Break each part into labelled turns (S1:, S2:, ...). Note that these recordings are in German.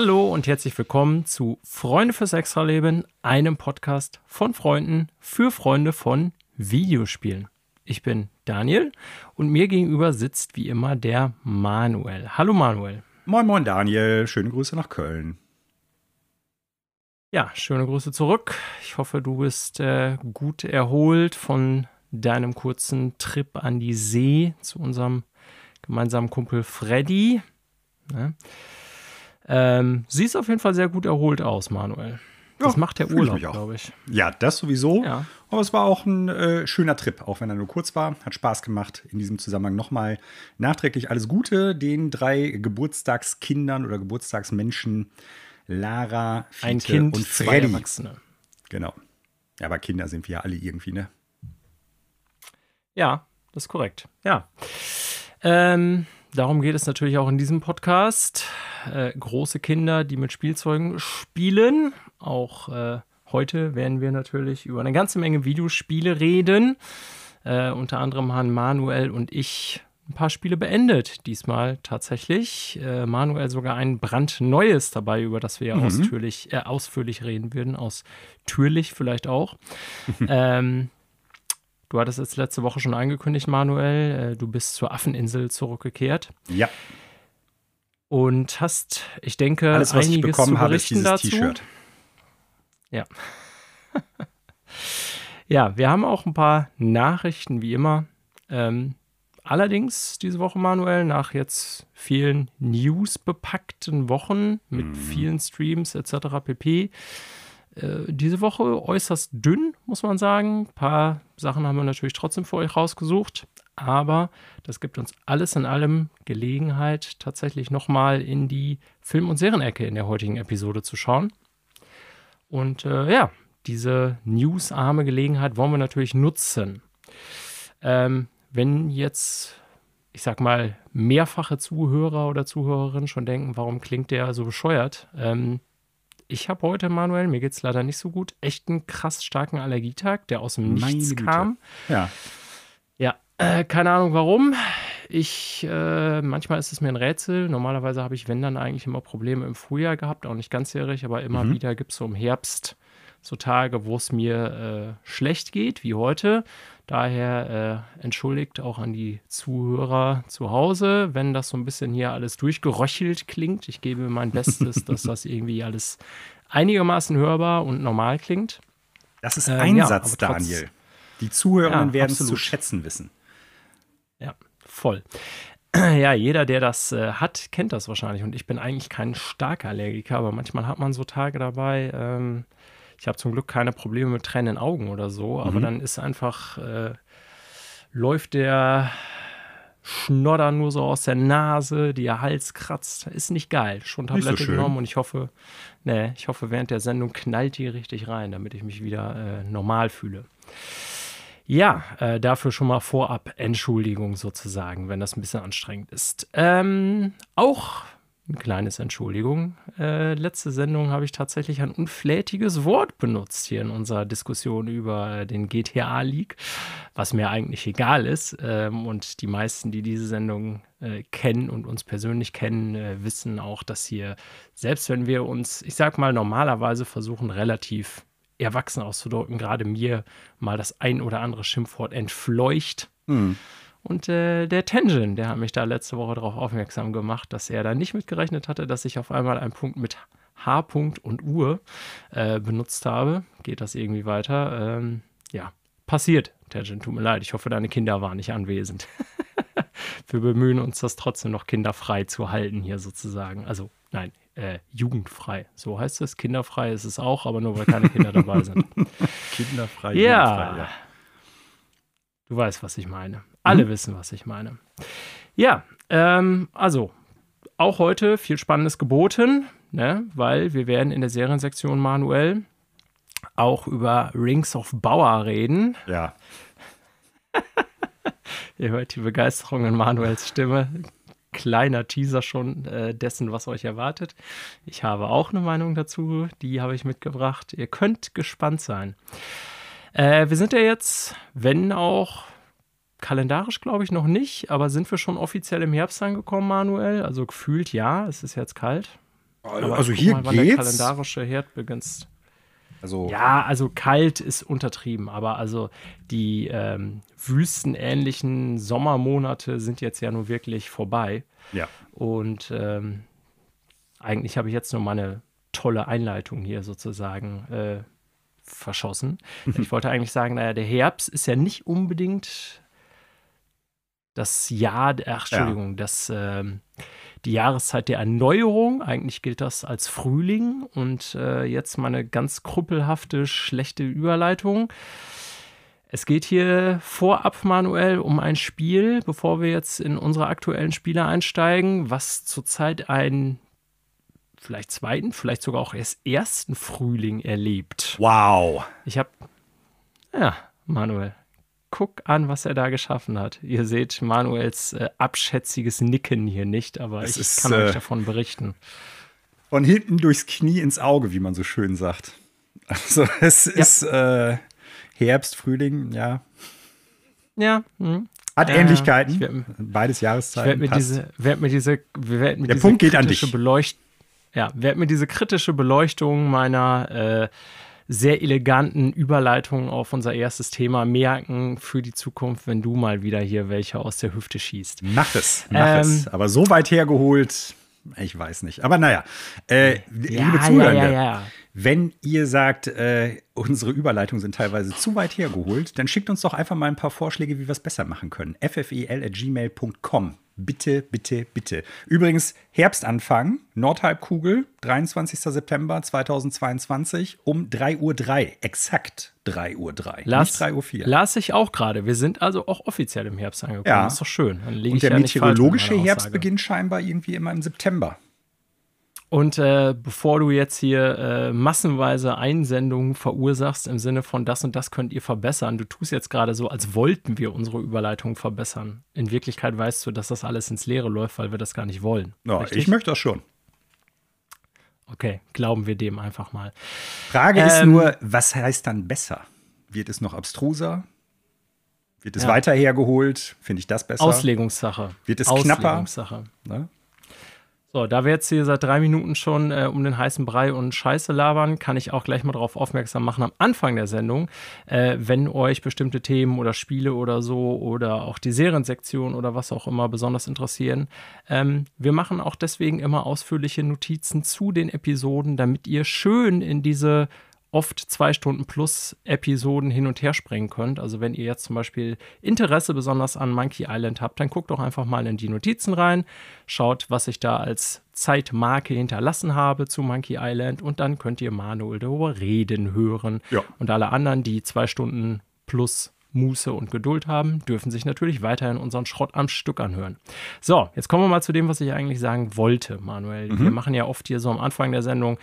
S1: Hallo und herzlich willkommen zu Freunde fürs Extraleben, einem Podcast von Freunden für Freunde von Videospielen. Ich bin Daniel und mir gegenüber sitzt wie immer der Manuel. Hallo Manuel.
S2: Moin, moin Daniel, schöne Grüße nach Köln.
S1: Ja, schöne Grüße zurück. Ich hoffe, du bist äh, gut erholt von deinem kurzen Trip an die See zu unserem gemeinsamen Kumpel Freddy. Ne? Ähm, siehst auf jeden Fall sehr gut erholt aus, Manuel. Das ja, macht der Urlaub, glaube ich.
S2: Ja, das sowieso. Ja. Aber es war auch ein äh, schöner Trip, auch wenn er nur kurz war. Hat Spaß gemacht. In diesem Zusammenhang nochmal nachträglich alles Gute den drei Geburtstagskindern oder Geburtstagsmenschen Lara,
S1: Fiete ein kind,
S2: und Freddy. Erwachsene. Genau. Ja, aber Kinder sind wir ja alle irgendwie, ne?
S1: Ja, das ist korrekt. Ja. Ähm, darum geht es natürlich auch in diesem Podcast. Äh, große Kinder, die mit Spielzeugen spielen. Auch äh, heute werden wir natürlich über eine ganze Menge Videospiele reden. Äh, unter anderem haben Manuel und ich ein paar Spiele beendet. Diesmal tatsächlich. Äh, Manuel sogar ein brandneues dabei, über das wir ja mhm. ausführlich, äh, ausführlich reden würden. Ausführlich vielleicht auch. ähm, Du hattest es letzte Woche schon angekündigt, Manuel. Äh, du bist zur Affeninsel zurückgekehrt.
S2: Ja.
S1: Und hast, ich denke,
S2: Alles, was ich bekommen habe, ist dieses T-Shirt.
S1: Ja. ja, wir haben auch ein paar Nachrichten, wie immer. Ähm, allerdings diese Woche, Manuel, nach jetzt vielen News-bepackten Wochen mit mhm. vielen Streams etc. pp äh, diese Woche äußerst dünn, muss man sagen. Ein paar Sachen haben wir natürlich trotzdem für euch rausgesucht. Aber das gibt uns alles in allem Gelegenheit, tatsächlich nochmal in die Film- und Serienecke in der heutigen Episode zu schauen. Und äh, ja, diese newsarme Gelegenheit wollen wir natürlich nutzen. Ähm, wenn jetzt, ich sag mal, mehrfache Zuhörer oder Zuhörerinnen schon denken, warum klingt der so bescheuert? Ähm, ich habe heute, Manuel, mir geht es leider nicht so gut, echt einen krass starken Allergietag, der aus dem Nichts kam.
S2: Ja.
S1: Ja, äh, keine Ahnung warum. Ich, äh, manchmal ist es mir ein Rätsel. Normalerweise habe ich, wenn dann eigentlich immer Probleme im Frühjahr gehabt, auch nicht ganzjährig, aber immer mhm. wieder gibt es so im Herbst so Tage, wo es mir äh, schlecht geht, wie heute. Daher äh, entschuldigt auch an die Zuhörer zu Hause, wenn das so ein bisschen hier alles durchgeröchelt klingt. Ich gebe mein Bestes, dass das irgendwie alles einigermaßen hörbar und normal klingt.
S2: Das ist ähm, Einsatz, ja, Daniel. Die Zuhörenden ja, werden es zu schätzen wissen.
S1: Ja, voll. Ja, jeder, der das äh, hat, kennt das wahrscheinlich. Und ich bin eigentlich kein starker Allergiker, aber manchmal hat man so Tage dabei, ähm, ich habe zum Glück keine Probleme mit tränenden Augen oder so, aber mhm. dann ist einfach, äh, läuft der Schnodder nur so aus der Nase, der Hals kratzt. Ist nicht geil. Schon Tablette so genommen und ich hoffe, ne, ich hoffe, während der Sendung knallt die richtig rein, damit ich mich wieder äh, normal fühle. Ja, äh, dafür schon mal vorab Entschuldigung sozusagen, wenn das ein bisschen anstrengend ist. Ähm, auch ein kleines Entschuldigung. Äh, letzte Sendung habe ich tatsächlich ein unflätiges Wort benutzt hier in unserer Diskussion über den GTA League, was mir eigentlich egal ist. Ähm, und die meisten, die diese Sendung äh, kennen und uns persönlich kennen, äh, wissen auch, dass hier, selbst wenn wir uns, ich sag mal, normalerweise versuchen, relativ erwachsen auszudrücken, gerade mir mal das ein oder andere Schimpfwort entfleucht. Mhm und äh, der Tenjin, der hat mich da letzte Woche darauf aufmerksam gemacht, dass er da nicht mitgerechnet hatte, dass ich auf einmal einen Punkt mit H. -Punkt und Uhr äh, benutzt habe. Geht das irgendwie weiter? Ähm, ja, passiert. Tenjin, tut mir leid. Ich hoffe, deine Kinder waren nicht anwesend. Wir bemühen uns, das trotzdem noch kinderfrei zu halten hier sozusagen. Also, nein, äh, jugendfrei. So heißt es. Kinderfrei ist es auch, aber nur weil keine Kinder dabei sind.
S2: kinderfrei,
S1: ja. jugendfrei, ja. Du weißt, was ich meine. Alle mhm. wissen, was ich meine. Ja, ähm, also auch heute viel Spannendes geboten, ne? weil wir werden in der Seriensektion manuell auch über Rings of Power reden.
S2: Ja.
S1: Ihr hört die Begeisterung in Manuels Stimme. Kleiner Teaser schon äh, dessen, was euch erwartet. Ich habe auch eine Meinung dazu, die habe ich mitgebracht. Ihr könnt gespannt sein. Äh, wir sind ja jetzt, wenn auch kalendarisch glaube ich noch nicht, aber sind wir schon offiziell im Herbst angekommen, Manuel? Also gefühlt ja, es ist jetzt kalt. Aber also hier mal, geht's. Der kalendarische Herd beginnt. Also ja, also kalt ist untertrieben, aber also die ähm, wüstenähnlichen Sommermonate sind jetzt ja nur wirklich vorbei.
S2: Ja.
S1: Und ähm, eigentlich habe ich jetzt nur meine tolle Einleitung hier sozusagen äh, verschossen. ich wollte eigentlich sagen, naja, der Herbst ist ja nicht unbedingt das Jahr, ach, Entschuldigung, ja. das, äh, die Jahreszeit der Erneuerung. Eigentlich gilt das als Frühling und äh, jetzt mal eine ganz krüppelhafte, schlechte Überleitung. Es geht hier vorab, Manuel, um ein Spiel, bevor wir jetzt in unsere aktuellen Spiele einsteigen, was zurzeit ein vielleicht zweiten, vielleicht sogar auch erst ersten Frühling erlebt.
S2: Wow.
S1: Ich habe, ja, Manuel, guck an, was er da geschaffen hat. Ihr seht Manuels äh, abschätziges Nicken hier nicht, aber es ich ist, kann äh, euch davon berichten.
S2: Von hinten durchs Knie ins Auge, wie man so schön sagt. Also es ja. ist äh, Herbst, Frühling, ja.
S1: Ja. Hm.
S2: Hat Ähnlichkeiten. Werd, Beides Jahreszeiten.
S1: Ich werde mir, diese, werd mir diese, werd mir
S2: Der diese Punkt geht an dich.
S1: Beleucht ja, werde mir diese kritische Beleuchtung meiner äh, sehr eleganten Überleitung auf unser erstes Thema merken für die Zukunft, wenn du mal wieder hier welche aus der Hüfte schießt.
S2: Mach es, mach ähm, es. Aber so weit hergeholt, ich weiß nicht. Aber naja, äh, ja, liebe Zuhörer, ja, ja, wenn ihr sagt, äh, unsere Überleitungen sind teilweise zu weit hergeholt, dann schickt uns doch einfach mal ein paar Vorschläge, wie wir es besser machen können. ffel.gmail.com bitte, bitte, bitte. Übrigens, Herbstanfang, Nordhalbkugel, 23. September 2022 um 3.03 Uhr. Exakt 3.03 Uhr.
S1: Las, nicht 3.04 Uhr. Las ich auch gerade. Wir sind also auch offiziell im Herbst angekommen. Ja. Das ist doch schön.
S2: Und der meteorologische Herbst beginnt scheinbar irgendwie immer im September.
S1: Und äh, bevor du jetzt hier äh, massenweise Einsendungen verursachst im Sinne von das und das könnt ihr verbessern, du tust jetzt gerade so, als wollten wir unsere Überleitung verbessern. In Wirklichkeit weißt du, dass das alles ins Leere läuft, weil wir das gar nicht wollen.
S2: Ja, ich möchte das schon.
S1: Okay, glauben wir dem einfach mal.
S2: Frage ähm, ist nur, was heißt dann besser? Wird es noch abstruser? Wird es ja. weiter hergeholt? Finde ich das besser?
S1: Auslegungssache.
S2: Wird es
S1: Auslegungssache. knapper? Ne? So, da wir jetzt hier seit drei Minuten schon äh, um den heißen Brei und Scheiße labern, kann ich auch gleich mal darauf aufmerksam machen am Anfang der Sendung, äh, wenn euch bestimmte Themen oder Spiele oder so oder auch die Seriensektion oder was auch immer besonders interessieren. Ähm, wir machen auch deswegen immer ausführliche Notizen zu den Episoden, damit ihr schön in diese oft zwei Stunden plus Episoden hin und her springen könnt. Also wenn ihr jetzt zum Beispiel Interesse besonders an Monkey Island habt, dann guckt doch einfach mal in die Notizen rein, schaut, was ich da als Zeitmarke hinterlassen habe zu Monkey Island und dann könnt ihr Manuel darüber reden hören. Ja. Und alle anderen, die zwei Stunden plus Muße und Geduld haben, dürfen sich natürlich weiterhin unseren Schrott am Stück anhören. So, jetzt kommen wir mal zu dem, was ich eigentlich sagen wollte, Manuel. Mhm. Wir machen ja oft hier so am Anfang der Sendung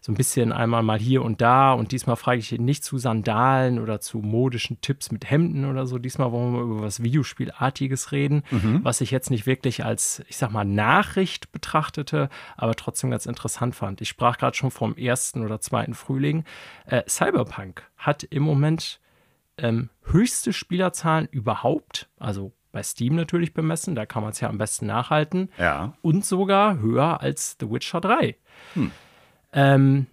S1: so ein bisschen einmal mal hier und da und diesmal frage ich nicht zu Sandalen oder zu modischen Tipps mit Hemden oder so. Diesmal wollen wir über was Videospielartiges reden, mhm. was ich jetzt nicht wirklich als, ich sag mal, Nachricht betrachtete, aber trotzdem ganz interessant fand. Ich sprach gerade schon vom ersten oder zweiten Frühling. Äh, Cyberpunk hat im Moment ähm, höchste Spielerzahlen überhaupt, also bei Steam natürlich bemessen, da kann man es ja am besten nachhalten.
S2: Ja.
S1: Und sogar höher als The Witcher 3. Hm. Ähm,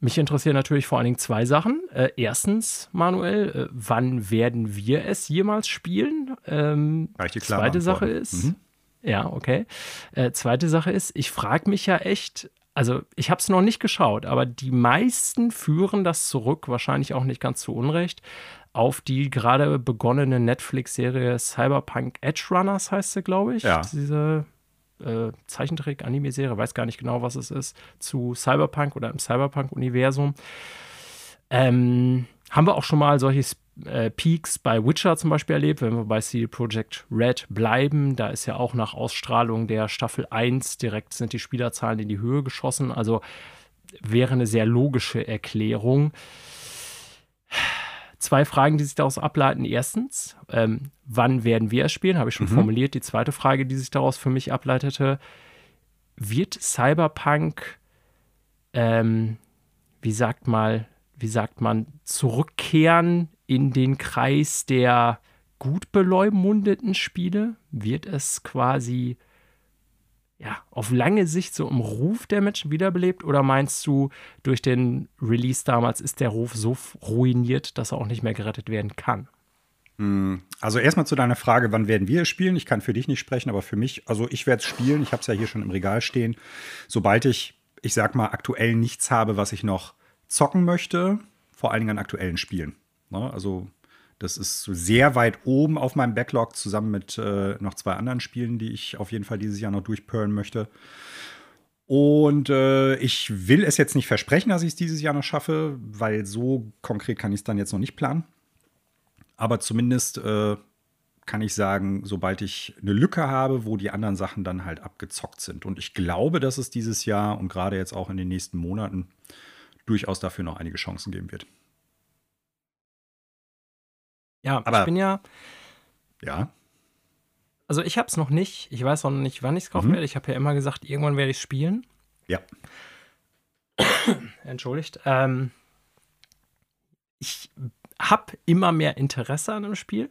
S1: mich interessieren natürlich vor allen Dingen zwei Sachen. Äh, erstens, Manuel, äh, wann werden wir es jemals spielen? Ähm, zweite Sache ist, mhm. ja, okay. Äh, zweite Sache ist, ich frage mich ja echt, also ich habe es noch nicht geschaut, aber die meisten führen das zurück, wahrscheinlich auch nicht ganz zu Unrecht, auf die gerade begonnene Netflix-Serie Cyberpunk Edge Runners heißt sie, glaube ich.
S2: Ja.
S1: Diese äh, Zeichentrick-Anime-Serie, weiß gar nicht genau, was es ist, zu Cyberpunk oder im Cyberpunk-Universum. Ähm, haben wir auch schon mal solche äh, Peaks bei Witcher zum Beispiel erlebt, wenn wir bei CD Projekt Red bleiben. Da ist ja auch nach Ausstrahlung der Staffel 1 direkt sind die Spielerzahlen in die Höhe geschossen. Also wäre eine sehr logische Erklärung zwei Fragen, die sich daraus ableiten. Erstens, ähm, wann werden wir es spielen? Habe ich schon mhm. formuliert. Die zweite Frage, die sich daraus für mich ableitete, wird Cyberpunk, ähm, wie sagt mal, wie sagt man, zurückkehren in den Kreis der gut beleumundeten Spiele? Wird es quasi ja, auf lange Sicht so im Ruf der Menschen wiederbelebt? Oder meinst du, durch den Release damals ist der Ruf so ruiniert, dass er auch nicht mehr gerettet werden kann?
S2: Hm, also erstmal zu deiner Frage, wann werden wir es spielen? Ich kann für dich nicht sprechen, aber für mich, also ich werde es spielen. Ich habe es ja hier schon im Regal stehen. Sobald ich, ich sag mal, aktuell nichts habe, was ich noch zocken möchte, vor allen Dingen an aktuellen Spielen. Ne? Also das ist sehr weit oben auf meinem Backlog, zusammen mit äh, noch zwei anderen Spielen, die ich auf jeden Fall dieses Jahr noch durchpören möchte. Und äh, ich will es jetzt nicht versprechen, dass ich es dieses Jahr noch schaffe, weil so konkret kann ich es dann jetzt noch nicht planen. Aber zumindest äh, kann ich sagen, sobald ich eine Lücke habe, wo die anderen Sachen dann halt abgezockt sind. Und ich glaube, dass es dieses Jahr und gerade jetzt auch in den nächsten Monaten durchaus dafür noch einige Chancen geben wird.
S1: Ja, aber ich bin ja.
S2: Ja.
S1: Also ich habe es noch nicht. Ich weiß noch nicht, wann ich es kaufen mhm. werde. Ich habe ja immer gesagt, irgendwann werde ich es spielen.
S2: Ja.
S1: Entschuldigt. Ähm, ich habe immer mehr Interesse an dem Spiel.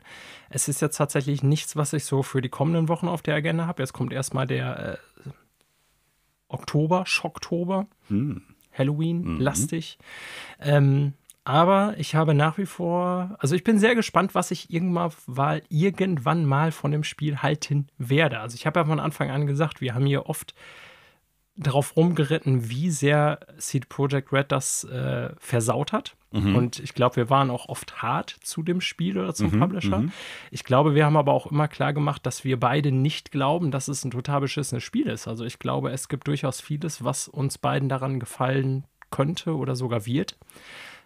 S1: Es ist jetzt tatsächlich nichts, was ich so für die kommenden Wochen auf der Agenda habe. Jetzt kommt erstmal der äh, Oktober, Schocktober, mhm. Halloween, mhm. lastig. Ähm, aber ich habe nach wie vor, also ich bin sehr gespannt, was ich irgendwann mal, irgendwann mal von dem Spiel halten werde. Also ich habe ja von Anfang an gesagt, wir haben hier oft darauf rumgeritten, wie sehr Seed Project Red das äh, versaut hat. Mhm. Und ich glaube, wir waren auch oft hart zu dem Spiel oder zum mhm, Publisher. Mhm. Ich glaube, wir haben aber auch immer klar gemacht, dass wir beide nicht glauben, dass es ein total beschissenes Spiel ist. Also ich glaube, es gibt durchaus vieles, was uns beiden daran gefallen könnte oder sogar wird.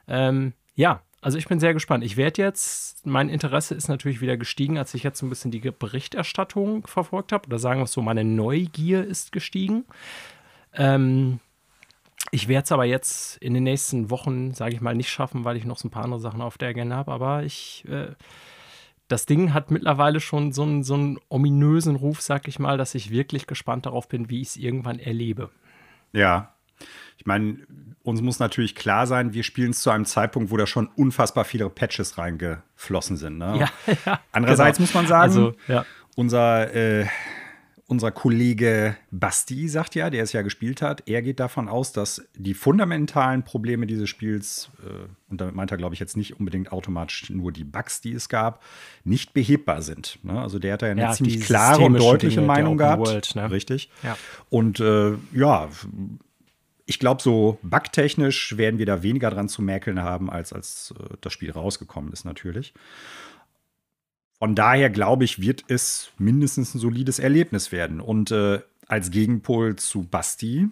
S1: Ähm, ja, also ich bin sehr gespannt. Ich werde jetzt, mein Interesse ist natürlich wieder gestiegen, als ich jetzt ein bisschen die Berichterstattung verfolgt habe. Oder sagen wir es so, meine Neugier ist gestiegen. Ähm, ich werde es aber jetzt in den nächsten Wochen, sage ich mal, nicht schaffen, weil ich noch so ein paar andere Sachen auf der Agenda habe. Aber ich, äh, das Ding hat mittlerweile schon so einen, so einen ominösen Ruf, sag ich mal, dass ich wirklich gespannt darauf bin, wie ich es irgendwann erlebe.
S2: Ja, ich meine, uns muss natürlich klar sein, wir spielen es zu einem Zeitpunkt, wo da schon unfassbar viele Patches reingeflossen sind. Ne?
S1: Ja, ja,
S2: Andererseits genau. muss man sagen,
S1: also, ja.
S2: unser, äh, unser Kollege Basti sagt ja, der es ja gespielt hat, er geht davon aus, dass die fundamentalen Probleme dieses Spiels, äh, und damit meint er, glaube ich, jetzt nicht unbedingt automatisch nur die Bugs, die es gab, nicht behebbar sind. Ne? Also der hat da ja eine ja, ziemlich klare und deutliche Dinge, Meinung gehabt. World, ne? Richtig.
S1: Ja.
S2: Und äh, ja, ich glaube, so bugtechnisch werden wir da weniger dran zu mäkeln haben, als als äh, das Spiel rausgekommen ist, natürlich. Von daher glaube ich, wird es mindestens ein solides Erlebnis werden. Und äh, als Gegenpol zu Basti,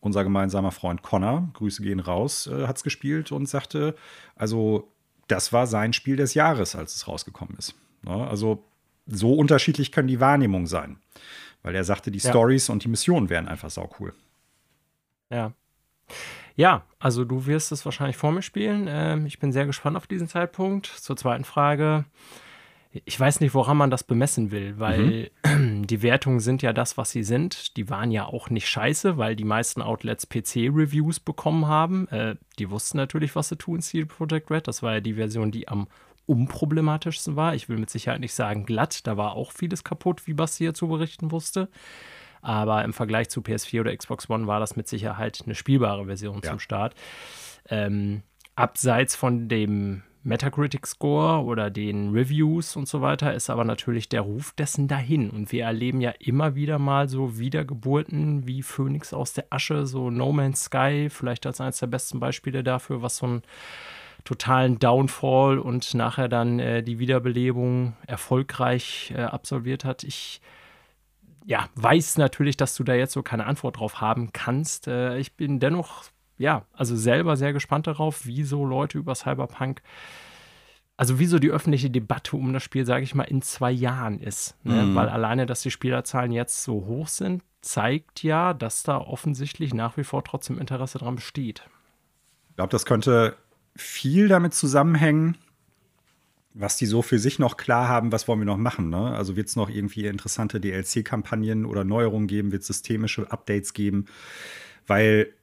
S2: unser gemeinsamer Freund Connor, Grüße gehen raus, äh, hat es gespielt und sagte, also das war sein Spiel des Jahres, als es rausgekommen ist. Ja, ne? also so unterschiedlich können die Wahrnehmungen sein. Weil er sagte, die ja. Stories und die Missionen wären einfach saucool.
S1: Ja. Ja, also du wirst es wahrscheinlich vor mir spielen. Ähm, ich bin sehr gespannt auf diesen Zeitpunkt. Zur zweiten Frage. Ich weiß nicht, woran man das bemessen will, weil mhm. die Wertungen sind ja das, was sie sind. Die waren ja auch nicht scheiße, weil die meisten Outlets PC-Reviews bekommen haben. Äh, die wussten natürlich, was sie tun, Steel Project Red. Das war ja die Version, die am unproblematischsten war. Ich will mit Sicherheit nicht sagen glatt, da war auch vieles kaputt, wie Basti hier zu berichten wusste. Aber im Vergleich zu PS4 oder Xbox One war das mit Sicherheit eine spielbare Version ja. zum Start. Ähm, abseits von dem Metacritic Score oder den Reviews und so weiter ist aber natürlich der Ruf dessen dahin. Und wir erleben ja immer wieder mal so Wiedergeburten wie Phoenix aus der Asche, so No Man's Sky, vielleicht als eines der besten Beispiele dafür, was so einen totalen Downfall und nachher dann äh, die Wiederbelebung erfolgreich äh, absolviert hat. Ich ja, weiß natürlich, dass du da jetzt so keine Antwort drauf haben kannst. Äh, ich bin dennoch, ja, also selber sehr gespannt darauf, wieso Leute über Cyberpunk, also wieso die öffentliche Debatte um das Spiel, sage ich mal, in zwei Jahren ist. Ne? Mhm. Weil alleine, dass die Spielerzahlen jetzt so hoch sind, zeigt ja, dass da offensichtlich nach wie vor trotzdem Interesse dran besteht.
S2: Ich glaube, das könnte viel damit zusammenhängen, was die so für sich noch klar haben, was wollen wir noch machen. Ne? Also wird es noch irgendwie interessante DLC-Kampagnen oder Neuerungen geben, wird es systemische Updates geben, weil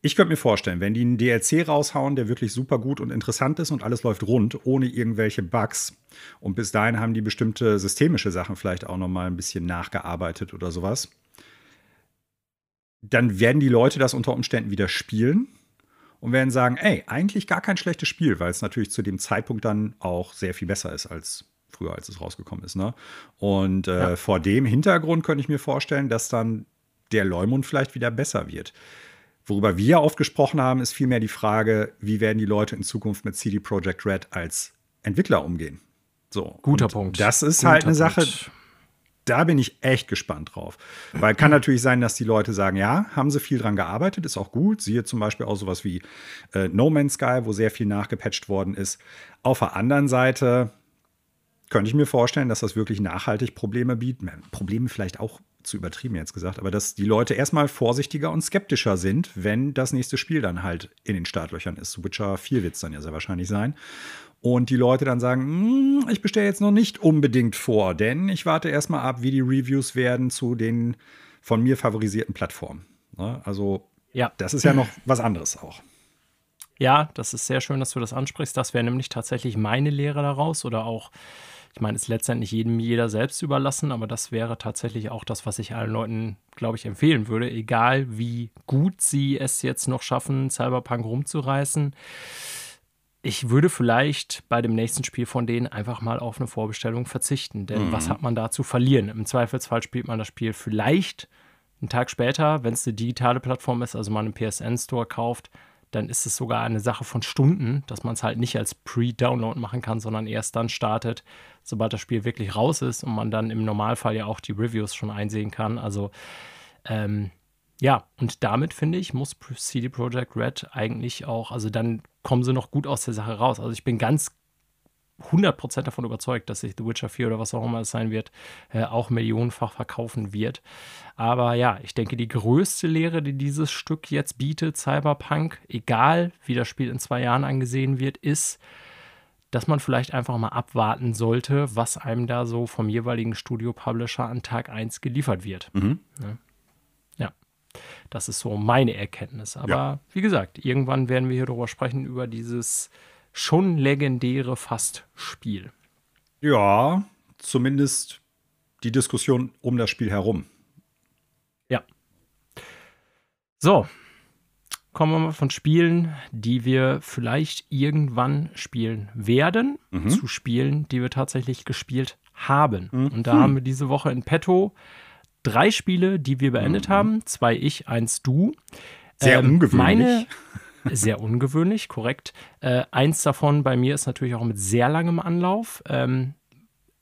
S2: ich könnte mir vorstellen, wenn die einen DLC raushauen, der wirklich super gut und interessant ist und alles läuft rund, ohne irgendwelche Bugs. Und bis dahin haben die bestimmte systemische Sachen vielleicht auch noch mal ein bisschen nachgearbeitet oder sowas. dann werden die Leute das unter Umständen wieder spielen und werden sagen, ey, eigentlich gar kein schlechtes Spiel, weil es natürlich zu dem Zeitpunkt dann auch sehr viel besser ist als früher, als es rausgekommen ist. Ne? Und äh, ja. vor dem Hintergrund könnte ich mir vorstellen, dass dann der Leumund vielleicht wieder besser wird. Worüber wir oft gesprochen haben, ist vielmehr die Frage, wie werden die Leute in Zukunft mit CD Projekt Red als Entwickler umgehen.
S1: So, Guter Punkt.
S2: Das ist
S1: Guter
S2: halt eine Sache, Punkt. Da bin ich echt gespannt drauf. Weil kann natürlich sein, dass die Leute sagen, ja, haben sie viel dran gearbeitet, ist auch gut. Siehe zum Beispiel auch sowas wie äh, No Man's Sky, wo sehr viel nachgepatcht worden ist. Auf der anderen Seite könnte ich mir vorstellen, dass das wirklich nachhaltig Probleme bietet. Probleme vielleicht auch zu übertrieben jetzt gesagt, aber dass die Leute erstmal vorsichtiger und skeptischer sind, wenn das nächste Spiel dann halt in den Startlöchern ist. Witcher 4 wird es dann ja sehr wahrscheinlich sein. Und die Leute dann sagen, hm, ich bestelle jetzt noch nicht unbedingt vor, denn ich warte erstmal ab, wie die Reviews werden zu den von mir favorisierten Plattformen. Ne? Also, ja. das ist ja noch was anderes auch.
S1: Ja, das ist sehr schön, dass du das ansprichst. Das wäre nämlich tatsächlich meine Lehre daraus oder auch ich meine, es ist letztendlich jedem jeder selbst überlassen, aber das wäre tatsächlich auch das, was ich allen Leuten, glaube ich, empfehlen würde, egal wie gut sie es jetzt noch schaffen, Cyberpunk rumzureißen. Ich würde vielleicht bei dem nächsten Spiel von denen einfach mal auf eine Vorbestellung verzichten, denn mhm. was hat man da zu verlieren? Im Zweifelsfall spielt man das Spiel vielleicht einen Tag später, wenn es eine digitale Plattform ist, also man einen PSN-Store kauft, dann ist es sogar eine Sache von Stunden, dass man es halt nicht als Pre-Download machen kann, sondern erst dann startet, sobald das Spiel wirklich raus ist und man dann im Normalfall ja auch die Reviews schon einsehen kann. Also ähm, ja, und damit finde ich, muss CD Projekt Red eigentlich auch, also dann kommen sie noch gut aus der Sache raus. Also ich bin ganz 100% davon überzeugt, dass sich The Witcher 4 oder was auch immer es sein wird, äh, auch millionenfach verkaufen wird. Aber ja, ich denke, die größte Lehre, die dieses Stück jetzt bietet, Cyberpunk, egal wie das Spiel in zwei Jahren angesehen wird, ist, dass man vielleicht einfach mal abwarten sollte, was einem da so vom jeweiligen Studio-Publisher an Tag 1 geliefert wird. Mhm. Ja. Das ist so meine Erkenntnis. Aber ja. wie gesagt, irgendwann werden wir hier darüber sprechen, über dieses schon legendäre Fast-Spiel.
S2: Ja, zumindest die Diskussion um das Spiel herum.
S1: Ja. So, kommen wir mal von Spielen, die wir vielleicht irgendwann spielen werden, mhm. zu Spielen, die wir tatsächlich gespielt haben. Mhm. Und da haben wir diese Woche in petto drei Spiele, die wir beendet mhm. haben. Zwei ich, eins du.
S2: Sehr ähm, ungewöhnlich. Meine,
S1: sehr ungewöhnlich, korrekt. Äh, eins davon bei mir ist natürlich auch mit sehr langem Anlauf. Ähm,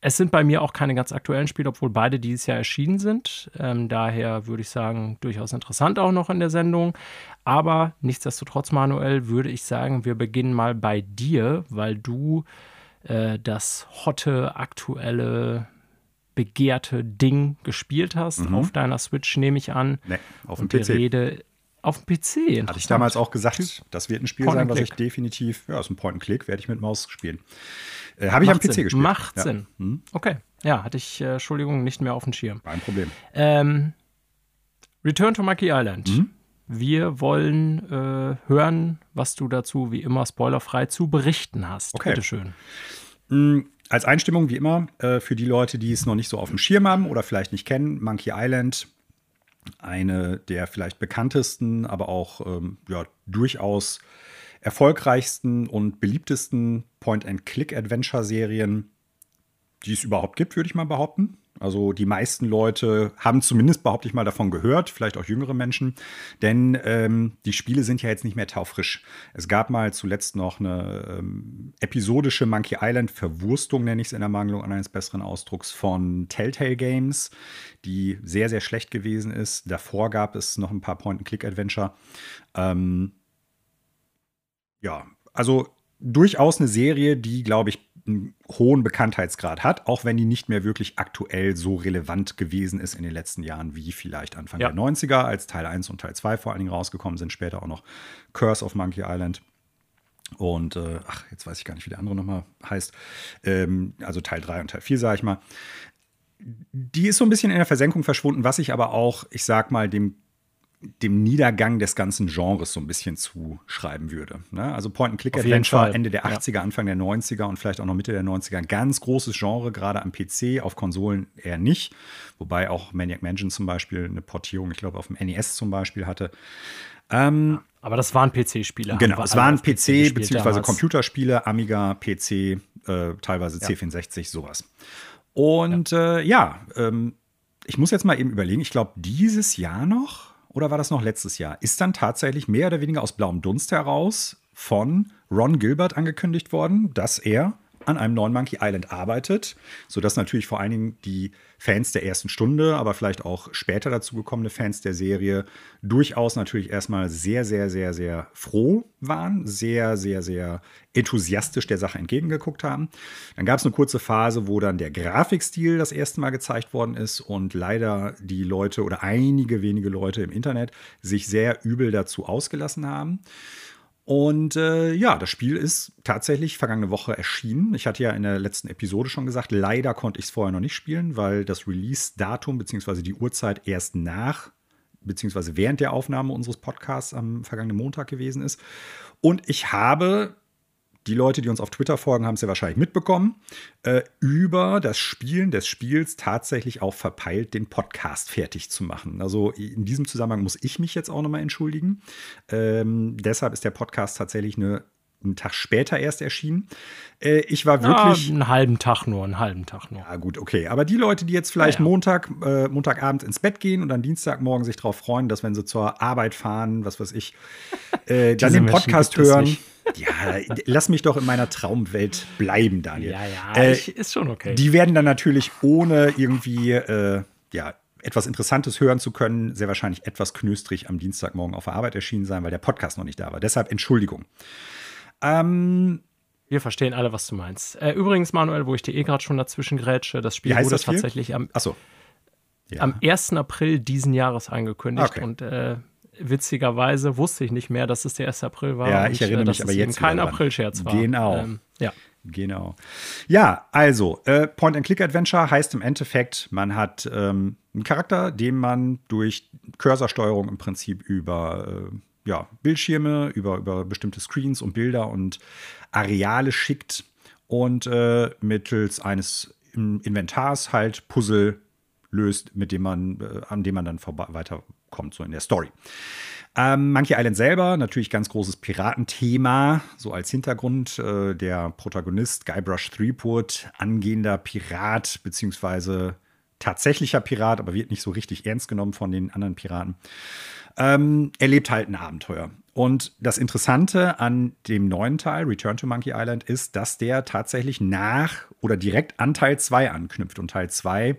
S1: es sind bei mir auch keine ganz aktuellen Spiele, obwohl beide dieses Jahr erschienen sind. Ähm, daher würde ich sagen, durchaus interessant auch noch in der Sendung. Aber nichtsdestotrotz, Manuel, würde ich sagen, wir beginnen mal bei dir, weil du äh, das hotte, aktuelle, begehrte Ding gespielt hast. Mhm. Auf deiner Switch nehme ich an.
S2: Nee, auf dem PC.
S1: Rede auf dem PC.
S2: Hatte ich damals auch gesagt, das wird ein Spiel Point sein, was ich definitiv, ja, ist ein Point-and-Click, werde ich mit Maus spielen. Äh, Habe ich am PC
S1: Sinn.
S2: gespielt.
S1: Macht ja. Sinn. Hm? Okay. Ja, hatte ich, äh, Entschuldigung, nicht mehr auf dem Schirm.
S2: Kein Problem.
S1: Ähm, Return to Monkey Island. Mhm. Wir wollen äh, hören, was du dazu wie immer spoilerfrei zu berichten hast.
S2: Okay.
S1: Bitte schön.
S2: Mhm. Als Einstimmung wie immer äh, für die Leute, die es noch nicht so auf dem Schirm haben oder vielleicht nicht kennen, Monkey Island eine der vielleicht bekanntesten, aber auch ähm, ja, durchaus erfolgreichsten und beliebtesten Point-and-Click-Adventure-Serien, die es überhaupt gibt, würde ich mal behaupten. Also die meisten Leute haben zumindest, behaupte ich mal, davon gehört, vielleicht auch jüngere Menschen, denn ähm, die Spiele sind ja jetzt nicht mehr taufrisch. Es gab mal zuletzt noch eine ähm, episodische Monkey Island-Verwurstung, nenne ich es in der Mangelung eines besseren Ausdrucks, von Telltale Games, die sehr, sehr schlecht gewesen ist. Davor gab es noch ein paar Point-and-Click-Adventure. Ähm, ja, also durchaus eine Serie, die, glaube ich, einen hohen Bekanntheitsgrad hat, auch wenn die nicht mehr wirklich aktuell so relevant gewesen ist in den letzten Jahren wie vielleicht Anfang ja. der 90er, als Teil 1 und Teil 2 vor allen Dingen rausgekommen sind, später auch noch Curse of Monkey Island. Und äh, ach, jetzt weiß ich gar nicht, wie der andere nochmal heißt. Ähm, also Teil 3 und Teil 4, sage ich mal. Die ist so ein bisschen in der Versenkung verschwunden, was ich aber auch, ich sag mal, dem dem Niedergang des ganzen Genres so ein bisschen zuschreiben würde. Ne? Also Point-and-Click-Adventure Ende der 80er, ja. Anfang der 90er und vielleicht auch noch Mitte der 90er. Ein ganz großes Genre, gerade am PC, auf Konsolen eher nicht. Wobei auch Maniac Mansion zum Beispiel eine Portierung, ich glaube, auf dem NES zum Beispiel hatte.
S1: Ähm, aber das waren PC-Spiele.
S2: Genau, es waren PC- bzw. Computerspiele, Amiga, PC, äh, teilweise ja. C64, sowas. Und ja, äh, ja ähm, ich muss jetzt mal eben überlegen, ich glaube, dieses Jahr noch, oder war das noch letztes Jahr, ist dann tatsächlich mehr oder weniger aus blauem Dunst heraus von Ron Gilbert angekündigt worden, dass er an einem neuen Monkey Island arbeitet, sodass natürlich vor allen Dingen die Fans der ersten Stunde, aber vielleicht auch später dazu gekommene Fans der Serie durchaus natürlich erstmal sehr, sehr, sehr, sehr froh waren, sehr, sehr, sehr enthusiastisch der Sache entgegengeguckt haben. Dann gab es eine kurze Phase, wo dann der Grafikstil das erste Mal gezeigt worden ist und leider die Leute oder einige wenige Leute im Internet sich sehr übel dazu ausgelassen haben. Und äh, ja, das Spiel ist tatsächlich vergangene Woche erschienen. Ich hatte ja in der letzten Episode schon gesagt, leider konnte ich es vorher noch nicht spielen, weil das Release-Datum bzw. die Uhrzeit erst nach bzw. während der Aufnahme unseres Podcasts am vergangenen Montag gewesen ist. Und ich habe die Leute, die uns auf Twitter folgen, haben es ja wahrscheinlich mitbekommen, äh, über das Spielen des Spiels tatsächlich auch verpeilt, den Podcast fertig zu machen. Also in diesem Zusammenhang muss ich mich jetzt auch nochmal entschuldigen. Ähm, deshalb ist der Podcast tatsächlich eine einen Tag später erst erschienen. Äh, ich war wirklich.
S1: Ja, einen halben Tag nur, einen halben Tag nur.
S2: Ja, gut, okay. Aber die Leute, die jetzt vielleicht ja, ja. Montag, äh, Montagabend ins Bett gehen und dann Dienstagmorgen sich darauf freuen, dass wenn sie zur Arbeit fahren, was weiß ich, äh, dann den Podcast hören. Ja, lass mich doch in meiner Traumwelt bleiben, Daniel.
S1: Ja, ja, äh, ich, ist schon okay.
S2: Die werden dann natürlich ohne irgendwie, äh, ja, etwas Interessantes hören zu können, sehr wahrscheinlich etwas knöstrig am Dienstagmorgen auf der Arbeit erschienen sein, weil der Podcast noch nicht da war. Deshalb Entschuldigung.
S1: Ähm, wir verstehen alle, was du meinst. Äh, übrigens, Manuel, wo ich dir eh gerade schon dazwischen grätsche, das Spiel wurde tatsächlich am,
S2: Achso.
S1: Ja. am 1. April diesen Jahres angekündigt. Okay. Und äh, witzigerweise wusste ich nicht mehr, dass es der 1. April war.
S2: Ja, ich erinnere und, äh, mich aber jetzt.
S1: kein April-Scherz war.
S2: Genau.
S1: Ähm, ja.
S2: Genau. Ja, also, äh, Point-and-Click-Adventure heißt im Endeffekt, man hat ähm, einen Charakter, den man durch Cursorsteuerung im Prinzip über äh, ja, Bildschirme, über, über bestimmte Screens und Bilder und Areale schickt und äh, mittels eines Inventars halt Puzzle löst, mit dem man, äh, an dem man dann weiterkommt, so in der Story. Ähm, Monkey Island selber, natürlich ganz großes Piratenthema, so als Hintergrund. Äh, der Protagonist Guybrush Threepwood, angehender Pirat, beziehungsweise tatsächlicher Pirat, aber wird nicht so richtig ernst genommen von den anderen Piraten ähm, erlebt halt ein Abenteuer. Und das Interessante an dem neuen Teil, Return to Monkey Island, ist, dass der tatsächlich nach oder direkt an Teil 2 anknüpft. Und Teil 2,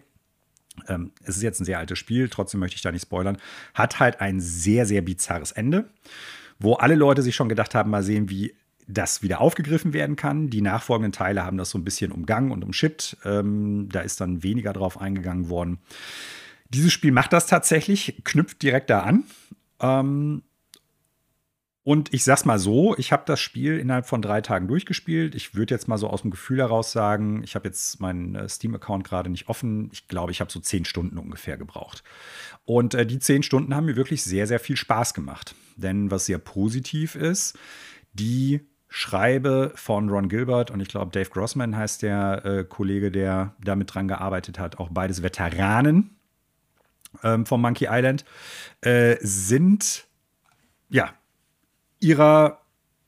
S2: ähm, es ist jetzt ein sehr altes Spiel, trotzdem möchte ich da nicht spoilern, hat halt ein sehr, sehr bizarres Ende, wo alle Leute sich schon gedacht haben, mal sehen, wie das wieder aufgegriffen werden kann. Die nachfolgenden Teile haben das so ein bisschen umgangen und umschippt. Ähm, da ist dann weniger drauf eingegangen worden. Dieses Spiel macht das tatsächlich, knüpft direkt da an. Ähm, und ich sag's mal so, ich habe das Spiel innerhalb von drei Tagen durchgespielt. Ich würde jetzt mal so aus dem Gefühl heraus sagen, ich habe jetzt meinen äh, Steam-Account gerade nicht offen. Ich glaube, ich habe so zehn Stunden ungefähr gebraucht. Und äh, die zehn Stunden haben mir wirklich sehr, sehr viel Spaß gemacht. Denn was sehr positiv ist, die Schreibe von Ron Gilbert und ich glaube, Dave Grossman heißt der äh, Kollege, der damit dran gearbeitet hat, auch beides Veteranen ähm, vom Monkey Island, äh, sind ja ihrer,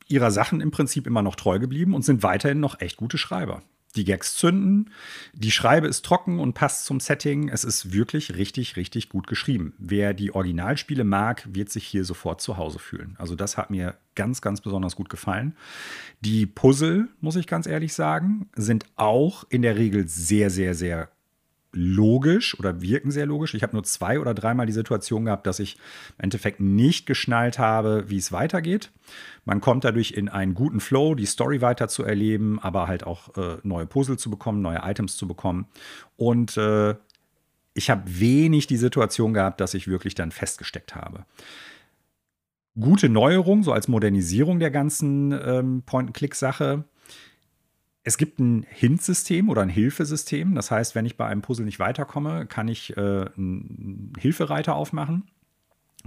S2: ihrer Sachen im Prinzip immer noch treu geblieben und sind weiterhin noch echt gute Schreiber. Die Gags zünden, die Schreibe ist trocken und passt zum Setting. Es ist wirklich richtig, richtig gut geschrieben. Wer die Originalspiele mag, wird sich hier sofort zu Hause fühlen. Also das hat mir ganz, ganz besonders gut gefallen. Die Puzzle, muss ich ganz ehrlich sagen, sind auch in der Regel sehr, sehr, sehr logisch oder wirken sehr logisch. Ich habe nur zwei oder dreimal die Situation gehabt, dass ich im Endeffekt nicht geschnallt habe, wie es weitergeht. Man kommt dadurch in einen guten Flow, die Story weiter zu erleben, aber halt auch äh, neue Puzzle zu bekommen, neue Items zu bekommen. Und äh, ich habe wenig die Situation gehabt, dass ich wirklich dann festgesteckt habe. Gute Neuerung, so als Modernisierung der ganzen ähm, Point-and-Click-Sache es gibt ein Hint-System oder ein Hilfesystem. Das heißt, wenn ich bei einem Puzzle nicht weiterkomme, kann ich äh, einen Hilfereiter aufmachen.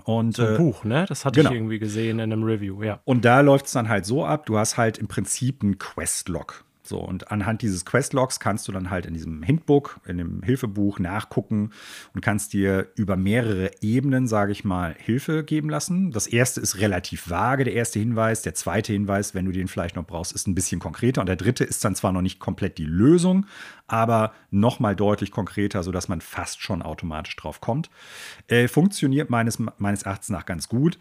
S1: Und, so ein äh, Buch, ne? Das hatte genau. ich irgendwie gesehen in einem Review, ja.
S2: Und da läuft es dann halt so ab, du hast halt im Prinzip einen Questlog. So, und anhand dieses Questlogs kannst du dann halt in diesem Hintbook, in dem Hilfebuch nachgucken und kannst dir über mehrere Ebenen, sage ich mal, Hilfe geben lassen. Das erste ist relativ vage, der erste Hinweis. Der zweite Hinweis, wenn du den vielleicht noch brauchst, ist ein bisschen konkreter. Und der dritte ist dann zwar noch nicht komplett die Lösung, aber nochmal deutlich konkreter, sodass man fast schon automatisch drauf kommt. Äh, funktioniert meines, meines Erachtens nach ganz gut.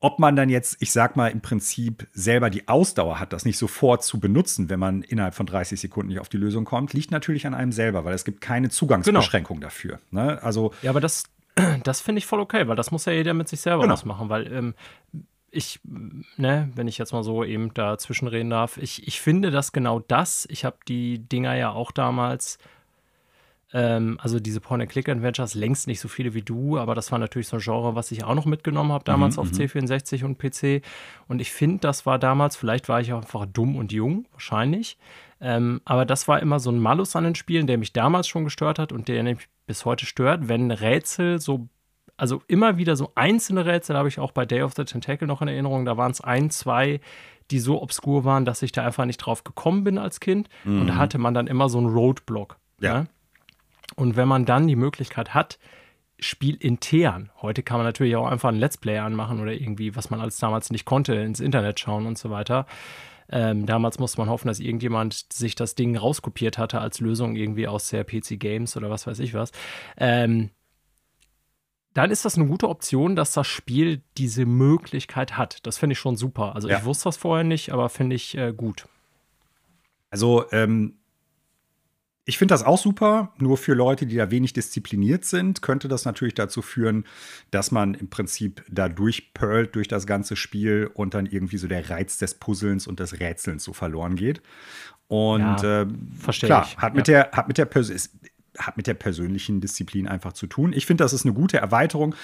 S2: Ob man dann jetzt, ich sag mal, im Prinzip selber die Ausdauer hat, das nicht sofort zu benutzen, wenn man innerhalb von 30 Sekunden nicht auf die Lösung kommt, liegt natürlich an einem selber, weil es gibt keine Zugangsbeschränkung genau. dafür. Ne? Also,
S1: ja, aber das, das finde ich voll okay, weil das muss ja jeder mit sich selber genau. ausmachen, weil ähm, ich, ne, wenn ich jetzt mal so eben dazwischen reden darf, ich, ich finde das genau das. Ich habe die Dinger ja auch damals ähm, also diese Point-and-Click-Adventures, längst nicht so viele wie du, aber das war natürlich so ein Genre, was ich auch noch mitgenommen habe damals mhm, auf mhm. C64 und PC. Und ich finde, das war damals, vielleicht war ich auch einfach dumm und jung, wahrscheinlich. Ähm, aber das war immer so ein Malus an den Spielen, der mich damals schon gestört hat und der mich bis heute stört, wenn Rätsel so also immer wieder so einzelne Rätsel habe ich auch bei Day of the Tentacle noch in Erinnerung. Da waren es ein, zwei, die so obskur waren, dass ich da einfach nicht drauf gekommen bin als Kind. Mhm. Und da mhm. hatte man dann immer so einen Roadblock. Ja. ja? Und wenn man dann die Möglichkeit hat, Spiel intern. Heute kann man natürlich auch einfach ein Let's Play anmachen oder irgendwie, was man alles damals nicht konnte, ins Internet schauen und so weiter. Ähm, damals musste man hoffen, dass irgendjemand sich das Ding rauskopiert hatte als Lösung irgendwie aus der PC Games oder was weiß ich was. Ähm, dann ist das eine gute Option, dass das Spiel diese Möglichkeit hat. Das finde ich schon super. Also ja. ich wusste das vorher nicht, aber finde ich äh, gut.
S2: Also ähm, ich finde das auch super. Nur für Leute, die da wenig diszipliniert sind, könnte das natürlich dazu führen, dass man im Prinzip da durchpearlt durch das ganze Spiel und dann irgendwie so der Reiz des Puzzlens und des Rätselns so verloren geht. Und ja, äh, klar, ich. hat mit ja. der, hat mit der hat mit der persönlichen Disziplin einfach zu tun. Ich finde, das ist eine gute Erweiterung.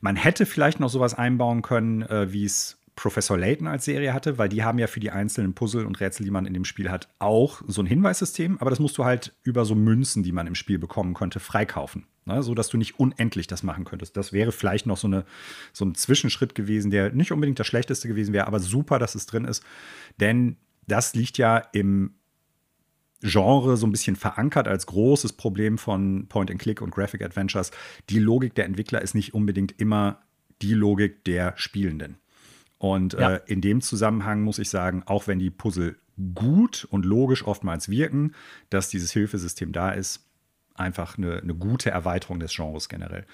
S2: Man hätte vielleicht noch sowas einbauen können, äh, wie es Professor Layton als Serie hatte, weil die haben ja für die einzelnen Puzzle und Rätsel, die man in dem Spiel hat, auch so ein Hinweissystem, aber das musst du halt über so Münzen, die man im Spiel bekommen könnte, freikaufen. Ne? So dass du nicht unendlich das machen könntest. Das wäre vielleicht noch so, eine, so ein Zwischenschritt gewesen, der nicht unbedingt das Schlechteste gewesen wäre, aber super, dass es drin ist. Denn das liegt ja im Genre so ein bisschen verankert als großes Problem von Point-and-Click und Graphic Adventures. Die Logik der Entwickler ist nicht unbedingt immer die Logik der Spielenden. Und ja. äh, in dem Zusammenhang muss ich sagen, auch wenn die Puzzle gut und logisch oftmals wirken, dass dieses Hilfesystem da ist, einfach eine, eine gute Erweiterung des Genres generell.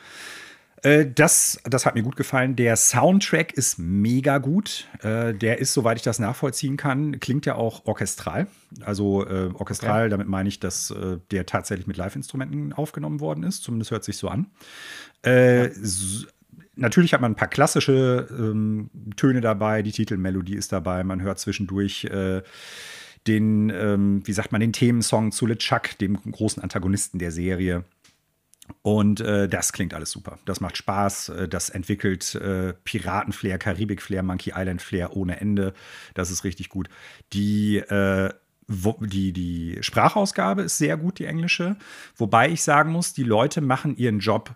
S2: Äh, das, das hat mir gut gefallen. Der Soundtrack ist mega gut. Äh, der ist, soweit ich das nachvollziehen kann, klingt ja auch orchestral. Also äh, orchestral, okay. damit meine ich, dass äh, der tatsächlich mit Live-Instrumenten aufgenommen worden ist. Zumindest hört sich so an. Ja natürlich hat man ein paar klassische ähm, Töne dabei, die Titelmelodie ist dabei, man hört zwischendurch äh, den, ähm, wie sagt man, den Themensong zu LeChuck, dem großen Antagonisten der Serie. Und äh, das klingt alles super. Das macht Spaß. Äh, das entwickelt äh, Piratenflair, Karibik-Flair, Monkey Island-Flair ohne Ende. Das ist richtig gut. Die, äh, die, die Sprachausgabe ist sehr gut, die englische. Wobei ich sagen muss, die Leute machen ihren Job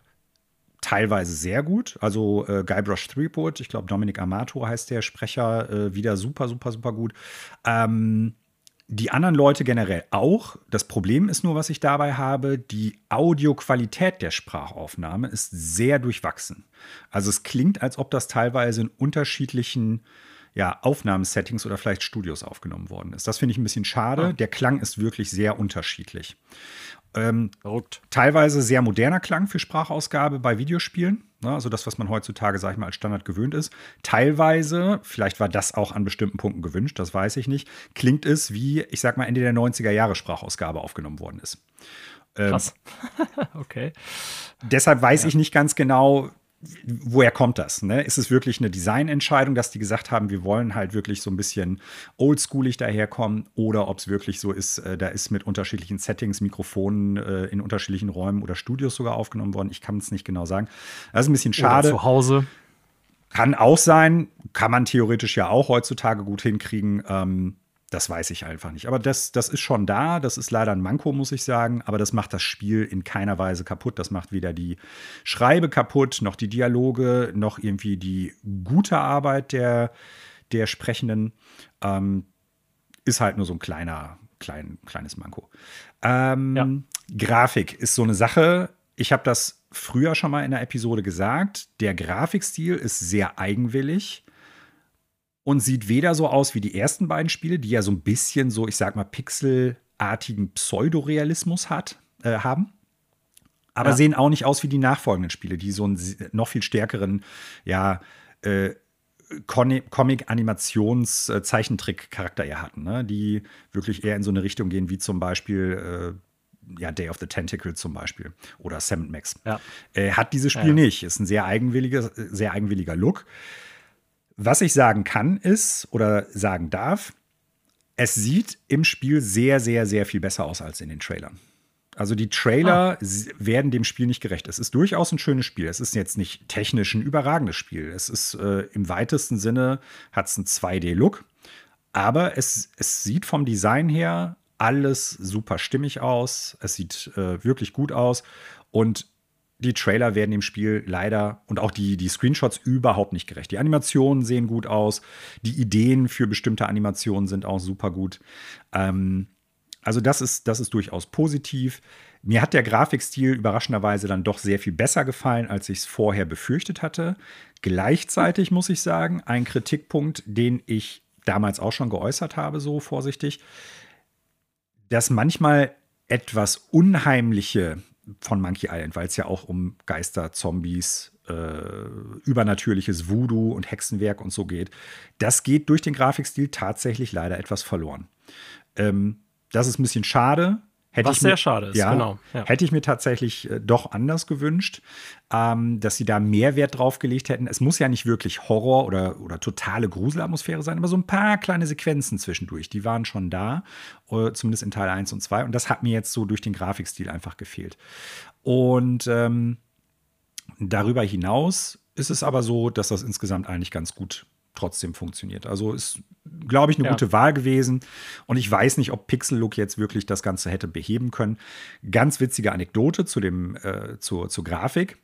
S2: teilweise sehr gut. Also äh, Guybrush Threepwood, ich glaube Dominic Amato heißt der Sprecher, äh, wieder super, super, super gut. Ähm, die anderen Leute generell auch. Das Problem ist nur, was ich dabei habe, die Audioqualität der Sprachaufnahme ist sehr durchwachsen. Also es klingt, als ob das teilweise in unterschiedlichen ja, Aufnahmesettings oder vielleicht Studios aufgenommen worden ist. Das finde ich ein bisschen schade. Ah. Der Klang ist wirklich sehr unterschiedlich. Ähm, teilweise sehr moderner Klang für Sprachausgabe bei Videospielen. Ne, also das, was man heutzutage, sag ich mal, als Standard gewöhnt ist. Teilweise, vielleicht war das auch an bestimmten Punkten gewünscht, das weiß ich nicht, klingt es wie, ich sag mal, Ende der 90er Jahre Sprachausgabe aufgenommen worden ist.
S1: Ähm, Krass. okay.
S2: Deshalb weiß ja. ich nicht ganz genau, woher kommt das? Ne? Ist es wirklich eine Designentscheidung, dass die gesagt haben, wir wollen halt wirklich so ein bisschen oldschoolig daherkommen oder ob es wirklich so ist, äh, da ist mit unterschiedlichen Settings, Mikrofonen äh, in unterschiedlichen Räumen oder Studios sogar aufgenommen worden. Ich kann es nicht genau sagen. Das ist ein bisschen schade.
S1: Oder zu Hause.
S2: Kann auch sein, kann man theoretisch ja auch heutzutage gut hinkriegen. Ähm, das weiß ich einfach nicht. Aber das, das ist schon da. Das ist leider ein Manko, muss ich sagen. Aber das macht das Spiel in keiner Weise kaputt. Das macht weder die Schreibe kaputt, noch die Dialoge, noch irgendwie die gute Arbeit der, der Sprechenden. Ähm, ist halt nur so ein kleiner, klein, kleines Manko. Ähm, ja. Grafik ist so eine Sache. Ich habe das früher schon mal in der Episode gesagt. Der Grafikstil ist sehr eigenwillig und sieht weder so aus wie die ersten beiden Spiele, die ja so ein bisschen so, ich sag mal, pixelartigen Pseudorealismus hat, äh, haben. Aber ja. sehen auch nicht aus wie die nachfolgenden Spiele, die so einen noch viel stärkeren, ja, äh, Comic-Animations-Zeichentrick-Charakter eher hatten, ne? die wirklich eher in so eine Richtung gehen, wie zum Beispiel äh, ja, Day of the Tentacle zum Beispiel oder Sam Max. Ja. Äh, hat dieses Spiel ja. nicht. Ist ein sehr eigenwilliger, sehr eigenwilliger Look. Was ich sagen kann ist oder sagen darf, es sieht im Spiel sehr, sehr, sehr viel besser aus als in den Trailern. Also die Trailer ah. werden dem Spiel nicht gerecht. Es ist durchaus ein schönes Spiel. Es ist jetzt nicht technisch ein überragendes Spiel. Es ist äh, im weitesten Sinne, hat es einen 2D-Look. Aber es, es sieht vom Design her alles super stimmig aus. Es sieht äh, wirklich gut aus. Und die Trailer werden dem Spiel leider und auch die, die Screenshots überhaupt nicht gerecht. Die Animationen sehen gut aus, die Ideen für bestimmte Animationen sind auch super gut. Ähm, also das ist, das ist durchaus positiv. Mir hat der Grafikstil überraschenderweise dann doch sehr viel besser gefallen, als ich es vorher befürchtet hatte. Gleichzeitig muss ich sagen, ein Kritikpunkt, den ich damals auch schon geäußert habe, so vorsichtig, dass manchmal etwas Unheimliche von Monkey Island, weil es ja auch um Geister, Zombies, äh, übernatürliches Voodoo und Hexenwerk und so geht. Das geht durch den Grafikstil tatsächlich leider etwas verloren. Ähm, das ist ein bisschen schade.
S1: Hätte Was
S2: mir,
S1: sehr schade ist,
S2: ja, genau. Ja. Hätte ich mir tatsächlich äh, doch anders gewünscht, ähm, dass sie da mehr Wert drauf gelegt hätten. Es muss ja nicht wirklich Horror oder, oder totale Gruselatmosphäre sein, aber so ein paar kleine Sequenzen zwischendurch, die waren schon da, äh, zumindest in Teil 1 und 2. Und das hat mir jetzt so durch den Grafikstil einfach gefehlt. Und ähm, darüber hinaus ist es aber so, dass das insgesamt eigentlich ganz gut trotzdem funktioniert. Also ist, glaube ich, eine ja. gute Wahl gewesen. Und ich weiß nicht, ob Pixel Look jetzt wirklich das Ganze hätte beheben können. Ganz witzige Anekdote zu dem, äh, zur, zur Grafik.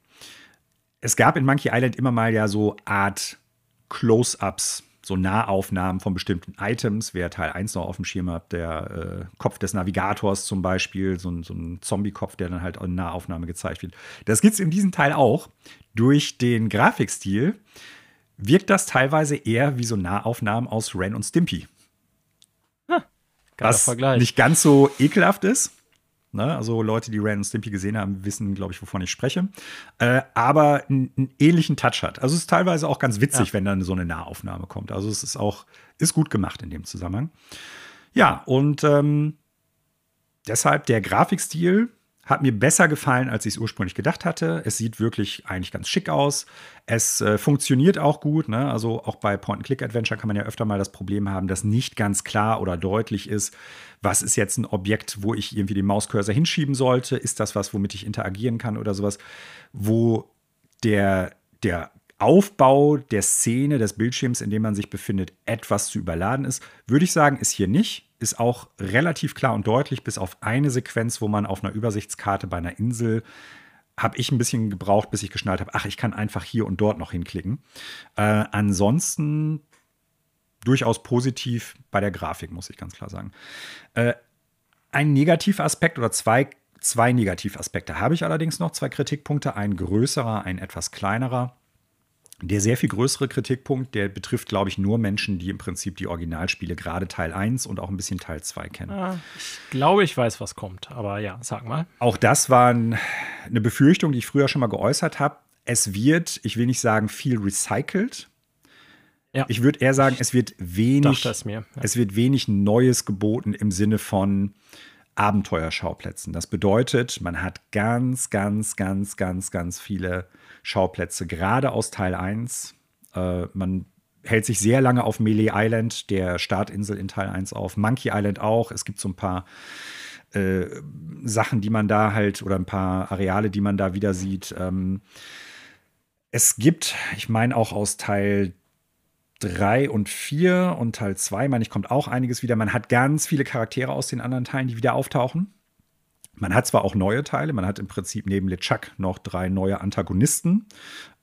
S2: Es gab in Monkey Island immer mal ja so Art Close-ups, so Nahaufnahmen von bestimmten Items. Wer Teil 1 noch auf dem Schirm hat, der äh, Kopf des Navigators zum Beispiel, so, so ein Zombie-Kopf, der dann halt in Nahaufnahme gezeigt wird. Das gibt es in diesem Teil auch. Durch den Grafikstil wirkt das teilweise eher wie so Nahaufnahmen aus Ren und Stimpy. Ah, was Vergleich. nicht ganz so ekelhaft ist. Ne? Also Leute, die Ren und Stimpy gesehen haben, wissen, glaube ich, wovon ich spreche. Äh, aber einen ähnlichen Touch hat. Also es ist teilweise auch ganz witzig, ja. wenn dann so eine Nahaufnahme kommt. Also es ist auch, ist gut gemacht in dem Zusammenhang. Ja, und ähm, deshalb der Grafikstil hat mir besser gefallen, als ich es ursprünglich gedacht hatte. Es sieht wirklich eigentlich ganz schick aus. Es äh, funktioniert auch gut. Ne? Also auch bei Point-and-Click-Adventure kann man ja öfter mal das Problem haben, dass nicht ganz klar oder deutlich ist, was ist jetzt ein Objekt, wo ich irgendwie den Mauscursor hinschieben sollte. Ist das was, womit ich interagieren kann oder sowas, wo der, der Aufbau der Szene, des Bildschirms, in dem man sich befindet, etwas zu überladen ist, würde ich sagen, ist hier nicht ist auch relativ klar und deutlich, bis auf eine Sequenz, wo man auf einer Übersichtskarte bei einer Insel habe ich ein bisschen gebraucht, bis ich geschnallt habe, ach, ich kann einfach hier und dort noch hinklicken. Äh, ansonsten durchaus positiv bei der Grafik, muss ich ganz klar sagen. Äh, ein Negativaspekt oder zwei, zwei Negativaspekte habe ich allerdings noch, zwei Kritikpunkte, ein größerer, ein etwas kleinerer. Der sehr viel größere Kritikpunkt, der betrifft, glaube ich, nur Menschen, die im Prinzip die Originalspiele, gerade Teil 1 und auch ein bisschen Teil 2 kennen.
S1: Ah, ich glaube, ich weiß, was kommt, aber ja, sag mal.
S2: Auch das war eine Befürchtung, die ich früher schon mal geäußert habe. Es wird, ich will nicht sagen, viel recycelt. Ja. Ich würde eher sagen, es wird wenig,
S1: es, mir,
S2: ja. es wird wenig Neues geboten im Sinne von Abenteuerschauplätzen. Das bedeutet, man hat ganz, ganz, ganz, ganz, ganz viele Schauplätze, gerade aus Teil 1. Äh, man hält sich sehr lange auf Melee Island, der Startinsel in Teil 1 auf. Monkey Island auch. Es gibt so ein paar äh, Sachen, die man da halt, oder ein paar Areale, die man da wieder sieht. Ähm, es gibt, ich meine auch aus Teil 3 und 4 und Teil 2, meine ich, kommt auch einiges wieder. Man hat ganz viele Charaktere aus den anderen Teilen, die wieder auftauchen. Man hat zwar auch neue Teile, man hat im Prinzip neben LeChuck noch drei neue Antagonisten.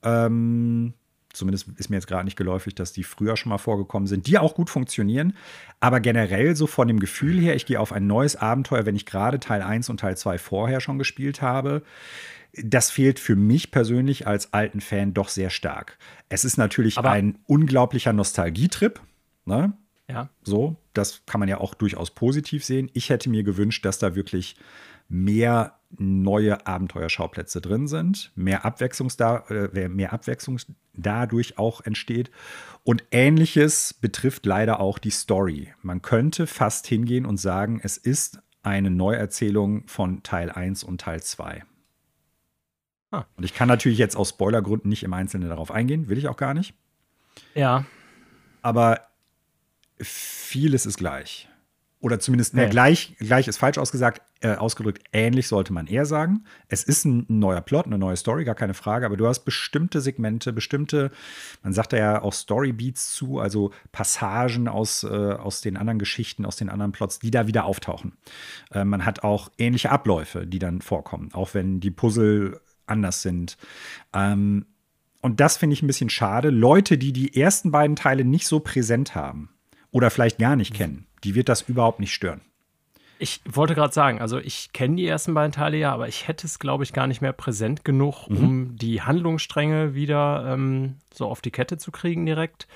S2: Ähm, zumindest ist mir jetzt gerade nicht geläufig, dass die früher schon mal vorgekommen sind, die auch gut funktionieren. Aber generell so von dem Gefühl her, ich gehe auf ein neues Abenteuer, wenn ich gerade Teil 1 und Teil 2 vorher schon gespielt habe. Das fehlt für mich persönlich als alten Fan doch sehr stark. Es ist natürlich Aber ein unglaublicher Nostalgietrip. Ne?
S1: Ja.
S2: So, das kann man ja auch durchaus positiv sehen. Ich hätte mir gewünscht, dass da wirklich mehr neue Abenteuerschauplätze drin sind, mehr, Abwechslungs da, äh, mehr Abwechslung dadurch auch entsteht. Und ähnliches betrifft leider auch die Story. Man könnte fast hingehen und sagen, es ist eine Neuerzählung von Teil 1 und Teil 2. Ah. Und ich kann natürlich jetzt aus Spoilergründen nicht im Einzelnen darauf eingehen, will ich auch gar nicht.
S1: Ja.
S2: Aber vieles ist gleich. Oder zumindest, nee. gleich, gleich ist falsch ausgesagt, äh, ausgedrückt, ähnlich sollte man eher sagen. Es ist ein, ein, neuer Plot, eine neue Story, gar keine Frage, aber du hast bestimmte Segmente, bestimmte, man sagt da ja auch Storybeats zu, also Passagen aus, äh, aus den anderen Geschichten, aus den anderen Plots, die da wieder auftauchen. Äh, man hat auch ähnliche Abläufe, die dann vorkommen, auch wenn die Puzzle anders sind. Ähm, und das finde ich ein bisschen schade. Leute, die die ersten beiden Teile nicht so präsent haben oder vielleicht gar nicht kennen, die wird das überhaupt nicht stören.
S1: Ich wollte gerade sagen, also ich kenne die ersten beiden Teile ja, aber ich hätte es, glaube ich, gar nicht mehr präsent genug, mhm. um die Handlungsstränge wieder ähm, so auf die Kette zu kriegen direkt.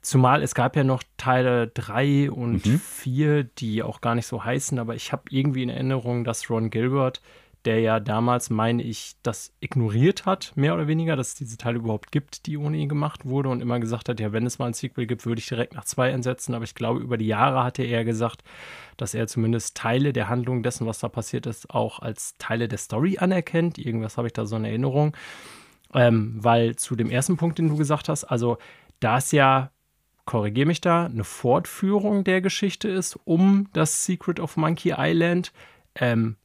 S1: Zumal es gab ja noch Teile 3 und mhm. 4, die auch gar nicht so heißen, aber ich habe irgendwie in Erinnerung, dass Ron Gilbert der ja damals, meine ich, das ignoriert hat, mehr oder weniger, dass es diese Teile überhaupt gibt, die ohne ihn gemacht wurde und immer gesagt hat, ja, wenn es mal ein Sequel gibt, würde ich direkt nach zwei einsetzen. Aber ich glaube, über die Jahre hatte er gesagt, dass er zumindest Teile der Handlung dessen, was da passiert ist, auch als Teile der Story anerkennt. Irgendwas habe ich da so in Erinnerung. Ähm, weil zu dem ersten Punkt, den du gesagt hast, also da ist ja korrigiere mich da, eine Fortführung der Geschichte ist um das Secret of Monkey Island. Ähm,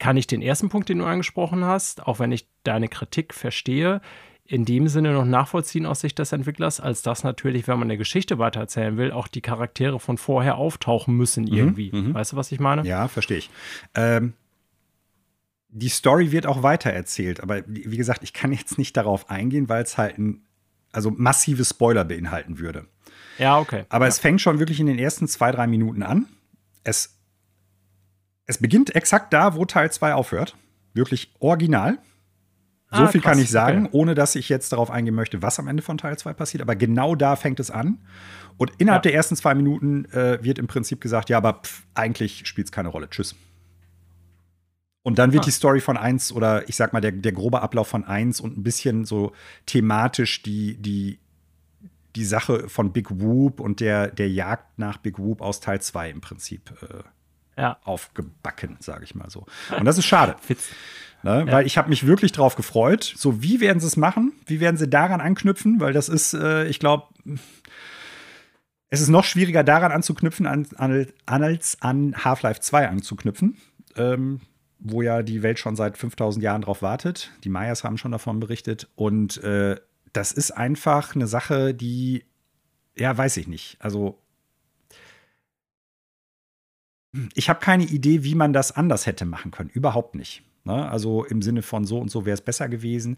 S1: kann ich den ersten Punkt, den du angesprochen hast, auch wenn ich deine Kritik verstehe, in dem Sinne noch nachvollziehen aus Sicht des Entwicklers, als dass natürlich, wenn man eine Geschichte weitererzählen will, auch die Charaktere von vorher auftauchen müssen mhm, irgendwie. Mhm, weißt du, was ich meine?
S2: Ja, verstehe ich. Ähm, die Story wird auch weitererzählt, aber wie gesagt, ich kann jetzt nicht darauf eingehen, weil es halt ein, also massive Spoiler beinhalten würde.
S1: Ja, okay.
S2: Aber
S1: ja.
S2: es fängt schon wirklich in den ersten zwei, drei Minuten an. Es es beginnt exakt da, wo Teil 2 aufhört. Wirklich original. So ah, viel krass, kann ich sagen, okay. ohne dass ich jetzt darauf eingehen möchte, was am Ende von Teil 2 passiert. Aber genau da fängt es an. Und innerhalb ja. der ersten zwei Minuten äh, wird im Prinzip gesagt, ja, aber pff, eigentlich spielt es keine Rolle. Tschüss. Und dann wird ah. die Story von 1 oder ich sag mal, der, der grobe Ablauf von 1 und ein bisschen so thematisch die, die, die Sache von Big Whoop und der, der Jagd nach Big Whoop aus Teil 2 im Prinzip äh, ja. aufgebacken, sage ich mal so. Und das ist schade. Ne, ja. Weil ich habe mich wirklich drauf gefreut. So, wie werden sie es machen? Wie werden sie daran anknüpfen? Weil das ist, äh, ich glaube, es ist noch schwieriger daran anzuknüpfen, an, an, als an Half-Life 2 anzuknüpfen. Ähm, wo ja die Welt schon seit 5000 Jahren drauf wartet. Die Mayas haben schon davon berichtet. Und äh, das ist einfach eine Sache, die, ja, weiß ich nicht. Also ich habe keine Idee, wie man das anders hätte machen können. Überhaupt nicht. Ne? Also im Sinne von so und so wäre es besser gewesen.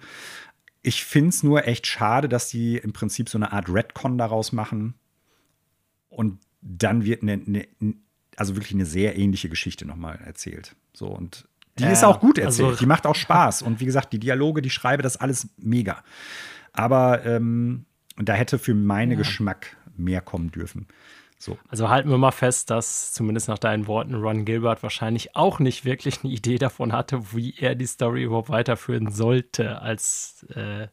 S2: Ich finde es nur echt schade, dass die im Prinzip so eine Art Redcon daraus machen. Und dann wird eine, eine also wirklich eine sehr ähnliche Geschichte nochmal erzählt. So und die ja, ist auch gut erzählt. Also, die macht auch Spaß. Und wie gesagt, die Dialoge, die schreibe, das alles mega. Aber ähm, da hätte für meinen ja. Geschmack mehr kommen dürfen. So.
S1: Also halten wir mal fest, dass zumindest nach deinen Worten Ron Gilbert wahrscheinlich auch nicht wirklich eine Idee davon hatte, wie er die Story überhaupt weiterführen sollte, als äh,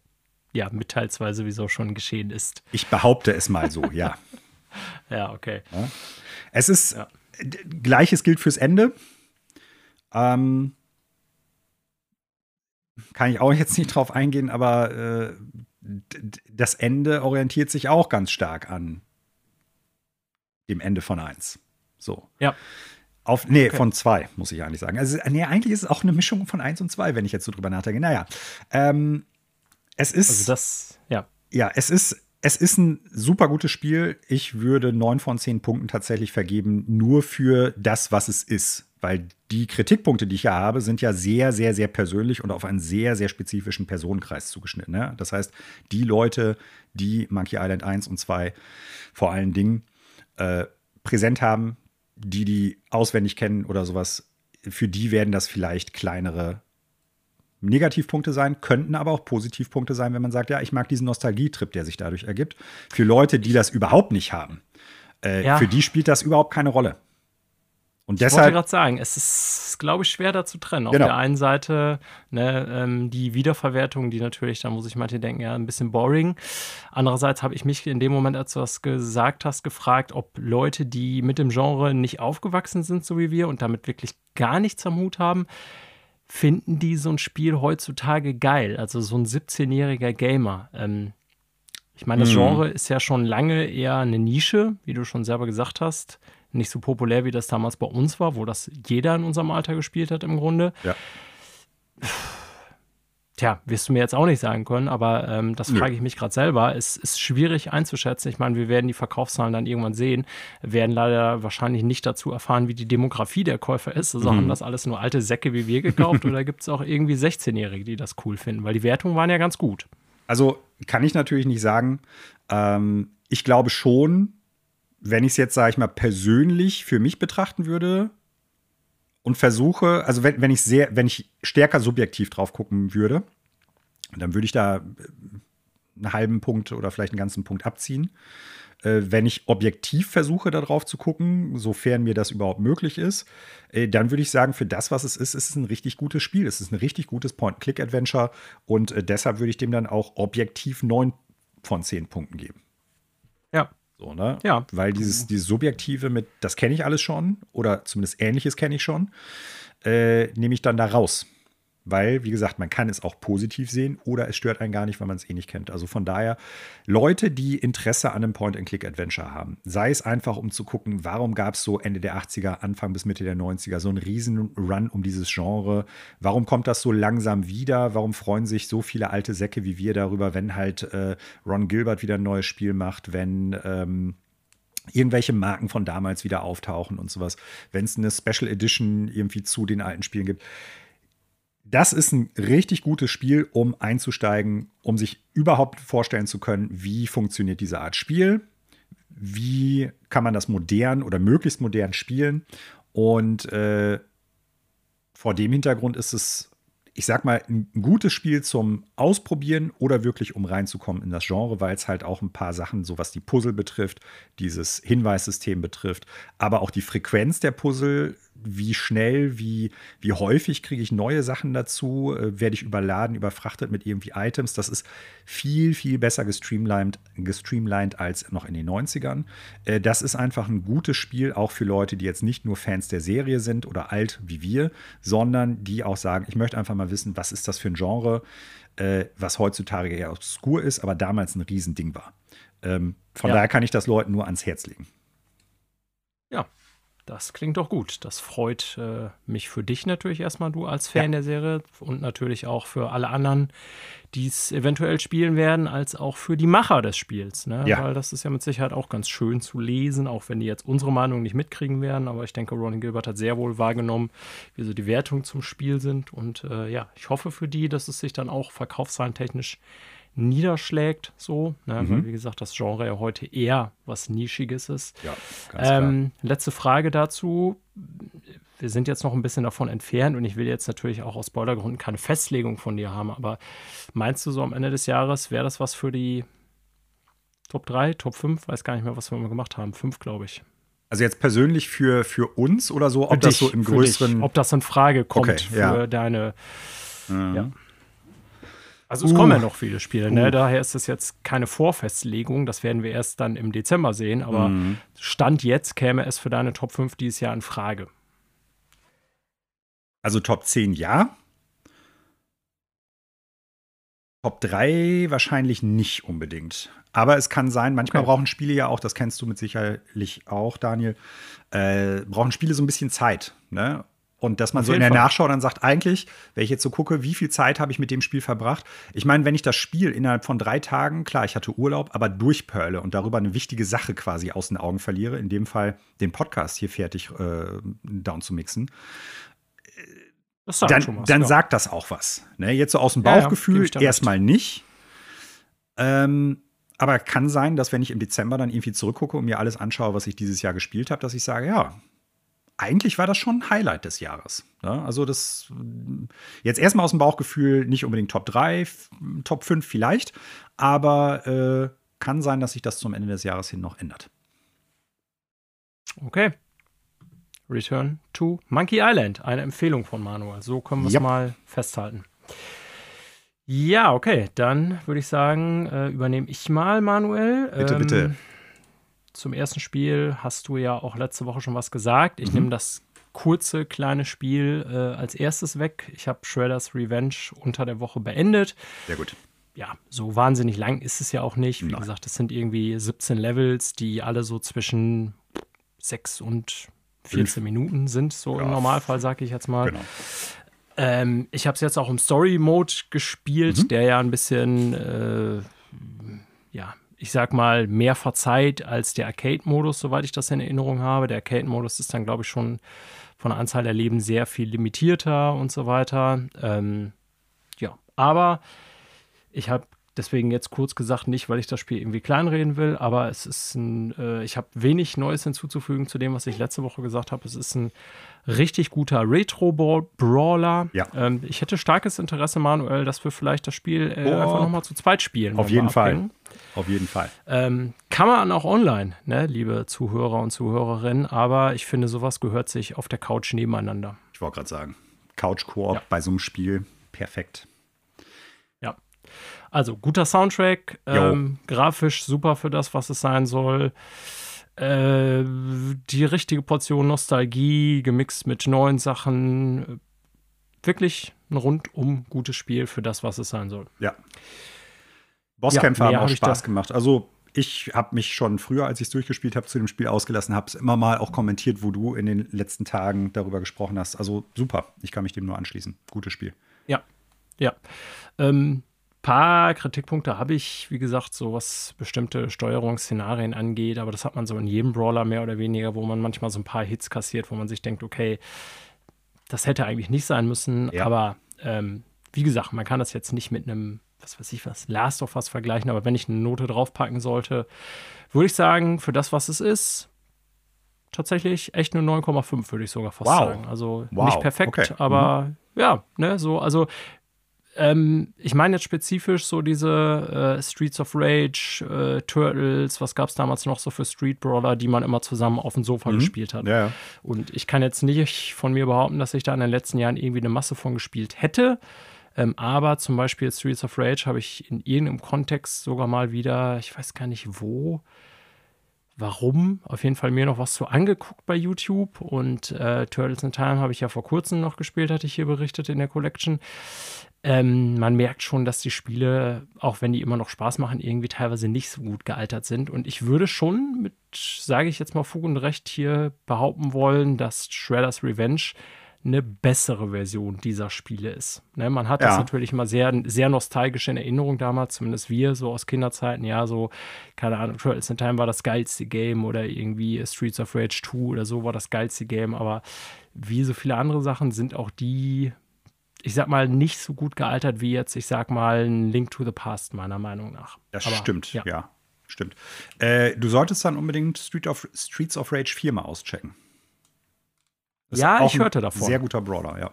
S1: ja mit Teil 2 sowieso schon geschehen ist.
S2: Ich behaupte es mal so, ja.
S1: ja, okay. Ja.
S2: Es ist ja. gleiches gilt fürs Ende. Ähm, kann ich auch jetzt nicht drauf eingehen, aber äh, das Ende orientiert sich auch ganz stark an dem Ende von 1. So.
S1: Ja.
S2: Auf, nee, okay. von 2, muss ich eigentlich sagen. Also, nee, eigentlich ist es auch eine Mischung von 1 und 2, wenn ich jetzt so drüber nachdenke. Naja. Ähm, es ist.
S1: Also, das, ja.
S2: Ja, es ist, es ist ein super gutes Spiel. Ich würde neun von zehn Punkten tatsächlich vergeben, nur für das, was es ist. Weil die Kritikpunkte, die ich ja habe, sind ja sehr, sehr, sehr persönlich und auf einen sehr, sehr spezifischen Personenkreis zugeschnitten. Ne? Das heißt, die Leute, die Monkey Island 1 und 2 vor allen Dingen äh, präsent haben, die die auswendig kennen oder sowas, für die werden das vielleicht kleinere Negativpunkte sein, könnten aber auch Positivpunkte sein, wenn man sagt, ja, ich mag diesen Nostalgietrip, der sich dadurch ergibt. Für Leute, die das überhaupt nicht haben, äh, ja. für die spielt das überhaupt keine Rolle.
S1: Und ich deshalb, wollte gerade sagen, es ist, glaube ich, schwer da zu trennen. Auf genau. der einen Seite ne, ähm, die Wiederverwertung, die natürlich, da muss ich manche denken, ja, ein bisschen boring. Andererseits habe ich mich in dem Moment, als du das gesagt hast, gefragt, ob Leute, die mit dem Genre nicht aufgewachsen sind, so wie wir, und damit wirklich gar nichts am Hut haben, finden die so ein Spiel heutzutage geil? Also so ein 17-jähriger Gamer. Ähm, ich meine, das mhm. Genre ist ja schon lange eher eine Nische, wie du schon selber gesagt hast. Nicht so populär, wie das damals bei uns war, wo das jeder in unserem Alter gespielt hat im Grunde. Ja. Tja, wirst du mir jetzt auch nicht sagen können, aber ähm, das frage ich mich gerade selber. Es ist schwierig einzuschätzen. Ich meine, wir werden die Verkaufszahlen dann irgendwann sehen, werden leider wahrscheinlich nicht dazu erfahren, wie die Demografie der Käufer ist. Also mhm. haben das alles nur alte Säcke wie wir gekauft oder gibt es auch irgendwie 16-Jährige, die das cool finden? Weil die Wertungen waren ja ganz gut.
S2: Also kann ich natürlich nicht sagen. Ähm, ich glaube schon, wenn ich es jetzt, sage ich mal, persönlich für mich betrachten würde, und versuche, also wenn, wenn ich sehr, wenn ich stärker subjektiv drauf gucken würde, dann würde ich da äh, einen halben Punkt oder vielleicht einen ganzen Punkt abziehen. Äh, wenn ich objektiv versuche, darauf zu gucken, sofern mir das überhaupt möglich ist, äh, dann würde ich sagen, für das, was es ist, ist es ein richtig gutes Spiel. Es ist ein richtig gutes Point-Click-Adventure und deshalb würde ich dem dann auch objektiv neun von zehn Punkten geben.
S1: Ja.
S2: So, ne? Ja. Weil dieses, dieses Subjektive mit, das kenne ich alles schon, oder zumindest Ähnliches kenne ich schon, äh, nehme ich dann da raus. Weil, wie gesagt, man kann es auch positiv sehen oder es stört einen gar nicht, weil man es eh nicht kennt. Also von daher, Leute, die Interesse an einem Point-and-Click-Adventure haben, sei es einfach, um zu gucken, warum gab es so Ende der 80er, Anfang bis Mitte der 90er so einen riesen Run um dieses Genre? Warum kommt das so langsam wieder? Warum freuen sich so viele alte Säcke wie wir darüber, wenn halt äh, Ron Gilbert wieder ein neues Spiel macht, wenn. Ähm, irgendwelche Marken von damals wieder auftauchen und sowas, wenn es eine Special Edition irgendwie zu den alten Spielen gibt das ist ein richtig gutes Spiel, um einzusteigen, um sich überhaupt vorstellen zu können, wie funktioniert diese Art Spiel, wie kann man das modern oder möglichst modern spielen. Und äh, vor dem Hintergrund ist es, ich sag mal, ein gutes Spiel zum Ausprobieren oder wirklich um reinzukommen in das Genre, weil es halt auch ein paar Sachen, so was die Puzzle betrifft, dieses Hinweissystem betrifft, aber auch die Frequenz der Puzzle wie schnell, wie, wie häufig kriege ich neue Sachen dazu, äh, werde ich überladen, überfrachtet mit irgendwie Items. Das ist viel, viel besser gestreamlined, gestreamlined als noch in den 90ern. Äh, das ist einfach ein gutes Spiel, auch für Leute, die jetzt nicht nur Fans der Serie sind oder alt wie wir, sondern die auch sagen, ich möchte einfach mal wissen, was ist das für ein Genre, äh, was heutzutage eher obskur ist, aber damals ein Riesending war. Ähm, von ja. daher kann ich das Leuten nur ans Herz legen.
S1: Das klingt doch gut. Das freut äh, mich für dich natürlich erstmal, du als Fan ja. der Serie und natürlich auch für alle anderen, die es eventuell spielen werden, als auch für die Macher des Spiels. Ne? Ja. Weil das ist ja mit Sicherheit auch ganz schön zu lesen, auch wenn die jetzt unsere Meinung nicht mitkriegen werden. Aber ich denke, Ronnie Gilbert hat sehr wohl wahrgenommen, wie so die Wertungen zum Spiel sind. Und äh, ja, ich hoffe für die, dass es sich dann auch verkaufszahlentechnisch technisch niederschlägt, so, ne? mhm. weil wie gesagt, das Genre ja heute eher was Nischiges ist. Ja, ähm, letzte Frage dazu. Wir sind jetzt noch ein bisschen davon entfernt und ich will jetzt natürlich auch aus Spoilergründen keine Festlegung von dir haben, aber meinst du so am Ende des Jahres, wäre das was für die Top 3, Top 5? Weiß gar nicht mehr, was wir mal gemacht haben. 5, glaube ich.
S2: Also jetzt persönlich für, für uns oder so, ob dich, das so im größeren.
S1: ob das in Frage kommt okay, für ja. deine. Mhm. Ja. Also es uh. kommen ja noch viele Spiele, ne? Uh. daher ist es jetzt keine Vorfestlegung, das werden wir erst dann im Dezember sehen, aber mhm. Stand jetzt käme es für deine Top 5 dieses Jahr in Frage.
S2: Also Top 10 ja. Top 3 wahrscheinlich nicht unbedingt. Aber es kann sein, manchmal okay. brauchen Spiele ja auch, das kennst du mit sicherlich auch, Daniel, äh, brauchen Spiele so ein bisschen Zeit. Ne? Und dass man so in der Fall. Nachschau dann sagt, eigentlich, wenn ich jetzt so gucke, wie viel Zeit habe ich mit dem Spiel verbracht? Ich meine, wenn ich das Spiel innerhalb von drei Tagen, klar, ich hatte Urlaub, aber durchperle und darüber eine wichtige Sache quasi aus den Augen verliere, in dem Fall den Podcast hier fertig äh, down zu mixen, dann, was, dann ja. sagt das auch was. Ne? Jetzt so aus dem Bauchgefühl ja, ja, erstmal nicht. Ähm, aber kann sein, dass wenn ich im Dezember dann irgendwie zurückgucke und mir alles anschaue, was ich dieses Jahr gespielt habe, dass ich sage, ja, eigentlich war das schon ein Highlight des Jahres. Ne? Also das jetzt erstmal aus dem Bauchgefühl nicht unbedingt Top 3, Top 5 vielleicht, aber äh, kann sein, dass sich das zum Ende des Jahres hin noch ändert.
S1: Okay. Return to Monkey Island, eine Empfehlung von Manuel. So können wir es yep. mal festhalten. Ja, okay, dann würde ich sagen, äh, übernehme ich mal, Manuel.
S2: Bitte, ähm, bitte.
S1: Zum ersten Spiel hast du ja auch letzte Woche schon was gesagt. Ich mhm. nehme das kurze, kleine Spiel äh, als erstes weg. Ich habe Shredder's Revenge unter der Woche beendet.
S2: Sehr gut.
S1: Ja, so wahnsinnig lang ist es ja auch nicht. Wie Nein. gesagt, es sind irgendwie 17 Levels, die alle so zwischen 6 und 14 Minuten sind, so ja. im Normalfall, sage ich jetzt mal. Genau. Ähm, ich habe es jetzt auch im Story-Mode gespielt, mhm. der ja ein bisschen, äh, ja, ich sag mal, mehr verzeiht als der Arcade-Modus, soweit ich das in Erinnerung habe. Der Arcade-Modus ist dann, glaube ich, schon von der Anzahl der Leben sehr viel limitierter und so weiter. Ähm, ja, aber ich habe Deswegen jetzt kurz gesagt nicht, weil ich das Spiel irgendwie kleinreden will, aber es ist ein, äh, ich habe wenig Neues hinzuzufügen zu dem, was ich letzte Woche gesagt habe. Es ist ein richtig guter Retro-Brawler.
S2: Ja.
S1: Ähm, ich hätte starkes Interesse, Manuel, dass wir vielleicht das Spiel äh, oh. einfach nochmal zu zweit spielen.
S2: Auf jeden Fall. Auf jeden Fall.
S1: Ähm, kann man auch online, ne, liebe Zuhörer und Zuhörerinnen, aber ich finde, sowas gehört sich auf der Couch nebeneinander.
S2: Ich wollte gerade sagen, Couch-Koop ja. bei so einem Spiel, perfekt.
S1: Also guter Soundtrack, ähm, grafisch super für das, was es sein soll. Äh, die richtige Portion Nostalgie gemixt mit neuen Sachen. Wirklich ein rundum gutes Spiel für das, was es sein soll.
S2: Ja. Bosskämpfe ja, haben auch Spaß gemacht. Also ich habe mich schon früher, als ich es durchgespielt habe, zu dem Spiel ausgelassen, habe es immer mal auch kommentiert, wo du in den letzten Tagen darüber gesprochen hast. Also super, ich kann mich dem nur anschließen. Gutes Spiel.
S1: Ja, ja. Ähm, paar Kritikpunkte habe ich, wie gesagt, so was bestimmte Steuerungsszenarien angeht, aber das hat man so in jedem Brawler mehr oder weniger, wo man manchmal so ein paar Hits kassiert, wo man sich denkt, okay, das hätte eigentlich nicht sein müssen, ja. aber ähm, wie gesagt, man kann das jetzt nicht mit einem, was weiß ich was, Last of Us vergleichen, aber wenn ich eine Note draufpacken sollte, würde ich sagen, für das, was es ist, tatsächlich echt eine 9,5, würde ich sogar fast wow. sagen. Also wow. nicht perfekt, okay. aber mhm. ja, ne, so, also ähm, ich meine jetzt spezifisch so diese äh, Streets of Rage, äh, Turtles, was gab es damals noch so für Street Brawler, die man immer zusammen auf dem Sofa mhm. gespielt hat.
S2: Ja.
S1: Und ich kann jetzt nicht von mir behaupten, dass ich da in den letzten Jahren irgendwie eine Masse von gespielt hätte. Ähm, aber zum Beispiel Streets of Rage habe ich in irgendeinem Kontext sogar mal wieder, ich weiß gar nicht wo, warum, auf jeden Fall mir noch was zu angeguckt bei YouTube. Und äh, Turtles in Time habe ich ja vor kurzem noch gespielt, hatte ich hier berichtet in der Collection. Ähm, man merkt schon, dass die Spiele, auch wenn die immer noch Spaß machen, irgendwie teilweise nicht so gut gealtert sind. Und ich würde schon mit, sage ich jetzt mal Fug und Recht hier behaupten wollen, dass Shredder's Revenge eine bessere Version dieser Spiele ist. Ne, man hat ja. das natürlich immer sehr, sehr nostalgisch in Erinnerung damals, zumindest wir, so aus Kinderzeiten, ja, so, keine Ahnung, Turtles in Time war das geilste Game oder irgendwie Streets of Rage 2 oder so war das geilste Game, aber wie so viele andere Sachen sind auch die ich sag mal, nicht so gut gealtert wie jetzt, ich sag mal, ein Link to the Past, meiner Meinung nach.
S2: Das Aber, stimmt, ja. ja stimmt. Äh, du solltest dann unbedingt Street of, Streets of Rage 4 mal auschecken.
S1: Das ja, ich hörte davon.
S2: Sehr guter Brawler, ja.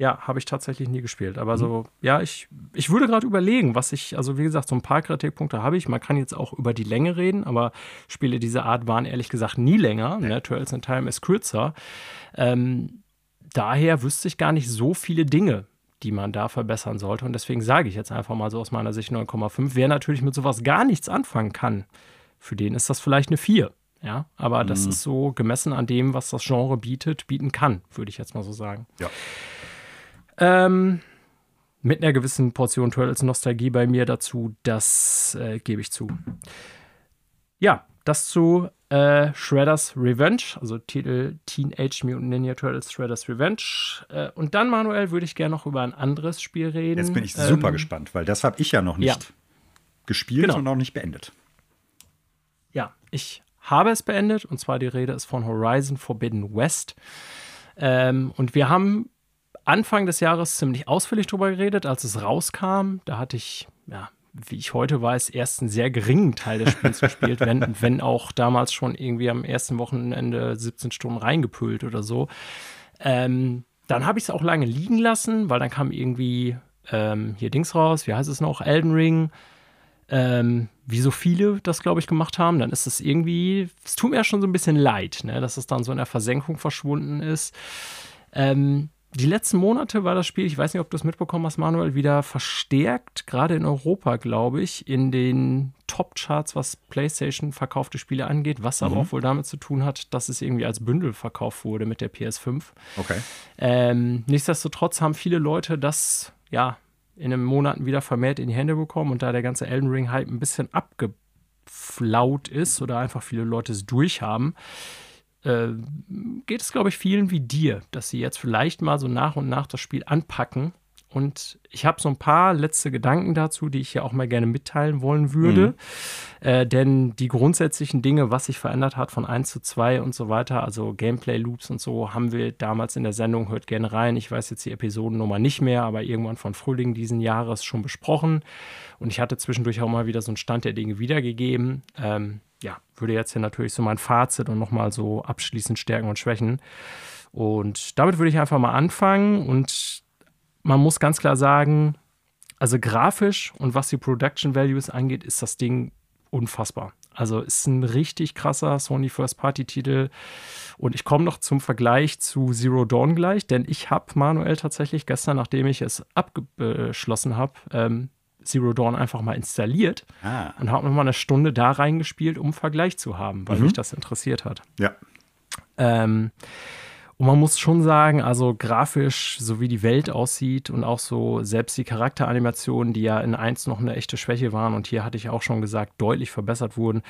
S1: Ja, habe ich tatsächlich nie gespielt. Aber mhm. so, ja, ich, ich würde gerade überlegen, was ich, also wie gesagt, so ein paar Kritikpunkte habe ich. Man kann jetzt auch über die Länge reden, aber Spiele dieser Art waren ehrlich gesagt nie länger. Ja. Ne? Turtles in Time ist kürzer. Ähm, daher wüsste ich gar nicht so viele Dinge, die man da verbessern sollte. Und deswegen sage ich jetzt einfach mal so aus meiner Sicht 9,5. Wer natürlich mit sowas gar nichts anfangen kann, für den ist das vielleicht eine 4. Ja, aber das mhm. ist so gemessen an dem, was das Genre bietet, bieten kann, würde ich jetzt mal so sagen.
S2: Ja.
S1: Ähm, mit einer gewissen Portion Turtles Nostalgie bei mir dazu, das äh, gebe ich zu. Ja, das zu äh, Shredder's Revenge, also Titel Teenage Mutant Ninja Turtles Shredder's Revenge. Äh, und dann, Manuel, würde ich gerne noch über ein anderes Spiel reden.
S2: Jetzt bin ich super ähm, gespannt, weil das habe ich ja noch nicht ja. gespielt genau. und auch nicht beendet.
S1: Ja, ich habe es beendet und zwar die Rede ist von Horizon Forbidden West. Ähm, und wir haben Anfang des Jahres ziemlich ausführlich darüber geredet, als es rauskam. Da hatte ich, ja, wie ich heute weiß, erst einen sehr geringen Teil des Spiels gespielt, wenn, wenn auch damals schon irgendwie am ersten Wochenende 17 Stunden reingepült oder so. Ähm, dann habe ich es auch lange liegen lassen, weil dann kam irgendwie ähm, hier Dings raus, wie heißt es noch, Elden Ring. Ähm, wie so viele das, glaube ich, gemacht haben, dann ist es irgendwie, es tut mir ja schon so ein bisschen leid, ne, dass es dann so in der Versenkung verschwunden ist. Ähm, die letzten Monate war das Spiel, ich weiß nicht, ob du es mitbekommen hast, Manuel, wieder verstärkt, gerade in Europa, glaube ich, in den Top-Charts, was PlayStation verkaufte Spiele angeht, was aber mhm. auch wohl damit zu tun hat, dass es irgendwie als Bündel verkauft wurde mit der PS5.
S2: Okay.
S1: Ähm, nichtsdestotrotz haben viele Leute das, ja, in den Monaten wieder vermehrt in die Hände bekommen und da der ganze Elden Ring-Hype ein bisschen abgeflaut ist oder einfach viele Leute es durchhaben, äh, geht es, glaube ich, vielen wie dir, dass sie jetzt vielleicht mal so nach und nach das Spiel anpacken. Und ich habe so ein paar letzte Gedanken dazu, die ich hier auch mal gerne mitteilen wollen würde. Mhm. Äh, denn die grundsätzlichen Dinge, was sich verändert hat von 1 zu 2 und so weiter, also Gameplay-Loops und so, haben wir damals in der Sendung, hört gerne rein. Ich weiß jetzt die Episodennummer nicht mehr, aber irgendwann von Frühling diesen Jahres schon besprochen. Und ich hatte zwischendurch auch mal wieder so einen Stand der Dinge wiedergegeben. Ähm, ja, würde jetzt hier natürlich so mein Fazit und nochmal so abschließend Stärken und Schwächen. Und damit würde ich einfach mal anfangen. Und man muss ganz klar sagen, also grafisch und was die Production Values angeht, ist das Ding unfassbar. Also ist ein richtig krasser Sony First Party Titel. Und ich komme noch zum Vergleich zu Zero Dawn gleich, denn ich habe manuell tatsächlich gestern, nachdem ich es abgeschlossen habe, ähm, Zero Dawn einfach mal installiert ah. und habe nochmal eine Stunde da reingespielt, um einen Vergleich zu haben, weil mhm. mich das interessiert hat.
S2: Ja.
S1: Ähm, und man muss schon sagen, also grafisch, so wie die Welt aussieht und auch so selbst die Charakteranimationen, die ja in 1 noch eine echte Schwäche waren und hier hatte ich auch schon gesagt, deutlich verbessert wurden.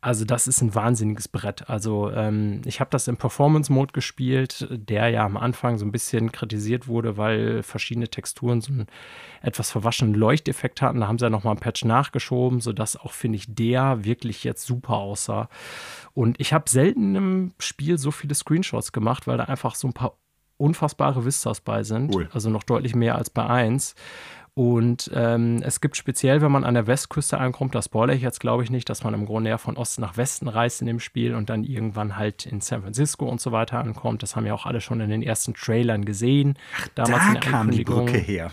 S1: Also das ist ein wahnsinniges Brett. Also ähm, ich habe das im Performance-Mode gespielt, der ja am Anfang so ein bisschen kritisiert wurde, weil verschiedene Texturen so einen etwas verwaschenen Leuchteffekt hatten. Da haben sie ja nochmal ein Patch nachgeschoben, sodass auch, finde ich, der wirklich jetzt super aussah. Und ich habe selten im Spiel so viele Screenshots gemacht, weil da einfach so ein paar unfassbare Vistas bei sind. Cool. Also noch deutlich mehr als bei 1. Und ähm, es gibt speziell, wenn man an der Westküste ankommt, das spoilere ich jetzt glaube ich nicht, dass man im Grunde ja von Osten nach Westen reist in dem Spiel und dann irgendwann halt in San Francisco und so weiter ankommt. Das haben ja auch alle schon in den ersten Trailern gesehen.
S2: Ach, Damals da in der kam die Brücke her.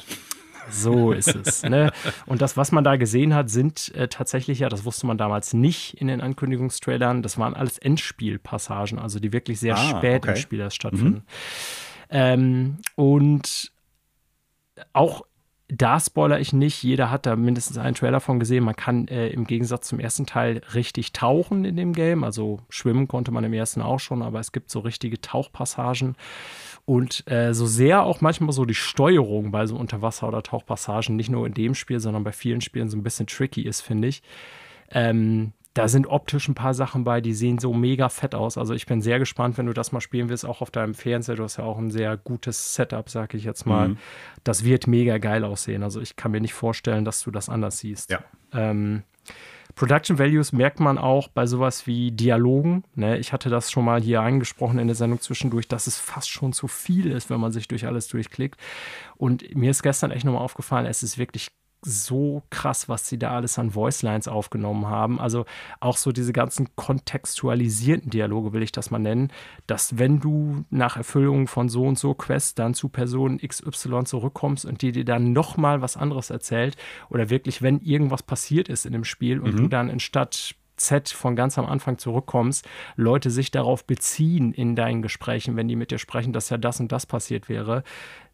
S1: So ist es. Ne? Und das, was man da gesehen hat, sind äh, tatsächlich ja, das wusste man damals nicht in den Ankündigungstrailern, das waren alles Endspielpassagen, also die wirklich sehr ah, spät okay. im Spiel erst stattfinden. Mhm. Ähm, und auch da spoiler ich nicht. Jeder hat da mindestens einen Trailer von gesehen. Man kann äh, im Gegensatz zum ersten Teil richtig tauchen in dem Game. Also schwimmen konnte man im ersten auch schon, aber es gibt so richtige Tauchpassagen. Und äh, so sehr auch manchmal so die Steuerung bei so Unterwasser- oder Tauchpassagen, nicht nur in dem Spiel, sondern bei vielen Spielen so ein bisschen tricky ist, finde ich. Ähm, da sind optisch ein paar Sachen bei, die sehen so mega fett aus. Also ich bin sehr gespannt, wenn du das mal spielen willst, auch auf deinem Fernseher. Du hast ja auch ein sehr gutes Setup, sag ich jetzt mal. Mhm. Das wird mega geil aussehen. Also ich kann mir nicht vorstellen, dass du das anders siehst.
S2: Ja.
S1: Ähm, Production Values merkt man auch bei sowas wie Dialogen. Ne? Ich hatte das schon mal hier angesprochen in der Sendung zwischendurch, dass es fast schon zu viel ist, wenn man sich durch alles durchklickt. Und mir ist gestern echt nochmal aufgefallen, es ist wirklich so krass, was sie da alles an Voicelines aufgenommen haben. Also auch so diese ganzen kontextualisierten Dialoge, will ich das mal nennen, dass wenn du nach Erfüllung von so und so Quests dann zu Person XY zurückkommst und die dir dann nochmal was anderes erzählt oder wirklich, wenn irgendwas passiert ist in dem Spiel und mhm. du dann in Stadt Z von ganz am Anfang zurückkommst, Leute sich darauf beziehen in deinen Gesprächen, wenn die mit dir sprechen, dass ja das und das passiert wäre,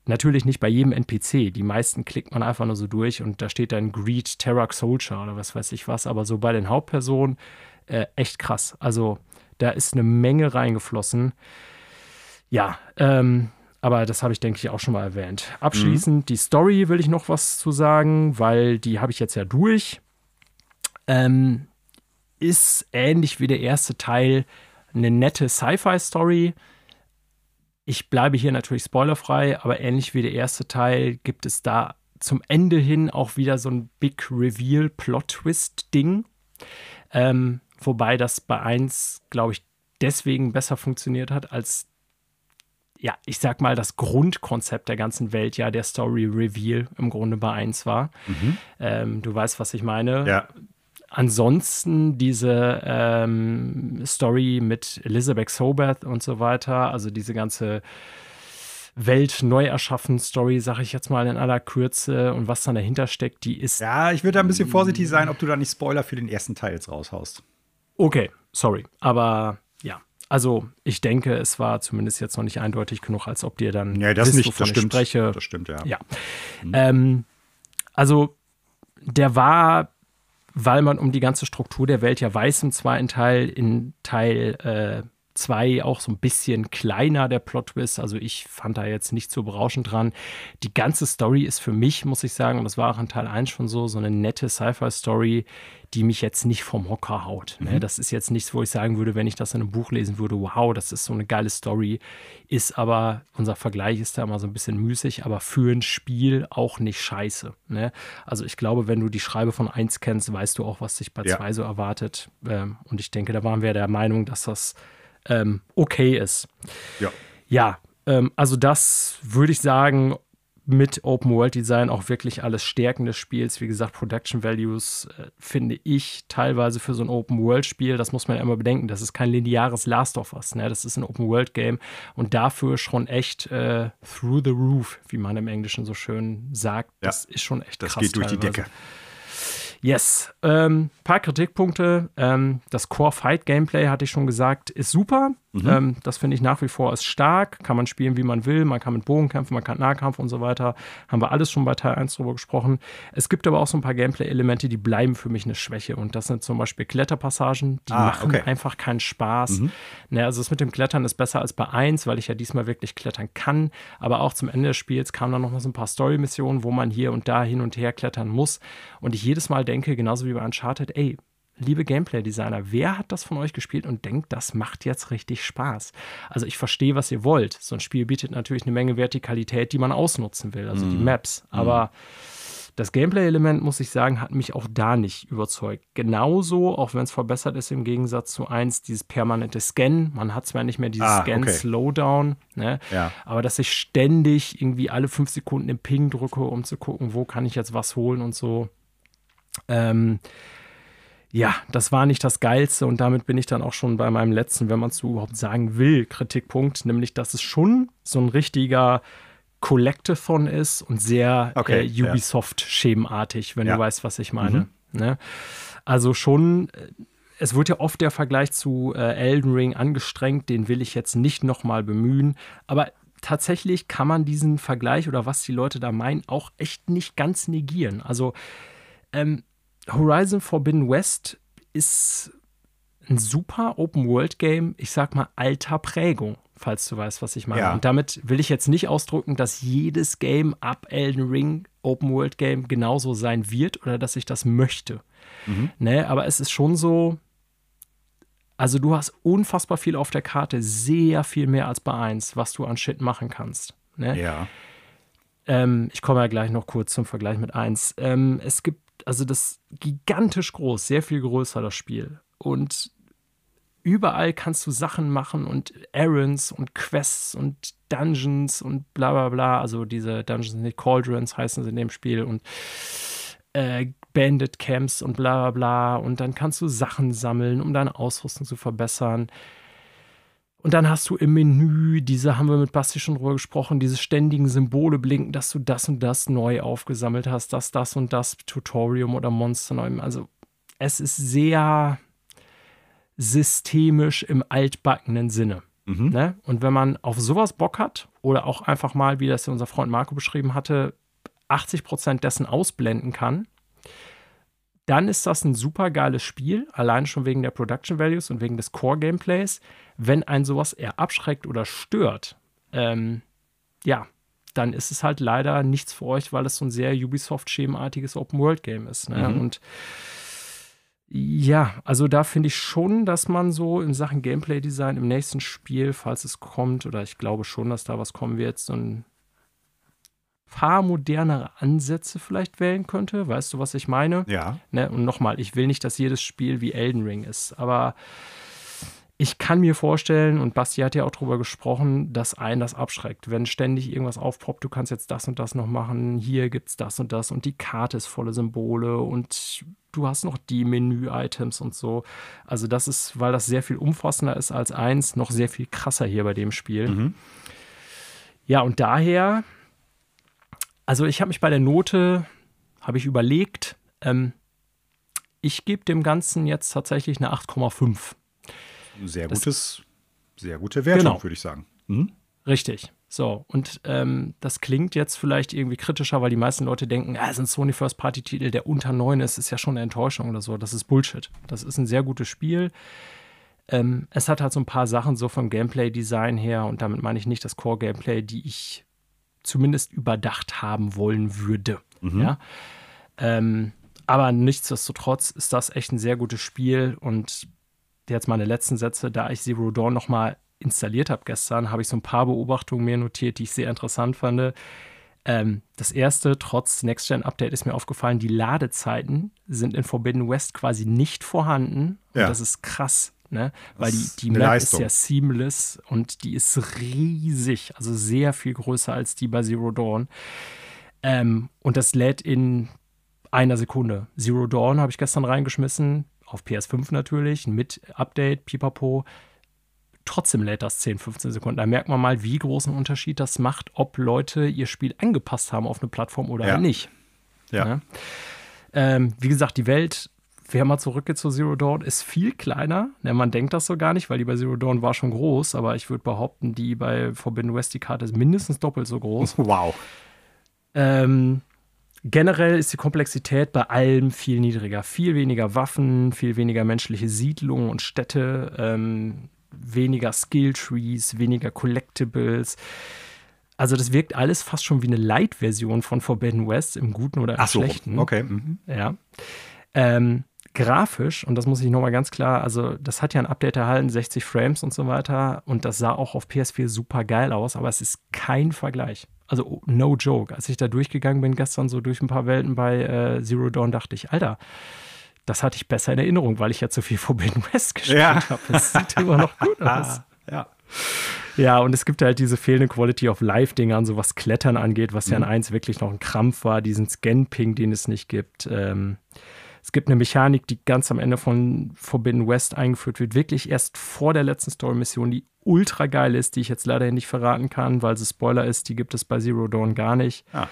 S1: Natürlich nicht bei jedem NPC. Die meisten klickt man einfach nur so durch und da steht dann Greed Terrak Soldier oder was weiß ich was. Aber so bei den Hauptpersonen äh, echt krass. Also da ist eine Menge reingeflossen. Ja, ähm, aber das habe ich, denke ich, auch schon mal erwähnt. Abschließend mhm. die Story will ich noch was zu sagen, weil die habe ich jetzt ja durch. Ähm, ist ähnlich wie der erste Teil eine nette Sci-Fi-Story. Ich bleibe hier natürlich spoilerfrei, aber ähnlich wie der erste Teil gibt es da zum Ende hin auch wieder so ein Big Reveal Plot Twist Ding. Ähm, wobei das bei 1, glaube ich, deswegen besser funktioniert hat, als ja, ich sag mal, das Grundkonzept der ganzen Welt ja der Story Reveal im Grunde bei 1 war. Mhm. Ähm, du weißt, was ich meine.
S2: Ja.
S1: Ansonsten diese ähm, Story mit Elizabeth Soberth und so weiter, also diese ganze Welt neu erschaffen Story, sag ich jetzt mal in aller Kürze und was dann dahinter steckt, die ist.
S2: Ja, ich würde da ein bisschen vorsichtig sein, ob du da nicht Spoiler für den ersten Teil jetzt raushaust.
S1: Okay, sorry, aber ja. Also, ich denke, es war zumindest jetzt noch nicht eindeutig genug, als ob dir dann
S2: ja, das wisst, nicht,
S1: das
S2: stimmt.
S1: spreche.
S2: Das stimmt, ja.
S1: Ja. Mhm. Ähm, also, der war weil man um die ganze Struktur der Welt ja weiß im zweiten Teil, in Teil 2 äh, auch so ein bisschen kleiner der Plot-Twist. Also ich fand da jetzt nicht so berauschend dran. Die ganze Story ist für mich, muss ich sagen, und das war auch in Teil 1 schon so, so eine nette Sci-Fi-Story, die mich jetzt nicht vom Hocker haut. Ne? Mhm. Das ist jetzt nichts, wo ich sagen würde, wenn ich das in einem Buch lesen würde, wow, das ist so eine geile Story. Ist aber, unser Vergleich ist da immer so ein bisschen müßig, aber für ein Spiel auch nicht scheiße. Ne? Also ich glaube, wenn du die Schreibe von 1 kennst, weißt du auch, was dich bei 2 ja. so erwartet. Ähm, und ich denke, da waren wir der Meinung, dass das ähm, okay ist.
S2: Ja.
S1: Ja, ähm, also das würde ich sagen, mit Open World Design auch wirklich alles Stärken des Spiels. Wie gesagt, Production Values äh, finde ich teilweise für so ein Open World Spiel, das muss man ja immer bedenken, das ist kein lineares Last of Us, ne? das ist ein Open World Game und dafür schon echt äh, through the roof, wie man im Englischen so schön sagt. Ja, das ist schon echt
S2: das
S1: krass.
S2: Das geht durch teilweise. die Decke.
S1: Yes. Ähm, paar Kritikpunkte. Ähm, das Core-Fight-Gameplay, hatte ich schon gesagt, ist super. Mhm. Ähm, das finde ich nach wie vor ist stark. Kann man spielen, wie man will. Man kann mit Bogen kämpfen, man kann Nahkampf und so weiter. Haben wir alles schon bei Teil 1 drüber gesprochen. Es gibt aber auch so ein paar Gameplay-Elemente, die bleiben für mich eine Schwäche. Und das sind zum Beispiel Kletterpassagen. Die ah, machen okay. einfach keinen Spaß. Mhm. Ne, also das mit dem Klettern ist besser als bei 1, weil ich ja diesmal wirklich klettern kann. Aber auch zum Ende des Spiels kamen dann noch mal so ein paar Story-Missionen, wo man hier und da hin und her klettern muss. Und ich jedes Mal denke, genauso wie bei Uncharted, ey, liebe Gameplay-Designer, wer hat das von euch gespielt und denkt, das macht jetzt richtig Spaß? Also ich verstehe, was ihr wollt. So ein Spiel bietet natürlich eine Menge Vertikalität, die man ausnutzen will, also mm. die mhm. Maps. Mhm. Aber mm. das Gameplay-Element, muss ich sagen, hat mich auch da nicht überzeugt. Genauso, auch wenn es verbessert ist im Gegensatz zu eins, dieses permanente Scan. Man hat zwar nicht mehr dieses ah, Scan-Slowdown, ne?
S2: ja.
S1: aber dass ich ständig irgendwie alle fünf Sekunden im Ping drücke, um zu gucken, wo kann ich jetzt was holen und so. Ähm, ja, das war nicht das Geilste und damit bin ich dann auch schon bei meinem letzten, wenn man es so überhaupt sagen will, Kritikpunkt, nämlich dass es schon so ein richtiger Collectathon ist und sehr
S2: okay,
S1: äh, Ubisoft-schemenartig, wenn ja. du weißt, was ich meine. Mhm. Ne? Also schon, äh, es wird ja oft der Vergleich zu äh, Elden Ring angestrengt, den will ich jetzt nicht nochmal bemühen, aber tatsächlich kann man diesen Vergleich oder was die Leute da meinen, auch echt nicht ganz negieren. Also ähm, Horizon Forbidden West ist ein super Open-World-Game, ich sag mal alter Prägung, falls du weißt, was ich meine. Ja. Und damit will ich jetzt nicht ausdrücken, dass jedes Game ab Elden Ring Open-World-Game genauso sein wird oder dass ich das möchte. Mhm. Ne, aber es ist schon so, also du hast unfassbar viel auf der Karte, sehr viel mehr als bei 1, was du an Shit machen kannst. Ne?
S2: Ja.
S1: Ähm, ich komme ja gleich noch kurz zum Vergleich mit 1. Ähm, es gibt also das gigantisch groß, sehr viel größer das Spiel. Und überall kannst du Sachen machen und Errands und Quests und Dungeons und bla bla bla. Also diese Dungeons nicht Cauldrons heißen sie in dem Spiel und äh, Bandit Camps und bla bla bla. Und dann kannst du Sachen sammeln, um deine Ausrüstung zu verbessern. Und dann hast du im Menü, diese haben wir mit Basti schon drüber gesprochen, diese ständigen Symbole blinken, dass du das und das neu aufgesammelt hast, dass das und das Tutorium oder Monster neu. Also es ist sehr systemisch im altbackenen Sinne. Mhm. Ne? Und wenn man auf sowas Bock hat oder auch einfach mal, wie das unser Freund Marco beschrieben hatte, 80 Prozent dessen ausblenden kann, dann ist das ein super geiles Spiel, allein schon wegen der Production Values und wegen des Core-Gameplays. Wenn ein sowas eher abschreckt oder stört, ähm, ja, dann ist es halt leider nichts für euch, weil es so ein sehr Ubisoft-schemenartiges Open-World-Game ist. Ne? Mhm. Und Ja, also da finde ich schon, dass man so in Sachen Gameplay-Design im nächsten Spiel, falls es kommt, oder ich glaube schon, dass da was kommen wird, so ein paar modernere Ansätze vielleicht wählen könnte. Weißt du, was ich meine?
S2: Ja.
S1: Ne? Und nochmal, ich will nicht, dass jedes Spiel wie Elden Ring ist, aber ich kann mir vorstellen, und Basti hat ja auch drüber gesprochen, dass einen das abschreckt. Wenn ständig irgendwas aufpoppt, du kannst jetzt das und das noch machen, hier gibt es das und das und die Karte ist volle Symbole und du hast noch die Menü-Items und so. Also das ist, weil das sehr viel umfassender ist als eins, noch sehr viel krasser hier bei dem Spiel. Mhm. Ja, und daher, also ich habe mich bei der Note, habe ich überlegt, ähm, ich gebe dem Ganzen jetzt tatsächlich eine 8,5
S2: sehr gutes, sehr gute Wertung, genau. würde ich sagen. Mhm.
S1: Richtig. So, und ähm, das klingt jetzt vielleicht irgendwie kritischer, weil die meisten Leute denken, ah, ist ein Sony First-Party-Titel, der unter 9 ist, ist ja schon eine Enttäuschung oder so. Das ist Bullshit. Das ist ein sehr gutes Spiel. Ähm, es hat halt so ein paar Sachen so vom Gameplay-Design her, und damit meine ich nicht das Core-Gameplay, die ich zumindest überdacht haben wollen würde. Mhm. Ja. Ähm, aber nichtsdestotrotz ist das echt ein sehr gutes Spiel und jetzt meine letzten Sätze, da ich Zero Dawn nochmal installiert habe gestern, habe ich so ein paar Beobachtungen mir notiert, die ich sehr interessant fand. Ähm, das erste, trotz Next-Gen-Update, ist mir aufgefallen, die Ladezeiten sind in Forbidden West quasi nicht vorhanden. Ja. Und das ist krass, ne? Weil die, die Map Leistung. ist ja seamless und die ist riesig, also sehr viel größer als die bei Zero Dawn. Ähm, und das lädt in einer Sekunde. Zero Dawn habe ich gestern reingeschmissen auf PS5 natürlich, mit Update, pipapo. Trotzdem lädt das 10, 15 Sekunden. Da merkt man mal, wie großen Unterschied das macht, ob Leute ihr Spiel angepasst haben auf eine Plattform oder ja. nicht. Ja. ja. Ähm, wie gesagt, die Welt, wer mal zurückgeht zu Zero Dawn, ist viel kleiner. Ja, man denkt das so gar nicht, weil die bei Zero Dawn war schon groß, aber ich würde behaupten, die bei Forbidden West, die Karte ist mindestens doppelt so groß.
S2: Wow.
S1: Ähm, Generell ist die Komplexität bei allem viel niedriger. Viel weniger Waffen, viel weniger menschliche Siedlungen und Städte, ähm, weniger Skilltrees, weniger Collectibles. Also das wirkt alles fast schon wie eine Light-Version von Forbidden West im Guten oder im Ach so, Schlechten.
S2: Okay. Mhm.
S1: Ja. Ähm, grafisch, und das muss ich nochmal ganz klar, also das hat ja ein Update erhalten, 60 Frames und so weiter, und das sah auch auf PS4 super geil aus, aber es ist kein Vergleich also no joke, als ich da durchgegangen bin gestern so durch ein paar Welten bei äh, Zero Dawn, dachte ich, Alter, das hatte ich besser in Erinnerung, weil ich ja zu viel Forbidden West gespielt ja. habe. Es sieht immer noch gut aus.
S2: ja.
S1: Ja, und es gibt halt diese fehlende Quality of Life-Dingern, so was Klettern angeht, was mhm. ja in 1 wirklich noch ein Krampf war, diesen Scan-Ping, den es nicht gibt. Ähm, es gibt eine Mechanik, die ganz am Ende von Forbidden West eingeführt wird, wirklich erst vor der letzten Story-Mission, die ultra geil ist, die ich jetzt leider nicht verraten kann, weil sie Spoiler ist, die gibt es bei Zero Dawn gar nicht. Ah.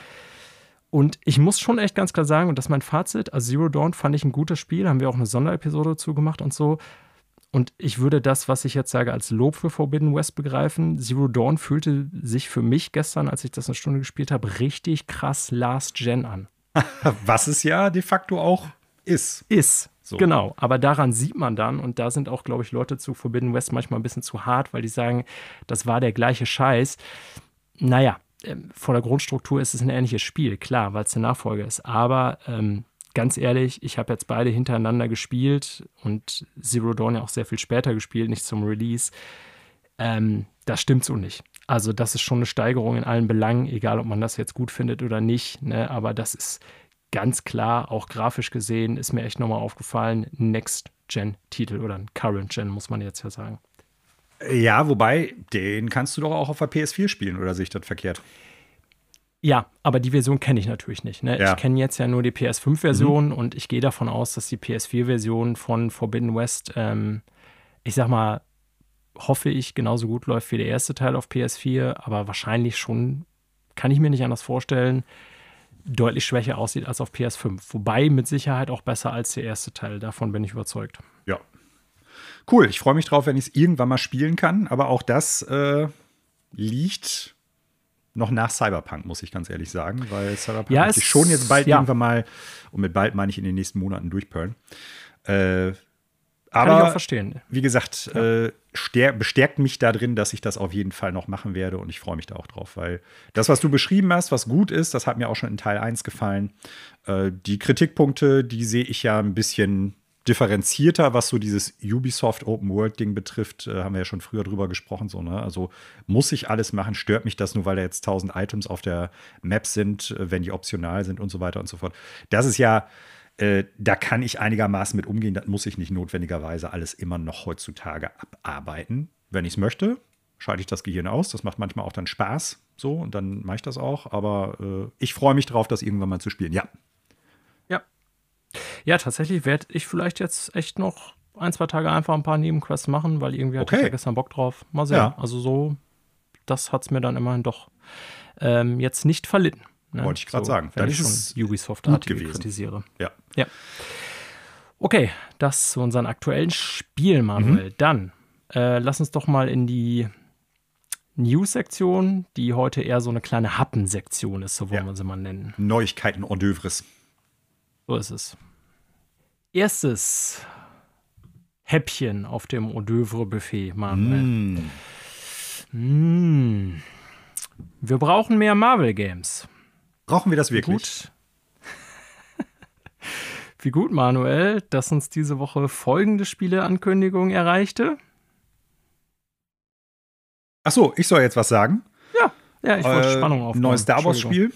S1: Und ich muss schon echt ganz klar sagen, und das ist mein Fazit, also Zero Dawn fand ich ein gutes Spiel, haben wir auch eine Sonderepisode dazu gemacht und so. Und ich würde das, was ich jetzt sage, als Lob für Forbidden West begreifen. Zero Dawn fühlte sich für mich gestern, als ich das eine Stunde gespielt habe, richtig krass Last Gen an.
S2: Was es ja de facto auch ist.
S1: Ist. So. Genau, aber daran sieht man dann, und da sind auch, glaube ich, Leute zu Forbidden West manchmal ein bisschen zu hart, weil die sagen, das war der gleiche Scheiß. Naja, ähm, von der Grundstruktur ist es ein ähnliches Spiel, klar, weil es eine Nachfolge ist. Aber ähm, ganz ehrlich, ich habe jetzt beide hintereinander gespielt und Zero Dawn ja auch sehr viel später gespielt, nicht zum Release. Ähm, das stimmt so nicht. Also, das ist schon eine Steigerung in allen Belangen, egal ob man das jetzt gut findet oder nicht. Ne? Aber das ist ganz klar, auch grafisch gesehen, ist mir echt nochmal aufgefallen, Next-Gen-Titel oder ein Current-Gen, muss man jetzt ja sagen.
S2: Ja, wobei, den kannst du doch auch auf der PS4 spielen, oder sehe ich das verkehrt?
S1: Ja, aber die Version kenne ich natürlich nicht. Ne? Ja. Ich kenne jetzt ja nur die PS5-Version mhm. und ich gehe davon aus, dass die PS4-Version von Forbidden West, ähm, ich sag mal, hoffe ich, genauso gut läuft wie der erste Teil auf PS4, aber wahrscheinlich schon, kann ich mir nicht anders vorstellen, deutlich schwächer aussieht als auf PS5. Wobei mit Sicherheit auch besser als der erste Teil. Davon bin ich überzeugt.
S2: Ja. Cool. Ich freue mich drauf, wenn ich es irgendwann mal spielen kann. Aber auch das äh, liegt noch nach Cyberpunk, muss ich ganz ehrlich sagen, weil Cyberpunk ja, ich schon jetzt bald ja. irgendwann mal, und mit bald meine ich in den nächsten Monaten durchperlen. Äh, aber, Kann ich auch
S1: verstehen.
S2: Wie gesagt, ja. äh, bestärkt mich da drin, dass ich das auf jeden Fall noch machen werde und ich freue mich da auch drauf, weil das, was du beschrieben hast, was gut ist, das hat mir auch schon in Teil 1 gefallen. Äh, die Kritikpunkte, die sehe ich ja ein bisschen differenzierter, was so dieses Ubisoft Open World Ding betrifft. Äh, haben wir ja schon früher drüber gesprochen. So, ne? Also muss ich alles machen? Stört mich das nur, weil da jetzt tausend Items auf der Map sind, äh, wenn die optional sind und so weiter und so fort. Das ist ja, äh, da kann ich einigermaßen mit umgehen. Das muss ich nicht notwendigerweise alles immer noch heutzutage abarbeiten. Wenn ich es möchte, schalte ich das Gehirn aus. Das macht manchmal auch dann Spaß. So, und dann mache ich das auch. Aber äh, ich freue mich drauf, das irgendwann mal zu spielen. Ja.
S1: Ja. Ja, tatsächlich werde ich vielleicht jetzt echt noch ein, zwei Tage einfach ein paar Nebenquests machen, weil irgendwie hatte okay. ich ja gestern Bock drauf. Mal sehen. Ja. Also so, das hat es mir dann immerhin doch ähm, jetzt nicht verlitten.
S2: Ne? Wollte ich gerade so, sagen.
S1: Dann ich schon Ubisoft-artige kritisiere. Ja. ja. Okay, das zu unseren aktuellen Spielen, Manuel. Mhm. Dann äh, lass uns doch mal in die News-Sektion, die heute eher so eine kleine Happensektion ist, so wollen ja. wir sie mal nennen.
S2: Neuigkeiten hors d'oeuvres.
S1: So ist es. Erstes Häppchen auf dem hors d'oeuvre-Buffet, Manuel. Mm. Mm. Wir brauchen mehr Marvel-Games.
S2: Brauchen wir das wirklich?
S1: Gut. Wie gut, Manuel, dass uns diese Woche folgende Spieleankündigung erreichte.
S2: Ach so, ich soll jetzt was sagen.
S1: Ja, ja, ich wollte äh, Spannung aufbauen.
S2: Neues Star Wars Spiel.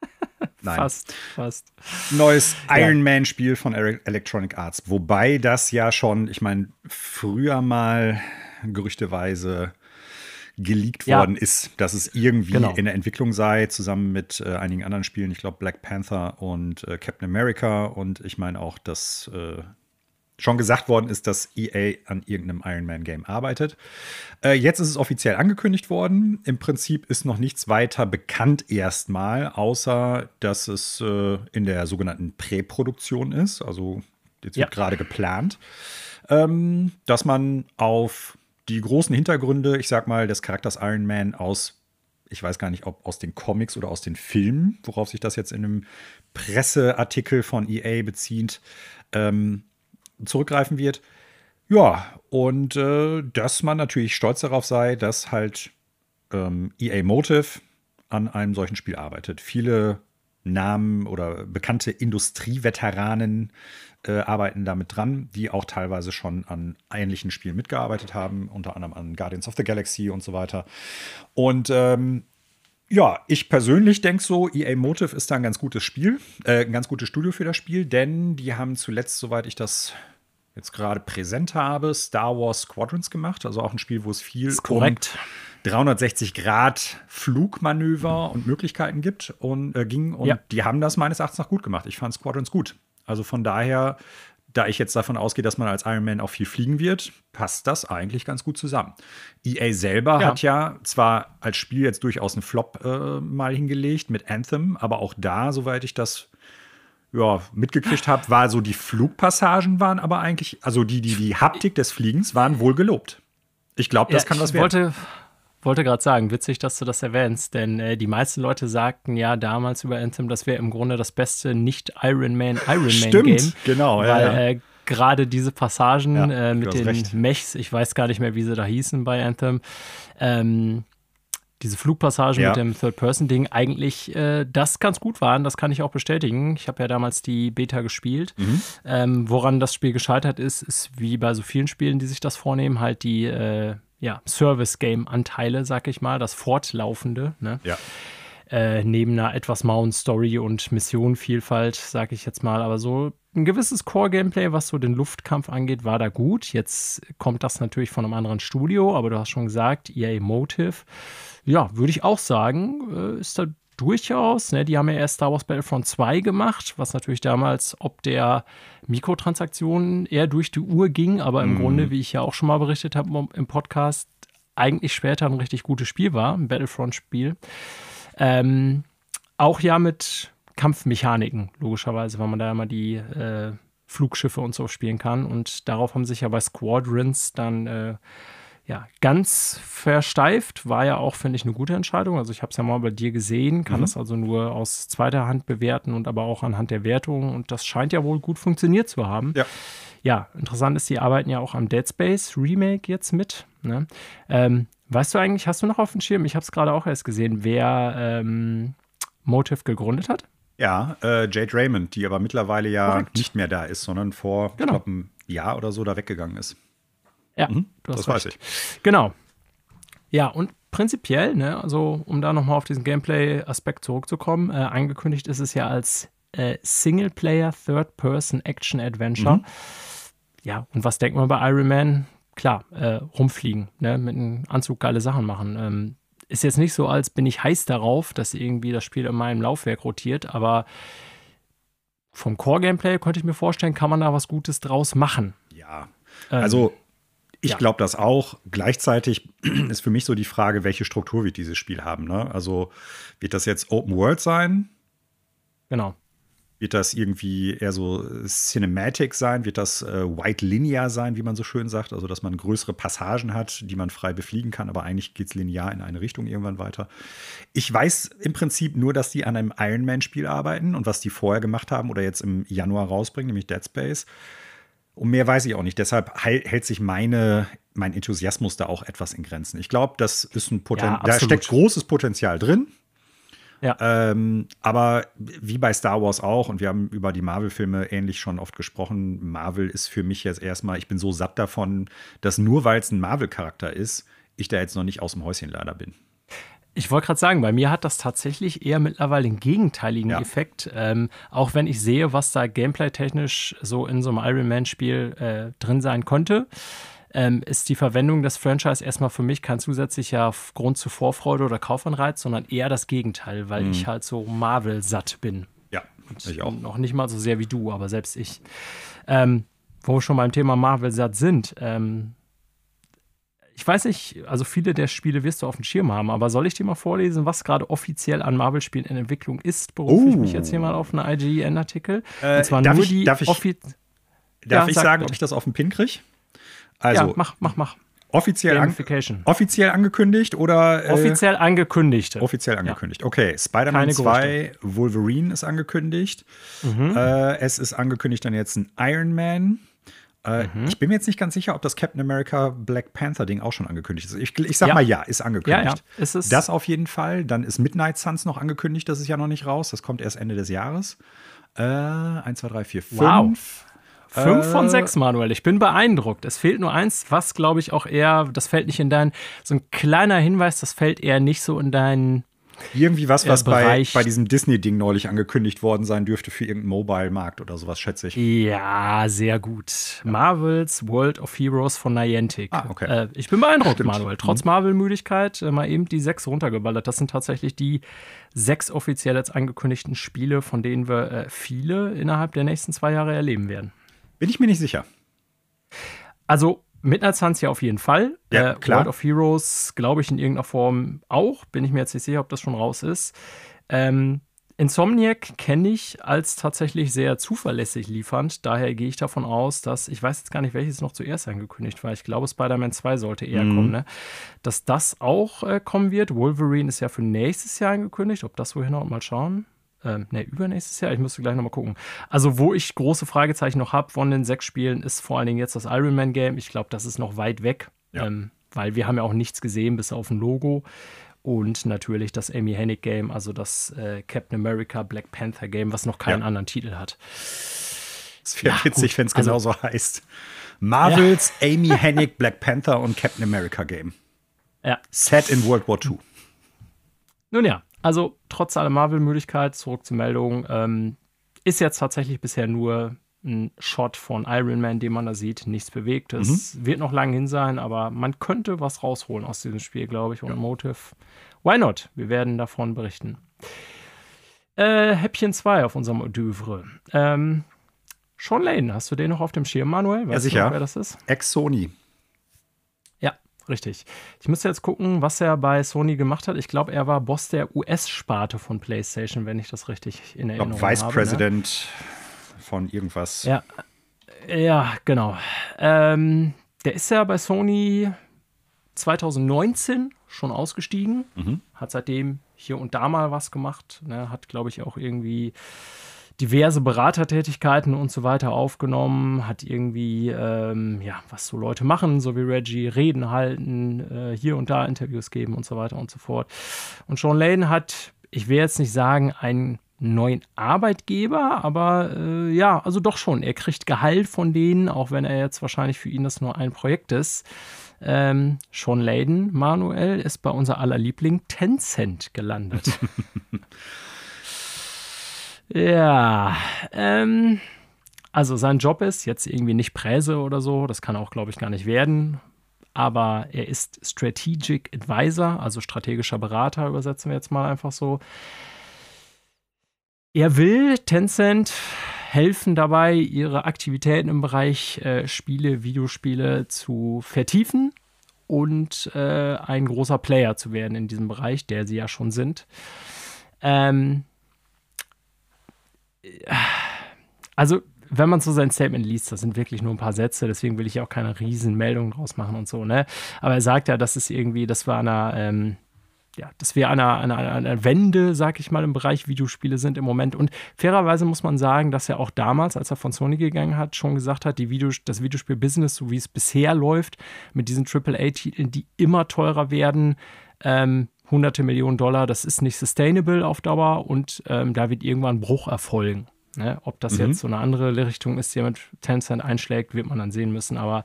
S1: Nein. Fast, fast.
S2: Neues Iron ja. Man Spiel von Electronic Arts. Wobei das ja schon, ich meine, früher mal gerüchteweise geleakt ja. worden ist, dass es irgendwie genau. in der Entwicklung sei, zusammen mit äh, einigen anderen Spielen. Ich glaube, Black Panther und äh, Captain America. Und ich meine auch, dass äh, schon gesagt worden ist, dass EA an irgendeinem Iron Man Game arbeitet. Äh, jetzt ist es offiziell angekündigt worden. Im Prinzip ist noch nichts weiter bekannt erstmal, außer dass es äh, in der sogenannten Präproduktion ist. Also jetzt wird ja. gerade geplant, ähm, dass man auf die großen Hintergründe, ich sag mal, des Charakters Iron Man aus ich weiß gar nicht, ob aus den Comics oder aus den Filmen, worauf sich das jetzt in einem Presseartikel von EA bezieht, ähm, zurückgreifen wird. Ja, und äh, dass man natürlich stolz darauf sei, dass halt ähm, EA Motive an einem solchen Spiel arbeitet. Viele Namen oder bekannte Industrieveteranen äh, arbeiten damit dran, die auch teilweise schon an ähnlichen Spielen mitgearbeitet haben, unter anderem an Guardians of the Galaxy und so weiter. Und ähm, ja, ich persönlich denke so, EA Motive ist da ein ganz gutes Spiel, äh, ein ganz gutes Studio für das Spiel, denn die haben zuletzt, soweit ich das jetzt gerade präsent habe, Star Wars Squadrons gemacht. Also auch ein Spiel, wo es viel
S1: um
S2: 360 Grad Flugmanöver und Möglichkeiten gibt und äh, ging. Und ja. die haben das meines Erachtens noch gut gemacht. Ich fand Squadrons gut. Also von daher, da ich jetzt davon ausgehe, dass man als Iron Man auch viel fliegen wird, passt das eigentlich ganz gut zusammen. EA selber ja. hat ja zwar als Spiel jetzt durchaus einen Flop äh, mal hingelegt mit Anthem, aber auch da, soweit ich das ja, mitgekriegt habe, war so, die Flugpassagen waren aber eigentlich, also die, die, die Haptik des Fliegens waren wohl gelobt. Ich glaube, das ja, kann was werden.
S1: Wollte, wollte gerade sagen, witzig, dass du das erwähnst, denn äh, die meisten Leute sagten ja damals über Anthem, das wäre im Grunde das beste Nicht-Iron Man Iron Man Game.
S2: genau,
S1: weil, ja. Äh, gerade diese Passagen ja, äh, mit den recht. Mechs, ich weiß gar nicht mehr, wie sie da hießen bei Anthem, ähm, diese Flugpassagen ja. mit dem Third-Person-Ding eigentlich äh, das ganz gut waren. Das kann ich auch bestätigen. Ich habe ja damals die Beta gespielt. Mhm. Ähm, woran das Spiel gescheitert ist, ist wie bei so vielen Spielen, die sich das vornehmen, halt die äh, ja, Service-Game-Anteile, sag ich mal, das Fortlaufende. Ne?
S2: Ja.
S1: Äh, neben einer etwas mauen Story und Missionenvielfalt, sag ich jetzt mal. Aber so ein gewisses Core-Gameplay, was so den Luftkampf angeht, war da gut. Jetzt kommt das natürlich von einem anderen Studio, aber du hast schon gesagt, EA Motive ja, würde ich auch sagen, äh, ist da durchaus. Ne? Die haben ja erst Star Wars Battlefront 2 gemacht, was natürlich damals ob der Mikrotransaktionen eher durch die Uhr ging, aber im mm. Grunde, wie ich ja auch schon mal berichtet habe im Podcast, eigentlich später ein richtig gutes Spiel war, ein Battlefront-Spiel. Ähm, auch ja mit Kampfmechaniken, logischerweise, weil man da immer die äh, Flugschiffe und so spielen kann. Und darauf haben sich ja bei Squadrons dann äh, ja, ganz versteift war ja auch, finde ich, eine gute Entscheidung. Also ich habe es ja mal bei dir gesehen, kann mhm. das also nur aus zweiter Hand bewerten und aber auch anhand der Wertung. Und das scheint ja wohl gut funktioniert zu haben.
S2: Ja.
S1: Ja, interessant ist, die arbeiten ja auch am Dead Space Remake jetzt mit. Ne? Ähm, weißt du eigentlich, hast du noch auf dem Schirm, ich habe es gerade auch erst gesehen, wer ähm, Motive gegründet hat?
S2: Ja, äh, Jade Raymond, die aber mittlerweile ja Correct. nicht mehr da ist, sondern vor, genau. ich glaube, einem Jahr oder so da weggegangen ist.
S1: Ja, mhm, das recht. weiß ich. Genau. Ja, und prinzipiell, ne, also um da nochmal auf diesen Gameplay-Aspekt zurückzukommen, äh, angekündigt ist es ja als äh, Singleplayer Third-Person Action Adventure. Mhm. Ja, und was denkt man bei Iron Man? Klar, äh, rumfliegen, ne, mit einem Anzug geile Sachen machen. Ähm, ist jetzt nicht so, als bin ich heiß darauf, dass irgendwie das Spiel in meinem Laufwerk rotiert, aber vom Core-Gameplay könnte ich mir vorstellen, kann man da was Gutes draus machen.
S2: Ja, ähm, also ich ja. glaube das auch. Gleichzeitig ist für mich so die Frage, welche Struktur wird dieses Spiel haben. Ne? Also wird das jetzt Open World sein?
S1: Genau.
S2: Wird das irgendwie eher so Cinematic sein? Wird das äh, White Linear sein, wie man so schön sagt? Also, dass man größere Passagen hat, die man frei befliegen kann, aber eigentlich geht es linear in eine Richtung irgendwann weiter. Ich weiß im Prinzip nur, dass die an einem Iron Man-Spiel arbeiten und was die vorher gemacht haben oder jetzt im Januar rausbringen, nämlich Dead Space. Und mehr weiß ich auch nicht. Deshalb hält sich meine, mein Enthusiasmus da auch etwas in Grenzen. Ich glaube, das ist ein Potenzial. Ja, da steckt großes Potenzial drin. Ja. Ähm, aber wie bei Star Wars auch, und wir haben über die Marvel-Filme ähnlich schon oft gesprochen, Marvel ist für mich jetzt erstmal, ich bin so satt davon, dass nur weil es ein Marvel-Charakter ist, ich da jetzt noch nicht aus dem Häuschen leider bin.
S1: Ich wollte gerade sagen, bei mir hat das tatsächlich eher mittlerweile den gegenteiligen ja. Effekt. Ähm, auch wenn ich sehe, was da gameplay-technisch so in so einem Iron Man-Spiel äh, drin sein konnte ähm, ist die Verwendung des Franchise erstmal für mich kein zusätzlicher Grund zur Vorfreude oder Kaufanreiz, sondern eher das Gegenteil, weil mhm. ich halt so Marvel-satt bin.
S2: Ja,
S1: ich auch. Noch nicht mal so sehr wie du, aber selbst ich. Ähm, wo wir schon beim Thema Marvel-satt sind, ähm, ich weiß nicht, also viele der Spiele wirst du auf dem Schirm haben, aber soll ich dir mal vorlesen, was gerade offiziell an Marvel-Spielen in Entwicklung ist? Berufe oh. ich mich jetzt hier mal auf einen IGN-Artikel.
S2: Äh, Und zwar nur ich, die darf ich, darf ja, ich sag, sagen, ob ich das auf den Pin kriege?
S1: Also, ja, mach, mach, mach.
S2: Offiziell, an, offiziell angekündigt oder?
S1: Äh, offiziell angekündigt.
S2: Offiziell angekündigt. Ja. Okay, Spider-Man 2, Wolverine ist angekündigt. Mhm. Äh, es ist angekündigt dann jetzt ein Iron Man. Äh, mhm. Ich bin mir jetzt nicht ganz sicher, ob das Captain America Black Panther Ding auch schon angekündigt ist. Ich, ich sag ja. mal ja, ist angekündigt. Ja, ja. Ist es das auf jeden Fall. Dann ist Midnight Suns noch angekündigt, das ist ja noch nicht raus. Das kommt erst Ende des Jahres. Äh, 1, 2, 3, 4, 5. Wow.
S1: Fünf äh, von sechs, Manuel. Ich bin beeindruckt. Es fehlt nur eins, was glaube ich auch eher, das fällt nicht in deinen, so ein kleiner Hinweis, das fällt eher nicht so in deinen.
S2: Irgendwie was, was bei, bei diesem Disney-Ding neulich angekündigt worden sein dürfte für irgendeinen Mobile-Markt oder sowas, schätze ich.
S1: Ja, sehr gut. Ja. Marvels World of Heroes von Niantic. Ah, okay. Äh, ich bin beeindruckt, Stimmt. Manuel. Trotz mhm. Marvel-Müdigkeit äh, mal eben die sechs runtergeballert. Das sind tatsächlich die sechs offiziell als angekündigten Spiele, von denen wir äh, viele innerhalb der nächsten zwei Jahre erleben werden.
S2: Bin ich mir nicht sicher.
S1: Also Midnight Suns ja auf jeden Fall. Ja, äh, klar. World of Heroes glaube ich in irgendeiner Form auch. Bin ich mir jetzt nicht sicher, ob das schon raus ist. Ähm, Insomniac kenne ich als tatsächlich sehr zuverlässig liefernd. Daher gehe ich davon aus, dass, ich weiß jetzt gar nicht, welches noch zuerst angekündigt war. Ich glaube, Spider-Man 2 sollte eher mhm. kommen, ne? Dass das auch äh, kommen wird. Wolverine ist ja für nächstes Jahr angekündigt. Ob das wohin noch mal schauen. Ähm, ne, übernächstes Jahr, ich müsste gleich nochmal gucken. Also, wo ich große Fragezeichen noch habe von den sechs Spielen, ist vor allen Dingen jetzt das Iron Man Game. Ich glaube, das ist noch weit weg, ja. ähm, weil wir haben ja auch nichts gesehen, bis auf ein Logo. Und natürlich das Amy Hennig Game, also das äh, Captain America Black Panther Game, was noch keinen ja. anderen Titel hat.
S2: Es wäre ja, witzig, wenn es also, genauso heißt. Marvels ja. Amy Hennig Black Panther und Captain America Game. Ja. Set in World War II.
S1: Nun ja, also trotz aller Marvel-Müdigkeit, zurück zur Meldung, ähm, ist jetzt tatsächlich bisher nur ein Shot von Iron Man, den man da sieht, nichts bewegt. Es mhm. wird noch lange hin sein, aber man könnte was rausholen aus diesem Spiel, glaube ich. Und ja. Motive, why not? Wir werden davon berichten. Äh, Häppchen 2 auf unserem Oeuvre. Ähm, Sean Lane, hast du den noch auf dem Schirm, Manuel?
S2: Weißt ja, sicher.
S1: Noch,
S2: wer das ist? Ex-Sony.
S1: Richtig. Ich müsste jetzt gucken, was er bei Sony gemacht hat. Ich glaube, er war Boss der US-Sparte von PlayStation, wenn ich das richtig in Erinnerung
S2: Vice habe. Vice ne? President ne? von irgendwas.
S1: Ja, ja genau. Ähm, der ist ja bei Sony 2019 schon ausgestiegen, mhm. hat seitdem hier und da mal was gemacht. Ne? Hat, glaube ich, auch irgendwie diverse Beratertätigkeiten und so weiter aufgenommen, hat irgendwie, ähm, ja, was so Leute machen, so wie Reggie, Reden halten, äh, hier und da Interviews geben und so weiter und so fort. Und Sean Lane hat, ich will jetzt nicht sagen, ein neuen Arbeitgeber, aber äh, ja, also doch schon. Er kriegt Gehalt von denen, auch wenn er jetzt wahrscheinlich für ihn das nur ein Projekt ist. Ähm, Sean Layden, Manuel, ist bei unser aller Liebling Tencent gelandet. ja, ähm, also sein Job ist jetzt irgendwie nicht Präse oder so, das kann auch, glaube ich, gar nicht werden. Aber er ist Strategic Advisor, also strategischer Berater, übersetzen wir jetzt mal einfach so. Er will Tencent helfen dabei, ihre Aktivitäten im Bereich äh, Spiele, Videospiele zu vertiefen und äh, ein großer Player zu werden in diesem Bereich, der sie ja schon sind. Ähm, also, wenn man so sein Statement liest, das sind wirklich nur ein paar Sätze, deswegen will ich auch keine Riesenmeldung draus machen und so, ne? Aber er sagt ja, das ist irgendwie, das war einer, ähm, ja, dass wir an einer, einer, einer Wende, sag ich mal, im Bereich Videospiele sind im Moment. Und fairerweise muss man sagen, dass er auch damals, als er von Sony gegangen hat, schon gesagt hat, die Video, das Videospiel-Business, so wie es bisher läuft, mit diesen AAA-Titeln, die immer teurer werden, ähm, hunderte Millionen Dollar, das ist nicht sustainable auf Dauer und ähm, da wird irgendwann ein Bruch erfolgen. Ne? Ob das mhm. jetzt so eine andere Richtung ist, die mit Tencent einschlägt, wird man dann sehen müssen. Aber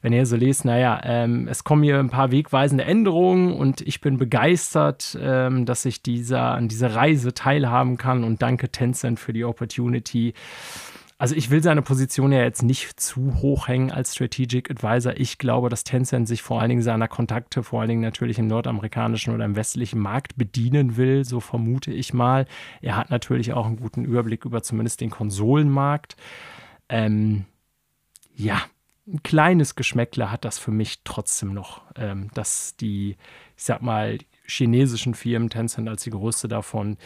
S1: wenn ihr so lest, naja, ähm, es kommen hier ein paar wegweisende Änderungen und ich bin begeistert, ähm, dass ich dieser, an dieser Reise teilhaben kann und danke Tencent für die Opportunity. Also ich will seine Position ja jetzt nicht zu hoch hängen als Strategic Advisor. Ich glaube, dass Tencent sich vor allen Dingen seiner Kontakte, vor allen Dingen natürlich im nordamerikanischen oder im westlichen Markt bedienen will, so vermute ich mal. Er hat natürlich auch einen guten Überblick über zumindest den Konsolenmarkt. Ähm, ja, ein kleines Geschmäckle hat das für mich trotzdem noch, ähm, dass die, ich sag mal, chinesischen Firmen, Tencent als die größte davon,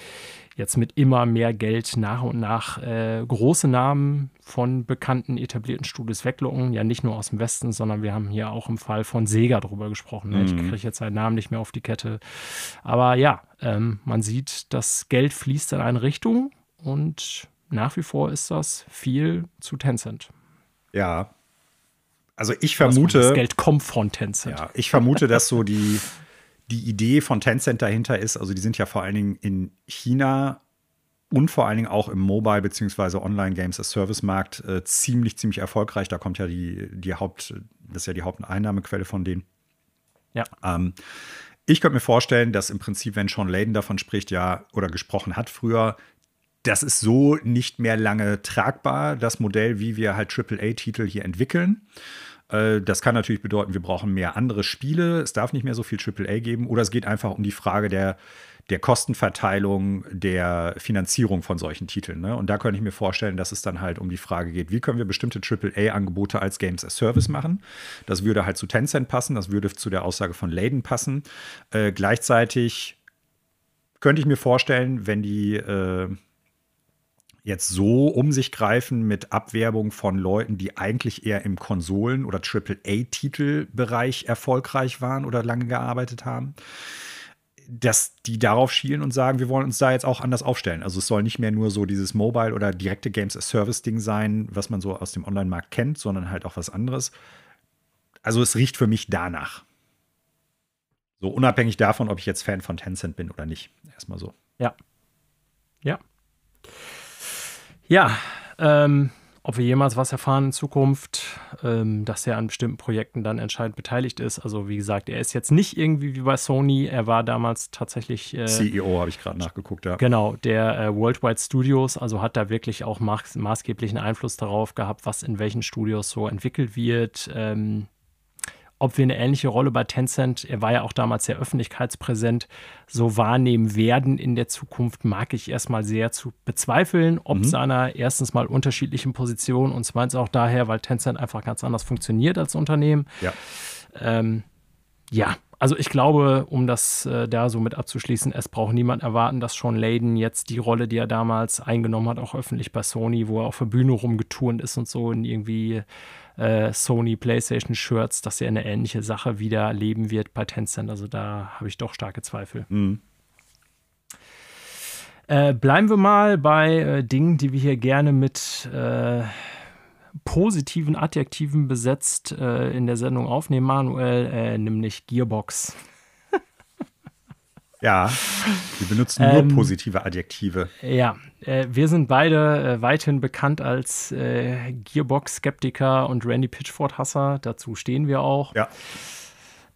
S1: jetzt mit immer mehr Geld nach und nach äh, große Namen von bekannten etablierten Studios weglocken. Ja, nicht nur aus dem Westen, sondern wir haben hier auch im Fall von Sega drüber gesprochen. Ne? Mhm. Ich kriege jetzt seinen Namen nicht mehr auf die Kette. Aber ja, ähm, man sieht, das Geld fließt in eine Richtung und nach wie vor ist das viel zu Tencent.
S2: Ja. Also ich vermute.
S1: Das Geld kommt von Tencent.
S2: Ja, ich vermute, dass so die die Idee von Tencent dahinter ist, also die sind ja vor allen Dingen in China und vor allen Dingen auch im Mobile- bzw. Online-Games-as-Service-Markt äh, ziemlich, ziemlich erfolgreich. Da kommt ja die, die Haupt, das ist ja die Haupteinnahmequelle von denen.
S1: Ja.
S2: Ähm, ich könnte mir vorstellen, dass im Prinzip, wenn Sean Layden davon spricht, ja, oder gesprochen hat früher, das ist so nicht mehr lange tragbar, das Modell, wie wir halt AAA-Titel hier entwickeln. Äh, das kann natürlich bedeuten, wir brauchen mehr andere Spiele. Es darf nicht mehr so viel AAA geben. Oder es geht einfach um die Frage der, der Kostenverteilung, der Finanzierung von solchen Titeln. Ne? Und da könnte ich mir vorstellen, dass es dann halt um die Frage geht, wie können wir bestimmte AAA-Angebote als Games as Service machen. Das würde halt zu Tencent passen, das würde zu der Aussage von Layden passen. Äh, gleichzeitig könnte ich mir vorstellen, wenn die äh, jetzt so um sich greifen mit Abwerbung von Leuten, die eigentlich eher im Konsolen- oder AAA-Titelbereich erfolgreich waren oder lange gearbeitet haben, dass die darauf schielen und sagen, wir wollen uns da jetzt auch anders aufstellen. Also es soll nicht mehr nur so dieses Mobile oder direkte Games as Service Ding sein, was man so aus dem Online-Markt kennt, sondern halt auch was anderes. Also es riecht für mich danach. So unabhängig davon, ob ich jetzt Fan von Tencent bin oder nicht. Erstmal so.
S1: Ja. Ja. Ja, ähm, ob wir jemals was erfahren in Zukunft, ähm, dass er an bestimmten Projekten dann entscheidend beteiligt ist. Also wie gesagt, er ist jetzt nicht irgendwie wie bei Sony. Er war damals tatsächlich
S2: äh, CEO, habe ich gerade nachgeguckt, ja.
S1: Genau, der äh, Worldwide Studios, also hat da wirklich auch maßgeblichen Einfluss darauf gehabt, was in welchen Studios so entwickelt wird. Ähm, ob wir eine ähnliche Rolle bei Tencent, er war ja auch damals sehr öffentlichkeitspräsent, so wahrnehmen werden in der Zukunft, mag ich erstmal sehr zu bezweifeln, ob mhm. seiner erstens mal unterschiedlichen Position und zweitens auch daher, weil Tencent einfach ganz anders funktioniert als Unternehmen.
S2: Ja.
S1: Ähm, ja, also ich glaube, um das äh, da so mit abzuschließen, es braucht niemand erwarten, dass Sean Layden jetzt die Rolle, die er damals eingenommen hat, auch öffentlich bei Sony, wo er auf der Bühne rumgeturnt ist und so in irgendwie äh, Sony PlayStation Shirts, dass er eine ähnliche Sache wieder erleben wird bei Tencent. Also da habe ich doch starke Zweifel.
S2: Mhm.
S1: Äh, bleiben wir mal bei äh, Dingen, die wir hier gerne mit äh, positiven Adjektiven besetzt äh, in der Sendung aufnehmen, Manuel, äh, nämlich Gearbox.
S2: Ja, wir benutzen nur ähm, positive Adjektive.
S1: Ja, äh, wir sind beide äh, weithin bekannt als äh, Gearbox-Skeptiker und Randy Pitchford-Hasser. Dazu stehen wir auch.
S2: Ja.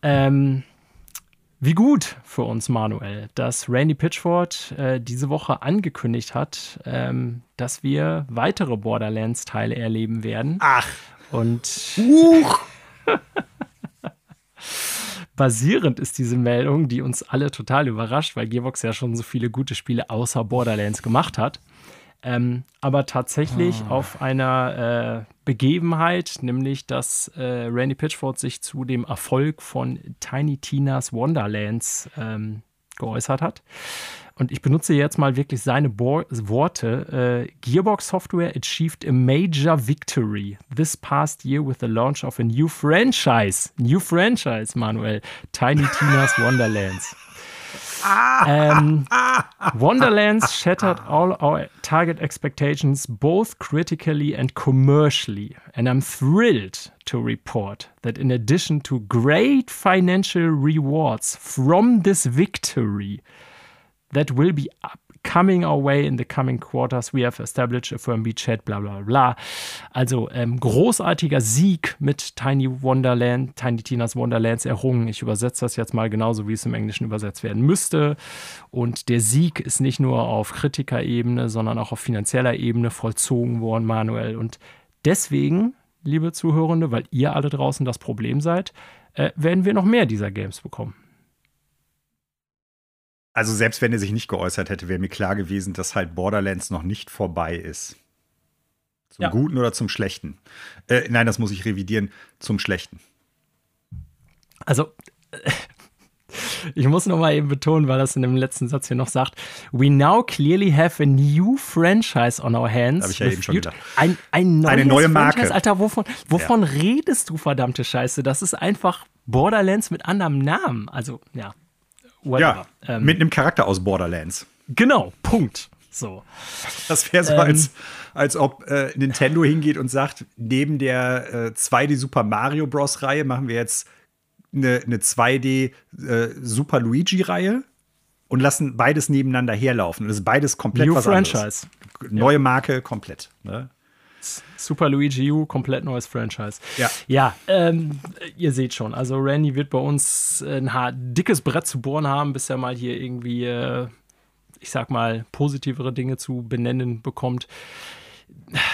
S1: Ähm, wie gut für uns, Manuel, dass Randy Pitchford äh, diese Woche angekündigt hat, ähm, dass wir weitere Borderlands-Teile erleben werden.
S2: Ach.
S1: Und.
S2: Huch.
S1: basierend ist diese Meldung, die uns alle total überrascht, weil Gearbox ja schon so viele gute Spiele außer Borderlands gemacht hat. Ähm, aber tatsächlich oh. auf einer äh, Begebenheit, nämlich dass äh, Randy Pitchford sich zu dem Erfolg von Tiny Tina's Wonderlands ähm, geäußert hat. Und ich benutze jetzt mal wirklich seine Bo Worte. Äh, Gearbox Software achieved a major victory this past year with the launch of a new franchise. New franchise, Manuel. Tiny Tina's Wonderlands. Um, Wonderlands shattered all our target expectations, both critically and commercially. And I'm thrilled to report that, in addition to great financial rewards from this victory, that will be coming our way in the coming quarters. We have established a firm beachhead, bla bla bla. Also ähm, großartiger Sieg mit Tiny Wonderland, Tiny Tina's Wonderlands errungen. Ich übersetze das jetzt mal genauso, wie es im Englischen übersetzt werden müsste. Und der Sieg ist nicht nur auf Kritikerebene, sondern auch auf finanzieller Ebene vollzogen worden, manuell. Und deswegen, liebe Zuhörende, weil ihr alle draußen das Problem seid, äh, werden wir noch mehr dieser Games bekommen.
S2: Also selbst wenn er sich nicht geäußert hätte, wäre mir klar gewesen, dass halt Borderlands noch nicht vorbei ist. Zum ja. Guten oder zum Schlechten? Äh, nein, das muss ich revidieren. Zum Schlechten.
S1: Also, ich muss noch mal eben betonen, weil das in dem letzten Satz hier noch sagt: We now clearly have a new franchise on our hands.
S2: Habe ich ja eben schon gedacht.
S1: Ein, ein
S2: Eine neue Marke. Franchise.
S1: Alter, wovon, wovon ja. redest du, verdammte Scheiße? Das ist einfach Borderlands mit anderem Namen. Also, ja.
S2: Whatever. Ja, ähm, mit einem Charakter aus Borderlands.
S1: Genau, Punkt. So.
S2: Das wäre so, ähm, als, als ob äh, Nintendo hingeht und sagt, neben der äh, 2D Super Mario Bros. Reihe machen wir jetzt eine, eine 2D äh, Super Luigi-Reihe und lassen beides nebeneinander herlaufen. Und das ist beides komplett
S1: New
S2: was
S1: Franchise.
S2: Anderes. Neue Marke, komplett. Ne?
S1: Super Luigi U, komplett neues Franchise.
S2: Ja,
S1: ja ähm, ihr seht schon, also Randy wird bei uns ein dickes Brett zu bohren haben, bis er mal hier irgendwie, äh, ich sag mal, positivere Dinge zu benennen bekommt.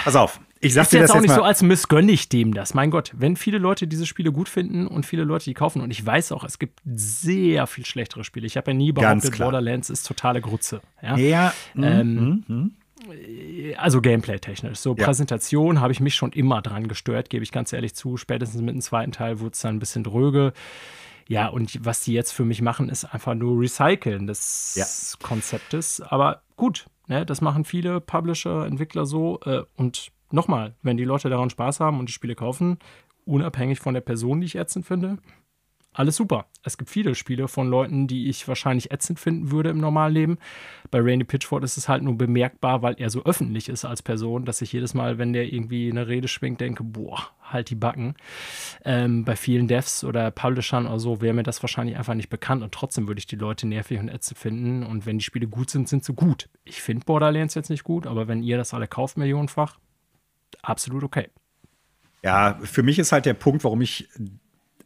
S2: Pass auf, ich sag
S1: ist
S2: dir
S1: jetzt
S2: das
S1: auch nicht
S2: mal.
S1: so, als missgönne ich dem das. Mein Gott, wenn viele Leute diese Spiele gut finden und viele Leute die kaufen, und ich weiß auch, es gibt sehr viel schlechtere Spiele. Ich habe ja nie behauptet, Borderlands ist totale Grütze. Ja.
S2: ja.
S1: Ähm, mm, mm also gameplay-technisch. So ja. Präsentation habe ich mich schon immer dran gestört, gebe ich ganz ehrlich zu. Spätestens mit dem zweiten Teil wurde es dann ein bisschen dröge. Ja, und was die jetzt für mich machen, ist einfach nur Recyceln des ja. Konzeptes. Aber gut, ne, das machen viele Publisher, Entwickler so. Äh, und nochmal, wenn die Leute daran Spaß haben und die Spiele kaufen, unabhängig von der Person, die ich ätzend finde, alles super. Es gibt viele Spiele von Leuten, die ich wahrscheinlich ätzend finden würde im normalen Leben. Bei Randy Pitchford ist es halt nur bemerkbar, weil er so öffentlich ist als Person, dass ich jedes Mal, wenn der irgendwie eine Rede schwingt, denke, boah, halt die Backen. Ähm, bei vielen Devs oder Publishern oder so wäre mir das wahrscheinlich einfach nicht bekannt und trotzdem würde ich die Leute nervig und ätzend finden. Und wenn die Spiele gut sind, sind sie gut. Ich finde Borderlands jetzt nicht gut, aber wenn ihr das alle kauft millionenfach, absolut okay.
S2: Ja, für mich ist halt der Punkt, warum ich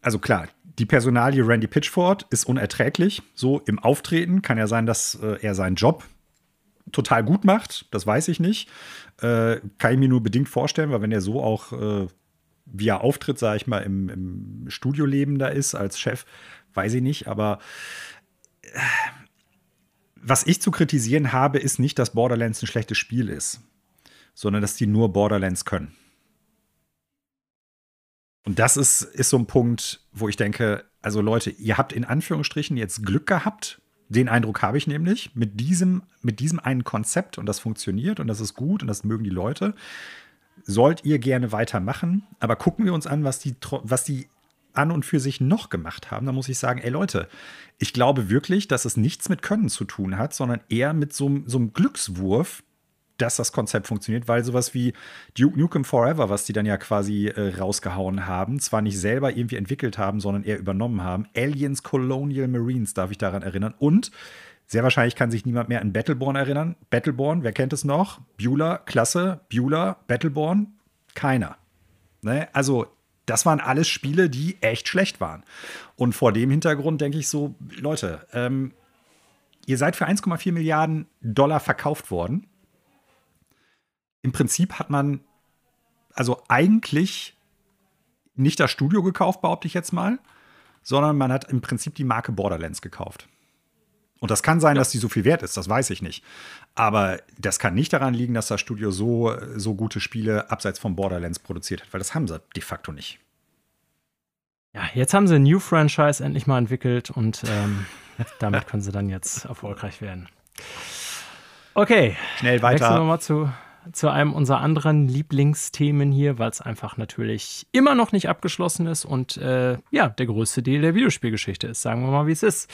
S2: also klar, die Personalie Randy Pitchford ist unerträglich. So im Auftreten kann ja sein, dass äh, er seinen Job total gut macht. Das weiß ich nicht. Äh, kann ich mir nur bedingt vorstellen, weil wenn er so auch, äh, wie er auftritt, sage ich mal, im, im, Studioleben da ist als Chef, weiß ich nicht. Aber äh, was ich zu kritisieren habe, ist nicht, dass Borderlands ein schlechtes Spiel ist, sondern dass die nur Borderlands können. Und das ist, ist so ein Punkt, wo ich denke, also Leute, ihr habt in Anführungsstrichen jetzt Glück gehabt. Den Eindruck habe ich nämlich mit diesem, mit diesem einen Konzept und das funktioniert und das ist gut und das mögen die Leute. Sollt ihr gerne weitermachen, aber gucken wir uns an, was die, was die an und für sich noch gemacht haben, da muss ich sagen, ey Leute, ich glaube wirklich, dass es nichts mit Können zu tun hat, sondern eher mit so, so einem Glückswurf, dass das Konzept funktioniert, weil sowas wie Duke Nukem Forever, was die dann ja quasi äh, rausgehauen haben, zwar nicht selber irgendwie entwickelt haben, sondern eher übernommen haben. Aliens Colonial Marines, darf ich daran erinnern. Und sehr wahrscheinlich kann sich niemand mehr an Battleborn erinnern. Battleborn, wer kennt es noch? Bueller, klasse. Bueller, Battleborn, keiner. Ne? Also, das waren alles Spiele, die echt schlecht waren. Und vor dem Hintergrund denke ich so, Leute, ähm, ihr seid für 1,4 Milliarden Dollar verkauft worden im Prinzip hat man also eigentlich nicht das Studio gekauft, behaupte ich jetzt mal, sondern man hat im Prinzip die Marke Borderlands gekauft. Und das kann sein, ja. dass die so viel wert ist, das weiß ich nicht. Aber das kann nicht daran liegen, dass das Studio so, so gute Spiele abseits von Borderlands produziert hat, weil das haben sie de facto nicht.
S1: Ja, jetzt haben sie ein New Franchise endlich mal entwickelt und ähm, damit können sie dann jetzt erfolgreich werden. Okay.
S2: Schnell weiter.
S1: Wechseln wir mal zu zu einem unserer anderen Lieblingsthemen hier, weil es einfach natürlich immer noch nicht abgeschlossen ist und äh, ja, der größte Deal der Videospielgeschichte ist. Sagen wir mal, wie es ist.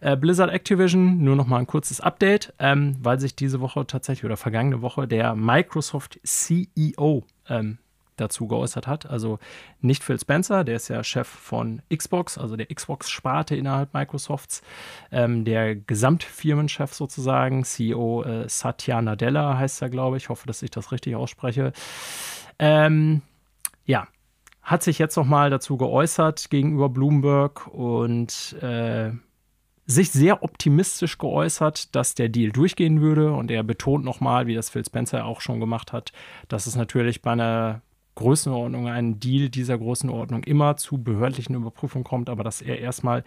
S1: Äh, Blizzard Activision, nur noch mal ein kurzes Update, ähm, weil sich diese Woche tatsächlich oder vergangene Woche der Microsoft CEO ähm, dazu geäußert hat. Also nicht Phil Spencer, der ist ja Chef von Xbox, also der Xbox-Sparte innerhalb Microsofts, ähm, der Gesamtfirmenchef sozusagen, CEO äh, Satya Nadella heißt er, glaube ich. Ich hoffe, dass ich das richtig ausspreche. Ähm, ja, hat sich jetzt nochmal dazu geäußert gegenüber Bloomberg und äh, sich sehr optimistisch geäußert, dass der Deal durchgehen würde. Und er betont nochmal, wie das Phil Spencer auch schon gemacht hat, dass es natürlich bei einer Größenordnung, ein Deal dieser Größenordnung immer zu behördlichen Überprüfungen kommt, aber dass er erstmal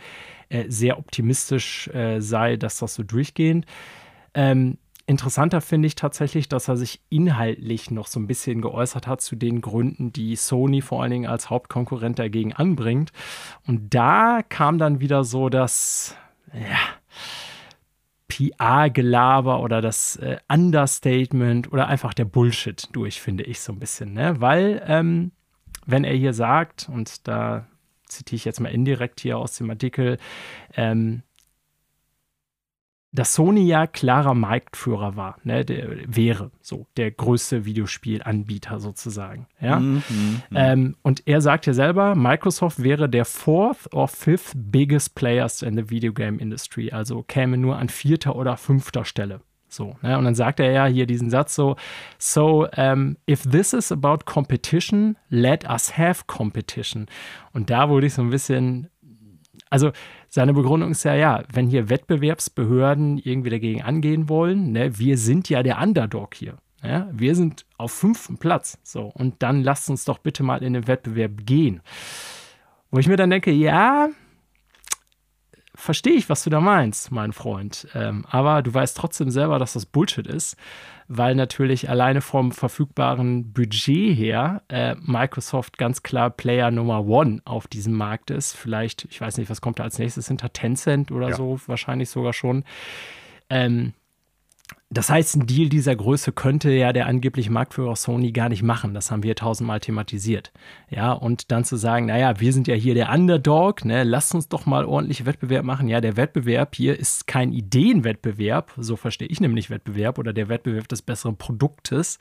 S1: äh, sehr optimistisch äh, sei, dass das so durchgehend. Ähm, interessanter finde ich tatsächlich, dass er sich inhaltlich noch so ein bisschen geäußert hat zu den Gründen, die Sony vor allen Dingen als Hauptkonkurrent dagegen anbringt. Und da kam dann wieder so das, ja, PR-Gelaber oder das äh, Understatement oder einfach der Bullshit durch, finde ich so ein bisschen. Ne? Weil, ähm, wenn er hier sagt, und da zitiere ich jetzt mal indirekt hier aus dem Artikel, ähm, dass Sony ja klarer Marktführer war, ne, der wäre so der größte Videospielanbieter sozusagen. Ja? Mm -hmm. ähm, und er sagt ja selber, Microsoft wäre der fourth or fifth biggest players in the video game industry, also käme nur an vierter oder fünfter Stelle. So, ne? Und dann sagt er ja hier diesen Satz so: So, um, if this is about competition, let us have competition. Und da wurde ich so ein bisschen, also seine Begründung ist ja, ja, wenn hier Wettbewerbsbehörden irgendwie dagegen angehen wollen, ne, wir sind ja der Underdog hier. Ja, wir sind auf fünften Platz. So, und dann lasst uns doch bitte mal in den Wettbewerb gehen. Wo ich mir dann denke, ja, verstehe ich, was du da meinst, mein Freund. Ähm, aber du weißt trotzdem selber, dass das Bullshit ist weil natürlich alleine vom verfügbaren Budget her äh, Microsoft ganz klar Player Nummer One auf diesem Markt ist. Vielleicht, ich weiß nicht, was kommt da als nächstes hinter Tencent oder ja. so, wahrscheinlich sogar schon. Ähm, das heißt, ein Deal dieser Größe könnte ja der angebliche Marktführer Sony gar nicht machen. Das haben wir tausendmal thematisiert. Ja, und dann zu sagen, naja, wir sind ja hier der Underdog, ne, lasst uns doch mal ordentlich Wettbewerb machen. Ja, der Wettbewerb hier ist kein Ideenwettbewerb, so verstehe ich nämlich Wettbewerb oder der Wettbewerb des besseren Produktes.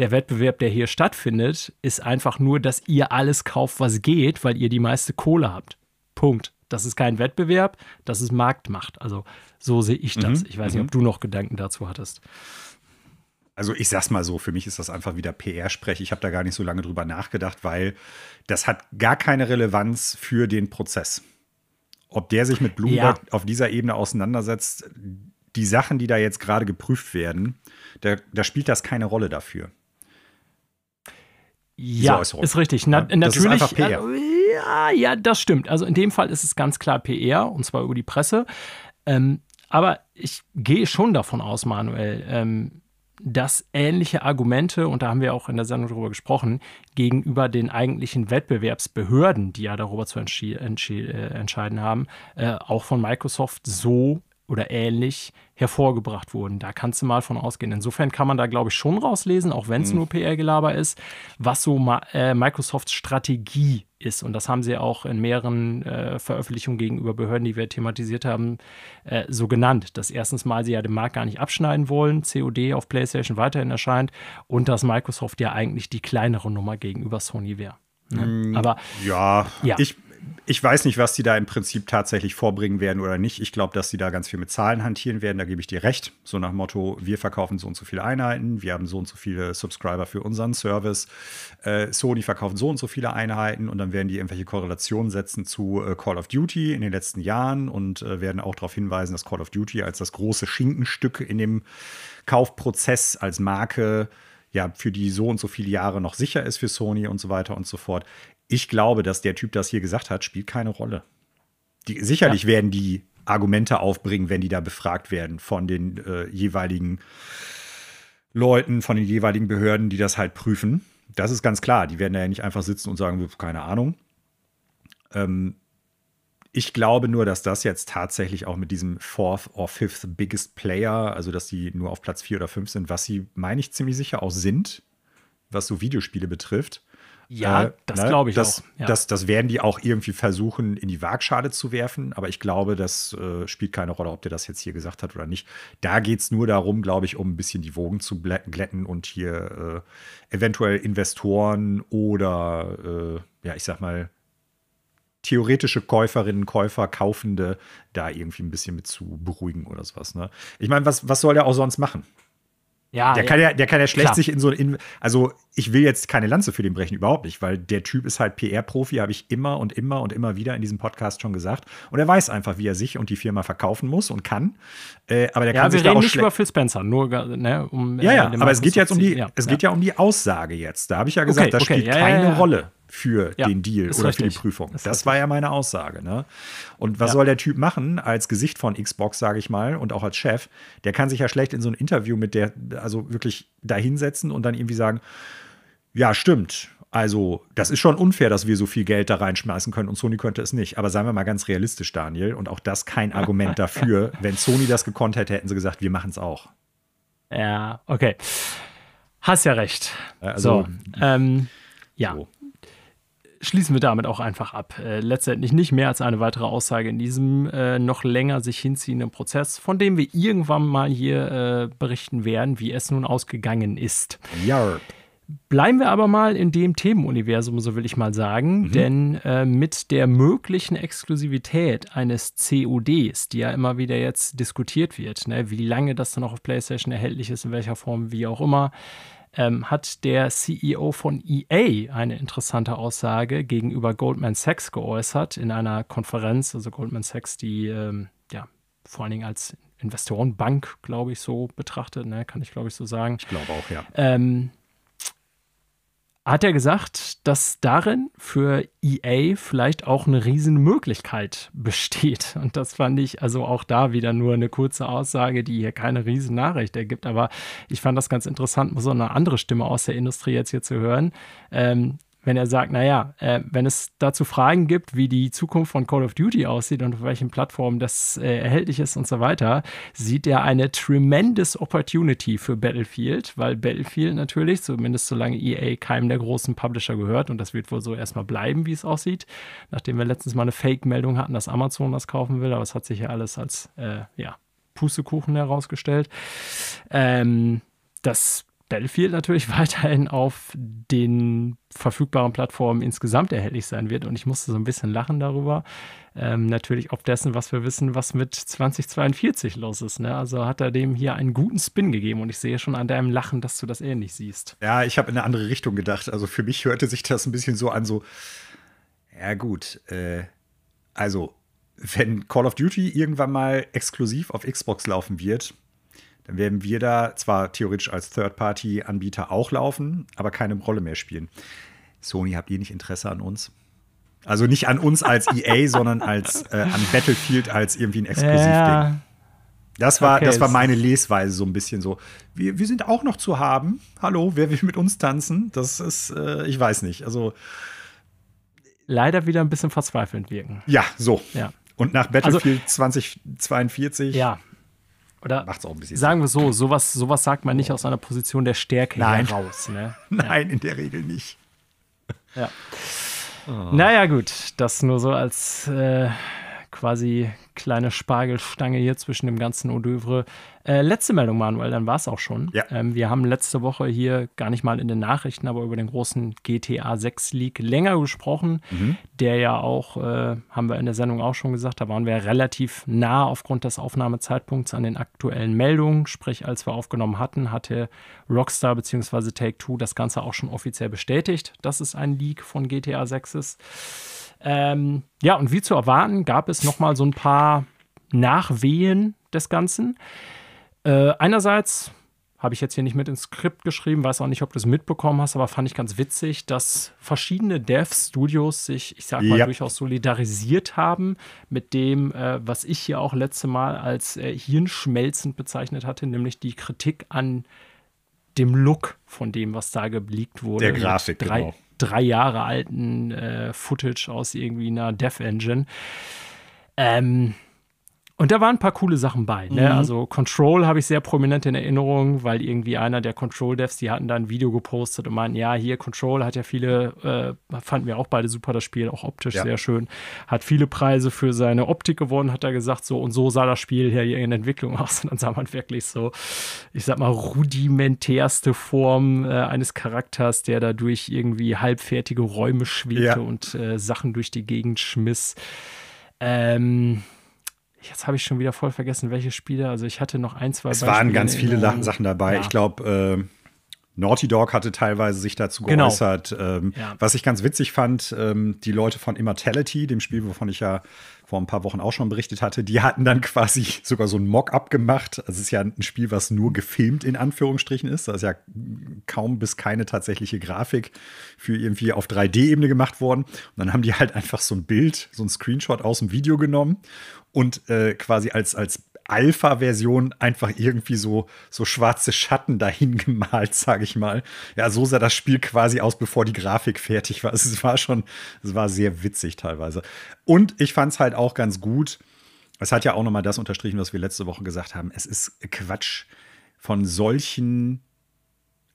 S1: Der Wettbewerb, der hier stattfindet, ist einfach nur, dass ihr alles kauft, was geht, weil ihr die meiste Kohle habt. Punkt. Das ist kein Wettbewerb, das ist Marktmacht. Also so sehe ich das. Mhm. Ich weiß nicht, ob mhm. du noch Gedanken dazu hattest.
S2: Also ich sag's mal so, für mich ist das einfach wieder PR-Sprech. Ich habe da gar nicht so lange drüber nachgedacht, weil das hat gar keine Relevanz für den Prozess. Ob der sich mit Bloomberg ja. auf dieser Ebene auseinandersetzt, die Sachen, die da jetzt gerade geprüft werden, da, da spielt das keine Rolle dafür.
S1: Ja, ist richtig. Na, ja, natürlich. Ist einfach PR. Äh, ja, ja, das stimmt. Also in dem Fall ist es ganz klar PR und zwar über die Presse. Ähm, aber ich gehe schon davon aus, Manuel, ähm, dass ähnliche Argumente, und da haben wir auch in der Sendung darüber gesprochen, gegenüber den eigentlichen Wettbewerbsbehörden, die ja darüber zu äh, entscheiden haben, äh, auch von Microsoft so oder ähnlich hervorgebracht wurden. Da kannst du mal von ausgehen. Insofern kann man da, glaube ich, schon rauslesen, auch wenn es mhm. nur PR-Gelaber ist, was so äh, Microsofts Strategie ist. Und das haben sie auch in mehreren äh, Veröffentlichungen gegenüber Behörden, die wir thematisiert haben, äh, so genannt. Dass erstens mal sie ja den Markt gar nicht abschneiden wollen, COD auf PlayStation weiterhin erscheint und dass Microsoft ja eigentlich die kleinere Nummer gegenüber Sony wäre.
S2: Ne? Mm, Aber ja, ja, ich ich weiß nicht, was die da im Prinzip tatsächlich vorbringen werden oder nicht. Ich glaube, dass sie da ganz viel mit Zahlen hantieren werden. Da gebe ich dir recht. So nach Motto, wir verkaufen so und so viele Einheiten, wir haben so und so viele Subscriber für unseren Service. Äh, Sony verkauft so und so viele Einheiten und dann werden die irgendwelche Korrelationen setzen zu äh, Call of Duty in den letzten Jahren und äh, werden auch darauf hinweisen, dass Call of Duty als das große Schinkenstück in dem Kaufprozess als Marke ja für die so und so viele Jahre noch sicher ist für Sony und so weiter und so fort ich glaube, dass der Typ das hier gesagt hat, spielt keine Rolle. Die, sicherlich ja. werden die Argumente aufbringen, wenn die da befragt werden von den äh, jeweiligen Leuten, von den jeweiligen Behörden, die das halt prüfen. Das ist ganz klar. Die werden da ja nicht einfach sitzen und sagen, keine Ahnung. Ähm, ich glaube nur, dass das jetzt tatsächlich auch mit diesem Fourth or Fifth Biggest Player, also dass die nur auf Platz 4 oder 5 sind, was sie, meine ich, ziemlich sicher auch sind, was so Videospiele betrifft,
S1: ja, äh, das ne? glaube ich
S2: das,
S1: auch. Ja.
S2: Das, das werden die auch irgendwie versuchen, in die Waagschale zu werfen. Aber ich glaube, das äh, spielt keine Rolle, ob der das jetzt hier gesagt hat oder nicht. Da geht es nur darum, glaube ich, um ein bisschen die Wogen zu glätten und hier äh, eventuell Investoren oder, äh, ja, ich sag mal, theoretische Käuferinnen, Käufer, Kaufende da irgendwie ein bisschen mit zu beruhigen oder sowas. Ne? Ich meine, was, was soll der auch sonst machen? Ja, der, ja. Kann ja, der kann ja schlecht Klar. sich in so ein. Also, ich will jetzt keine Lanze für den brechen, überhaupt nicht, weil der Typ ist halt PR-Profi, habe ich immer und immer und immer wieder in diesem Podcast schon gesagt. Und er weiß einfach, wie er sich und die Firma verkaufen muss und kann. Äh, aber der ja, kann
S1: wir
S2: sich
S1: reden nicht über Phil Spencer, nur ne,
S2: um. Ja, ja, äh, aber es geht jetzt um die, ja, es geht ja um die Aussage jetzt. Da habe ich ja gesagt, okay, das okay, spielt keine Rolle für ja, den Deal oder richtig. für die Prüfung. Das richtig. war ja meine Aussage. Ne? Und was ja. soll der Typ machen als Gesicht von Xbox, sage ich mal, und auch als Chef? Der kann sich ja schlecht in so ein Interview mit der, also wirklich da hinsetzen und dann irgendwie sagen, ja, stimmt. Also, das ist schon unfair, dass wir so viel Geld da reinschmeißen können und Sony könnte es nicht. Aber seien wir mal ganz realistisch, Daniel, und auch das kein Argument dafür. Wenn Sony das gekonnt hätte, hätten sie gesagt, wir machen es auch.
S1: Ja, okay. Hast ja recht. Also, so, ähm, ja. So schließen wir damit auch einfach ab. Äh, letztendlich nicht mehr als eine weitere Aussage in diesem äh, noch länger sich hinziehenden Prozess, von dem wir irgendwann mal hier äh, berichten werden, wie es nun ausgegangen ist.
S2: Ja.
S1: Bleiben wir aber mal in dem Themenuniversum, so will ich mal sagen, mhm. denn äh, mit der möglichen Exklusivität eines CODs, die ja immer wieder jetzt diskutiert wird, ne, wie lange das dann auch auf PlayStation erhältlich ist, in welcher Form, wie auch immer, ähm, hat der CEO von EA eine interessante Aussage gegenüber Goldman Sachs geäußert in einer Konferenz. Also Goldman Sachs, die ähm, ja vor allen Dingen als Investorenbank, glaube ich, so betrachtet, ne? kann ich glaube ich so sagen.
S2: Ich glaube auch, ja.
S1: Ähm, hat er gesagt, dass darin für EA vielleicht auch eine Riesenmöglichkeit besteht. Und das fand ich also auch da wieder nur eine kurze Aussage, die hier keine Riesennachricht ergibt. Aber ich fand das ganz interessant, so eine andere Stimme aus der Industrie jetzt hier zu hören. Ähm, wenn er sagt, naja, äh, wenn es dazu Fragen gibt, wie die Zukunft von Call of Duty aussieht und auf welchen Plattformen das äh, erhältlich ist und so weiter, sieht er eine tremendous Opportunity für Battlefield, weil Battlefield natürlich, zumindest solange EA keinem der großen Publisher gehört, und das wird wohl so erstmal bleiben, wie es aussieht, nachdem wir letztens mal eine Fake-Meldung hatten, dass Amazon das kaufen will, aber es hat sich ja alles als, äh, ja, Pustekuchen herausgestellt. Ähm, das Battlefield natürlich weiterhin auf den verfügbaren Plattformen insgesamt erhältlich sein wird. Und ich musste so ein bisschen lachen darüber. Ähm, natürlich ob dessen, was wir wissen, was mit 2042 los ist. Ne? Also hat er dem hier einen guten Spin gegeben. Und ich sehe schon an deinem Lachen, dass du das ähnlich siehst.
S2: Ja, ich habe in eine andere Richtung gedacht. Also für mich hörte sich das ein bisschen so an, so, ja gut, äh, also wenn Call of Duty irgendwann mal exklusiv auf Xbox laufen wird, dann werden wir da zwar theoretisch als Third-Party-Anbieter auch laufen, aber keine Rolle mehr spielen. Sony, habt ihr nicht Interesse an uns? Also nicht an uns als EA, sondern als äh, an Battlefield als irgendwie ein Exklusivding. Ja. Das war, okay, das war meine Lesweise so ein bisschen so. Wir, wir sind auch noch zu haben. Hallo, wer will mit uns tanzen? Das ist, äh, ich weiß nicht. Also
S1: leider wieder ein bisschen verzweifelnd wirken.
S2: Ja, so.
S1: Ja.
S2: Und nach Battlefield also, 2042
S1: ja. Oder macht's auch ein bisschen sagen wir so, sowas, sowas sagt man nicht aus einer Position der Stärke
S2: Nein.
S1: heraus. Ne?
S2: Nein, ja. in der Regel nicht.
S1: Ja. Oh. Naja, gut, das nur so als äh, quasi kleine Spargelstange hier zwischen dem ganzen Odeuvre. Äh, letzte Meldung, Manuel, dann war es auch schon. Ja. Ähm, wir haben letzte Woche hier gar nicht mal in den Nachrichten, aber über den großen GTA 6 Leak länger gesprochen, mhm. der ja auch, äh, haben wir in der Sendung auch schon gesagt, da waren wir relativ nah aufgrund des Aufnahmezeitpunkts an den aktuellen Meldungen. Sprich, als wir aufgenommen hatten, hatte Rockstar bzw. Take-Two das Ganze auch schon offiziell bestätigt, dass es ein Leak von GTA 6 ist. Ähm, ja, und wie zu erwarten, gab es nochmal so ein paar Nachwehen des Ganzen. Äh, einerseits habe ich jetzt hier nicht mit ins Skript geschrieben, weiß auch nicht, ob du es mitbekommen hast, aber fand ich ganz witzig, dass verschiedene Dev-Studios sich, ich sag mal, ja. durchaus solidarisiert haben mit dem, äh, was ich hier auch letzte Mal als äh, hirnschmelzend bezeichnet hatte, nämlich die Kritik an dem Look von dem, was da geleakt wurde.
S2: Der Grafik,
S1: drei, genau drei Jahre alten äh, Footage aus irgendwie einer Dev Engine. Ähm, und da waren ein paar coole Sachen bei. Ne? Mhm. Also Control habe ich sehr prominent in Erinnerung, weil irgendwie einer der Control-Devs, die hatten da ein Video gepostet und meinten, ja, hier Control hat ja viele, äh, fanden wir auch beide super das Spiel, auch optisch ja. sehr schön, hat viele Preise für seine Optik gewonnen, hat er gesagt, so und so sah das Spiel hier in Entwicklung aus. Und dann sah man wirklich so, ich sag mal, rudimentärste Form äh, eines Charakters, der da durch irgendwie halbfertige Räume schwebte ja. und äh, Sachen durch die Gegend schmiss. Ähm, Jetzt habe ich schon wieder voll vergessen, welche Spiele. Also ich hatte noch ein, zwei.
S2: Es Beispiele waren ganz viele in, Sachen dabei. Ja. Ich glaube, äh, Naughty Dog hatte teilweise sich dazu genau. geäußert. Genau. Ähm, ja. Was ich ganz witzig fand, ähm, die Leute von Immortality, dem Spiel, wovon ich ja vor ein paar Wochen auch schon berichtet hatte, die hatten dann quasi sogar so ein Mock-up gemacht. Also es ist ja ein Spiel, was nur gefilmt in Anführungsstrichen ist. Da ist ja kaum bis keine tatsächliche Grafik für irgendwie auf 3D-Ebene gemacht worden. Und dann haben die halt einfach so ein Bild, so ein Screenshot aus dem Video genommen und äh, quasi als, als Alpha-Version einfach irgendwie so, so schwarze Schatten dahin gemalt, sage ich mal. Ja, so sah das Spiel quasi aus, bevor die Grafik fertig war. Es war schon, es war sehr witzig teilweise. Und ich fand es halt auch ganz gut. Es hat ja auch nochmal das unterstrichen, was wir letzte Woche gesagt haben. Es ist Quatsch von solchen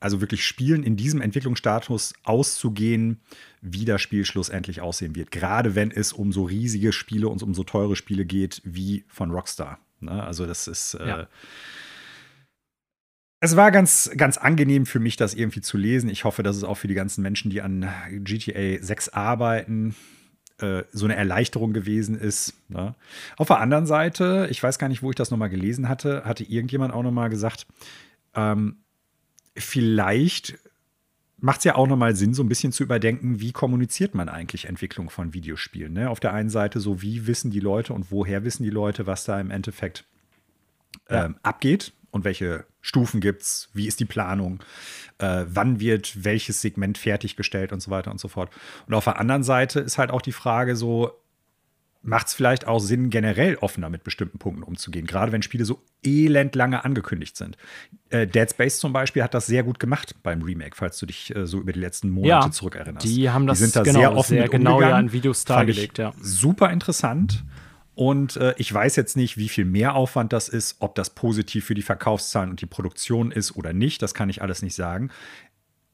S2: also wirklich Spielen in diesem Entwicklungsstatus auszugehen, wie das Spiel schlussendlich aussehen wird. Gerade wenn es um so riesige Spiele und um so teure Spiele geht wie von Rockstar. Ne? Also das ist. Äh, ja. Es war ganz, ganz angenehm für mich, das irgendwie zu lesen. Ich hoffe, dass es auch für die ganzen Menschen, die an GTA 6 arbeiten, äh, so eine Erleichterung gewesen ist. Ne? Auf der anderen Seite, ich weiß gar nicht, wo ich das nochmal gelesen hatte, hatte irgendjemand auch nochmal gesagt, ähm, vielleicht macht es ja auch nochmal Sinn, so ein bisschen zu überdenken, wie kommuniziert man eigentlich Entwicklung von Videospielen. Ne? Auf der einen Seite so, wie wissen die Leute und woher wissen die Leute, was da im Endeffekt ja. ähm, abgeht und welche Stufen gibt es, wie ist die Planung, äh, wann wird welches Segment fertiggestellt und so weiter und so fort. Und auf der anderen Seite ist halt auch die Frage so, macht es vielleicht auch Sinn, generell offener mit bestimmten Punkten umzugehen, gerade wenn Spiele so elend lange angekündigt sind. Äh, Dead Space zum Beispiel hat das sehr gut gemacht beim Remake, falls du dich äh, so über die letzten Monate ja, zurückerinnerst.
S1: Die haben das die sind da genau, sehr offen sehr genau ja in Videos dargelegt, ja.
S2: Super interessant. Und äh, ich weiß jetzt nicht, wie viel mehr Aufwand das ist, ob das positiv für die Verkaufszahlen und die Produktion ist oder nicht. Das kann ich alles nicht sagen.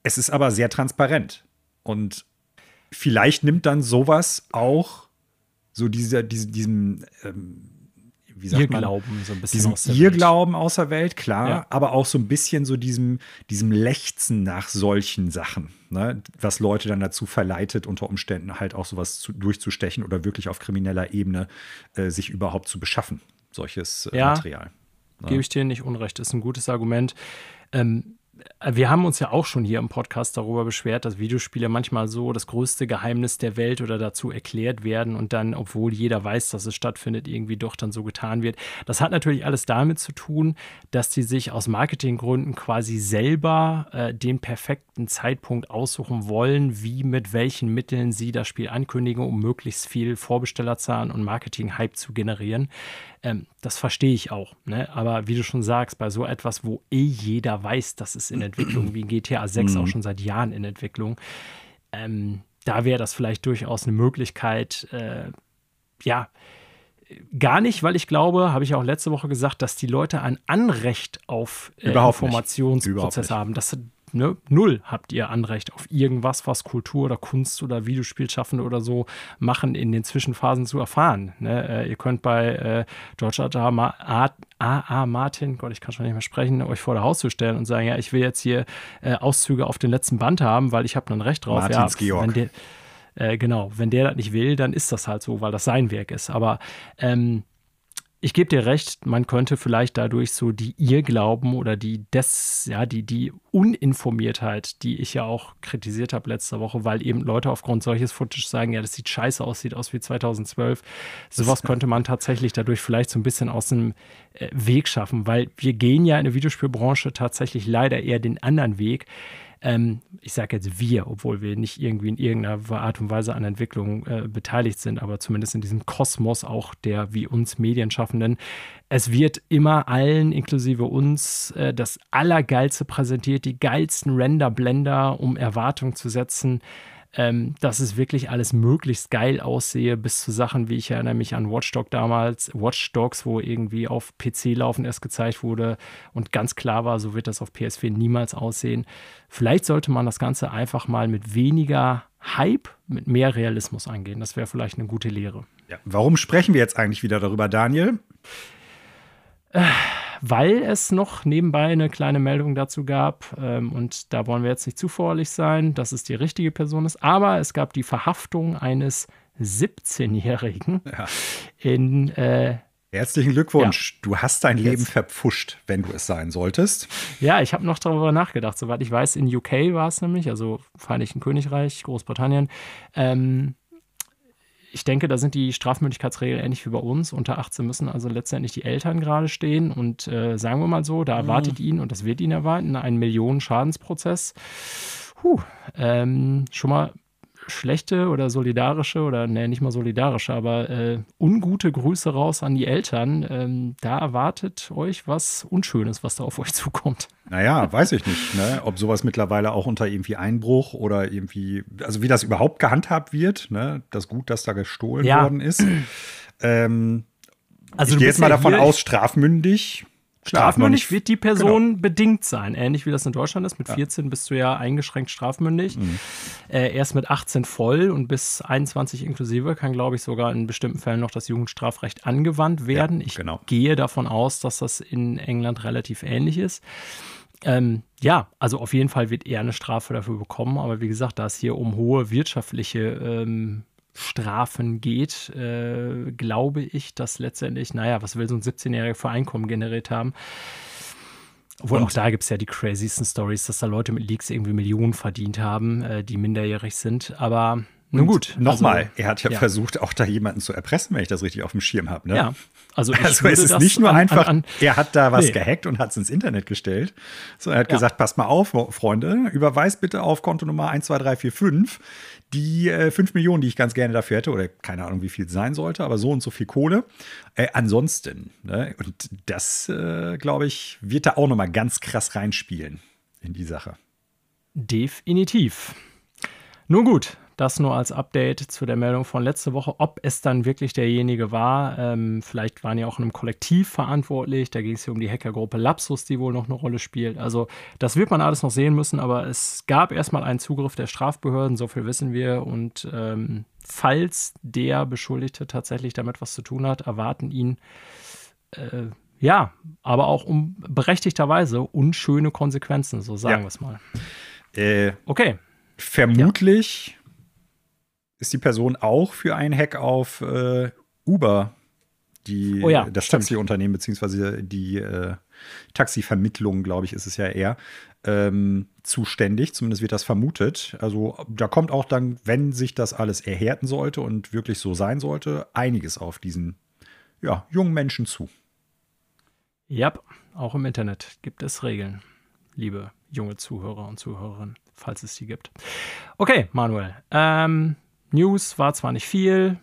S2: Es ist aber sehr transparent. Und vielleicht nimmt dann sowas auch so dieser, diese, diesem, ähm, wie sagt
S1: Irrglauben, man, so ein bisschen
S2: diesem aus Irrglauben Welt. aus der Welt, klar, ja. aber auch so ein bisschen so diesem, diesem Lechzen nach solchen Sachen, ne? was Leute dann dazu verleitet, unter Umständen halt auch sowas zu, durchzustechen oder wirklich auf krimineller Ebene äh, sich überhaupt zu beschaffen, solches äh, ja, Material.
S1: Ne? Gebe ich dir nicht unrecht, ist ein gutes Argument. Ähm, wir haben uns ja auch schon hier im Podcast darüber beschwert, dass Videospiele manchmal so das größte Geheimnis der Welt oder dazu erklärt werden und dann, obwohl jeder weiß, dass es stattfindet, irgendwie doch dann so getan wird. Das hat natürlich alles damit zu tun, dass die sich aus Marketinggründen quasi selber äh, den perfekten Zeitpunkt aussuchen wollen, wie mit welchen Mitteln sie das Spiel ankündigen, um möglichst viel Vorbestellerzahlen und Marketing-Hype zu generieren. Ähm, das verstehe ich auch. Ne? Aber wie du schon sagst, bei so etwas, wo eh jeder weiß, dass es in Entwicklung, wie GTA 6 auch mhm. schon seit Jahren in Entwicklung, ähm, da wäre das vielleicht durchaus eine Möglichkeit, äh, ja, gar nicht, weil ich glaube, habe ich auch letzte Woche gesagt, dass die Leute ein Anrecht auf
S2: äh,
S1: Informationsprozess haben. Das, ne, null habt ihr Anrecht auf irgendwas, was Kultur oder Kunst oder Videospielschaffende oder so machen, in den Zwischenphasen zu erfahren. Ne? Äh, ihr könnt bei äh, George A. A. Martin, Gott, ich kann schon nicht mehr sprechen, euch vor der Haustür stellen und sagen, ja, ich will jetzt hier äh, Auszüge auf den letzten Band haben, weil ich habe ein Recht drauf.
S2: Martins
S1: ja,
S2: Georg.
S1: Der, äh, genau, wenn der das nicht will, dann ist das halt so, weil das sein Werk ist. Aber ähm, ich gebe dir recht, man könnte vielleicht dadurch so die Irrglauben oder die des, ja, die, die Uninformiertheit, die ich ja auch kritisiert habe letzte Woche, weil eben Leute aufgrund solches Footage sagen, ja, das sieht scheiße aus, sieht aus wie 2012. Sowas könnte man tatsächlich dadurch vielleicht so ein bisschen aus dem äh, Weg schaffen, weil wir gehen ja in der Videospielbranche tatsächlich leider eher den anderen Weg ähm, ich sage jetzt wir, obwohl wir nicht irgendwie in irgendeiner Art und Weise an Entwicklung äh, beteiligt sind, aber zumindest in diesem Kosmos auch der wie uns Medienschaffenden. Es wird immer allen, inklusive uns, äh, das Allergeilste präsentiert, die geilsten Render-Blender, um Erwartungen zu setzen ähm, dass es wirklich alles möglichst geil aussehe, bis zu Sachen, wie ich erinnere mich an Watchdog damals, Watch Dogs, wo irgendwie auf PC laufen erst gezeigt wurde und ganz klar war, so wird das auf PS4 niemals aussehen. Vielleicht sollte man das Ganze einfach mal mit weniger Hype, mit mehr Realismus angehen. Das wäre vielleicht eine gute Lehre.
S2: Ja. Warum sprechen wir jetzt eigentlich wieder darüber, Daniel?
S1: Weil es noch nebenbei eine kleine Meldung dazu gab. Ähm, und da wollen wir jetzt nicht zu vorlich sein, dass es die richtige Person ist. Aber es gab die Verhaftung eines 17-Jährigen ja. in. Äh,
S2: Herzlichen Glückwunsch. Ja. Du hast dein Leben Jetzt. verpfuscht, wenn du es sein solltest.
S1: Ja, ich habe noch darüber nachgedacht. Soweit ich weiß, in UK war es nämlich, also Vereinigten Königreich, Großbritannien. Ähm, ich denke, da sind die Strafmündigkeitsregeln ähnlich wie bei uns. Unter 18 müssen also letztendlich die Eltern gerade stehen. Und äh, sagen wir mal so, da erwartet mhm. ihn, und das wird ihn erwarten, ein Millionen-Schadensprozess. Puh, ähm, schon mal schlechte oder solidarische oder ne, nicht mal solidarische, aber äh, ungute Grüße raus an die Eltern. Ähm, da erwartet euch was Unschönes, was da auf euch zukommt.
S2: Naja, weiß ich nicht, ne? ob sowas mittlerweile auch unter irgendwie Einbruch oder irgendwie, also wie das überhaupt gehandhabt wird, ne? das Gut, dass da gestohlen ja. worden ist. Ähm, also ich gehe jetzt mal davon aus, strafmündig
S1: Strafmündig wird die Person genau. bedingt sein, ähnlich wie das in Deutschland ist. Mit ja. 14 bist du ja eingeschränkt strafmündig. Mhm. Äh, erst mit 18 voll und bis 21 inklusive kann, glaube ich, sogar in bestimmten Fällen noch das Jugendstrafrecht angewandt werden. Ja, ich genau. gehe davon aus, dass das in England relativ ähnlich ist. Ähm, ja, also auf jeden Fall wird er eine Strafe dafür bekommen, aber wie gesagt, da es hier um hohe wirtschaftliche ähm, Strafen geht, äh, glaube ich, dass letztendlich, naja, was will so ein 17-Jähriger für Einkommen generiert haben? Obwohl auch da gibt es ja die crazysten Stories, dass da Leute mit Leaks irgendwie Millionen verdient haben, äh, die minderjährig sind. Aber nun gut.
S2: Nochmal, also, er hat ja, ja, versucht, auch da jemanden zu erpressen, wenn ich das richtig auf dem Schirm habe. Ne?
S1: Ja.
S2: Also, also es ist nicht nur an, einfach, an, an, er hat da was nee. gehackt und hat es ins Internet gestellt, sondern er hat ja. gesagt, passt mal auf, Freunde, überweist bitte auf Konto Nummer 12345 die äh, 5 Millionen, die ich ganz gerne dafür hätte, oder keine Ahnung, wie viel es sein sollte, aber so und so viel Kohle. Äh, ansonsten, ne? und das, äh, glaube ich, wird da auch nochmal ganz krass reinspielen in die Sache.
S1: Definitiv. Nun gut, das nur als Update zu der Meldung von letzte Woche, ob es dann wirklich derjenige war. Ähm, vielleicht waren ja auch in einem Kollektiv verantwortlich. Da ging es ja um die Hackergruppe Lapsus, die wohl noch eine Rolle spielt. Also das wird man alles noch sehen müssen, aber es gab erstmal einen Zugriff der Strafbehörden, so viel wissen wir. Und ähm, falls der Beschuldigte tatsächlich damit was zu tun hat, erwarten ihn äh, ja, aber auch um berechtigterweise unschöne Konsequenzen, so sagen ja. wir es mal.
S2: Äh, okay. Vermutlich ist die Person auch für einen Hack auf äh, Uber, die,
S1: oh ja,
S2: das Taxiunternehmen, beziehungsweise die äh, Taxivermittlung, glaube ich, ist es ja eher, ähm, zuständig. Zumindest wird das vermutet. Also da kommt auch dann, wenn sich das alles erhärten sollte und wirklich so sein sollte, einiges auf diesen ja, jungen Menschen zu.
S1: Ja, auch im Internet gibt es Regeln, liebe junge Zuhörer und Zuhörerinnen, falls es sie gibt. Okay, Manuel. Ähm, News war zwar nicht viel,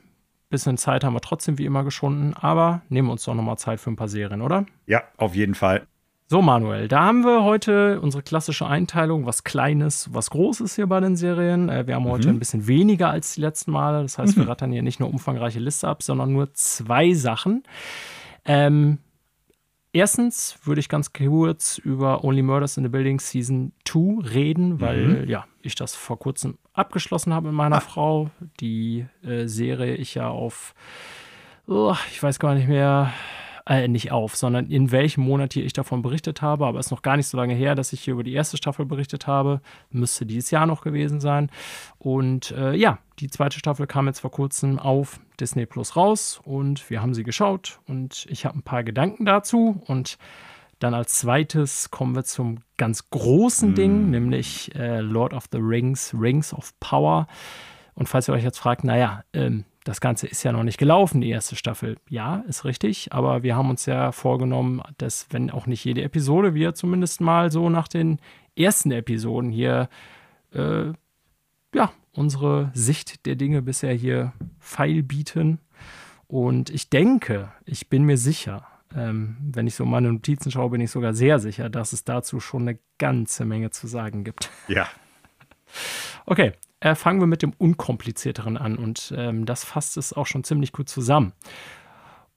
S1: bisschen Zeit haben wir trotzdem wie immer geschunden, aber nehmen uns doch nochmal Zeit für ein paar Serien, oder?
S2: Ja, auf jeden Fall.
S1: So, Manuel, da haben wir heute unsere klassische Einteilung, was Kleines, was Großes hier bei den Serien. Äh, wir haben heute mhm. ein bisschen weniger als die letzten Male. Das heißt, mhm. wir rattern hier nicht nur umfangreiche Liste ab, sondern nur zwei Sachen. Ähm, erstens würde ich ganz kurz über Only Murders in the Building Season 2 reden, weil mhm. ja, ich das vor kurzem abgeschlossen habe mit meiner ah. Frau. Die äh, Serie ich ja auf, oh, ich weiß gar nicht mehr, äh, nicht auf, sondern in welchem Monat hier ich davon berichtet habe. Aber es ist noch gar nicht so lange her, dass ich hier über die erste Staffel berichtet habe. Müsste dieses Jahr noch gewesen sein. Und äh, ja, die zweite Staffel kam jetzt vor kurzem auf Disney Plus raus und wir haben sie geschaut und ich habe ein paar Gedanken dazu und dann als zweites kommen wir zum ganz großen mm. Ding, nämlich äh, Lord of the Rings, Rings of Power. Und falls ihr euch jetzt fragt, naja, ähm, das Ganze ist ja noch nicht gelaufen, die erste Staffel. Ja, ist richtig, aber wir haben uns ja vorgenommen, dass, wenn auch nicht jede Episode, wir zumindest mal so nach den ersten Episoden hier, äh, ja, unsere Sicht der Dinge bisher hier feil bieten. Und ich denke, ich bin mir sicher, ähm, wenn ich so meine Notizen schaue, bin ich sogar sehr sicher, dass es dazu schon eine ganze Menge zu sagen gibt.
S2: Ja.
S1: Okay, äh, fangen wir mit dem Unkomplizierteren an und ähm, das fasst es auch schon ziemlich gut zusammen.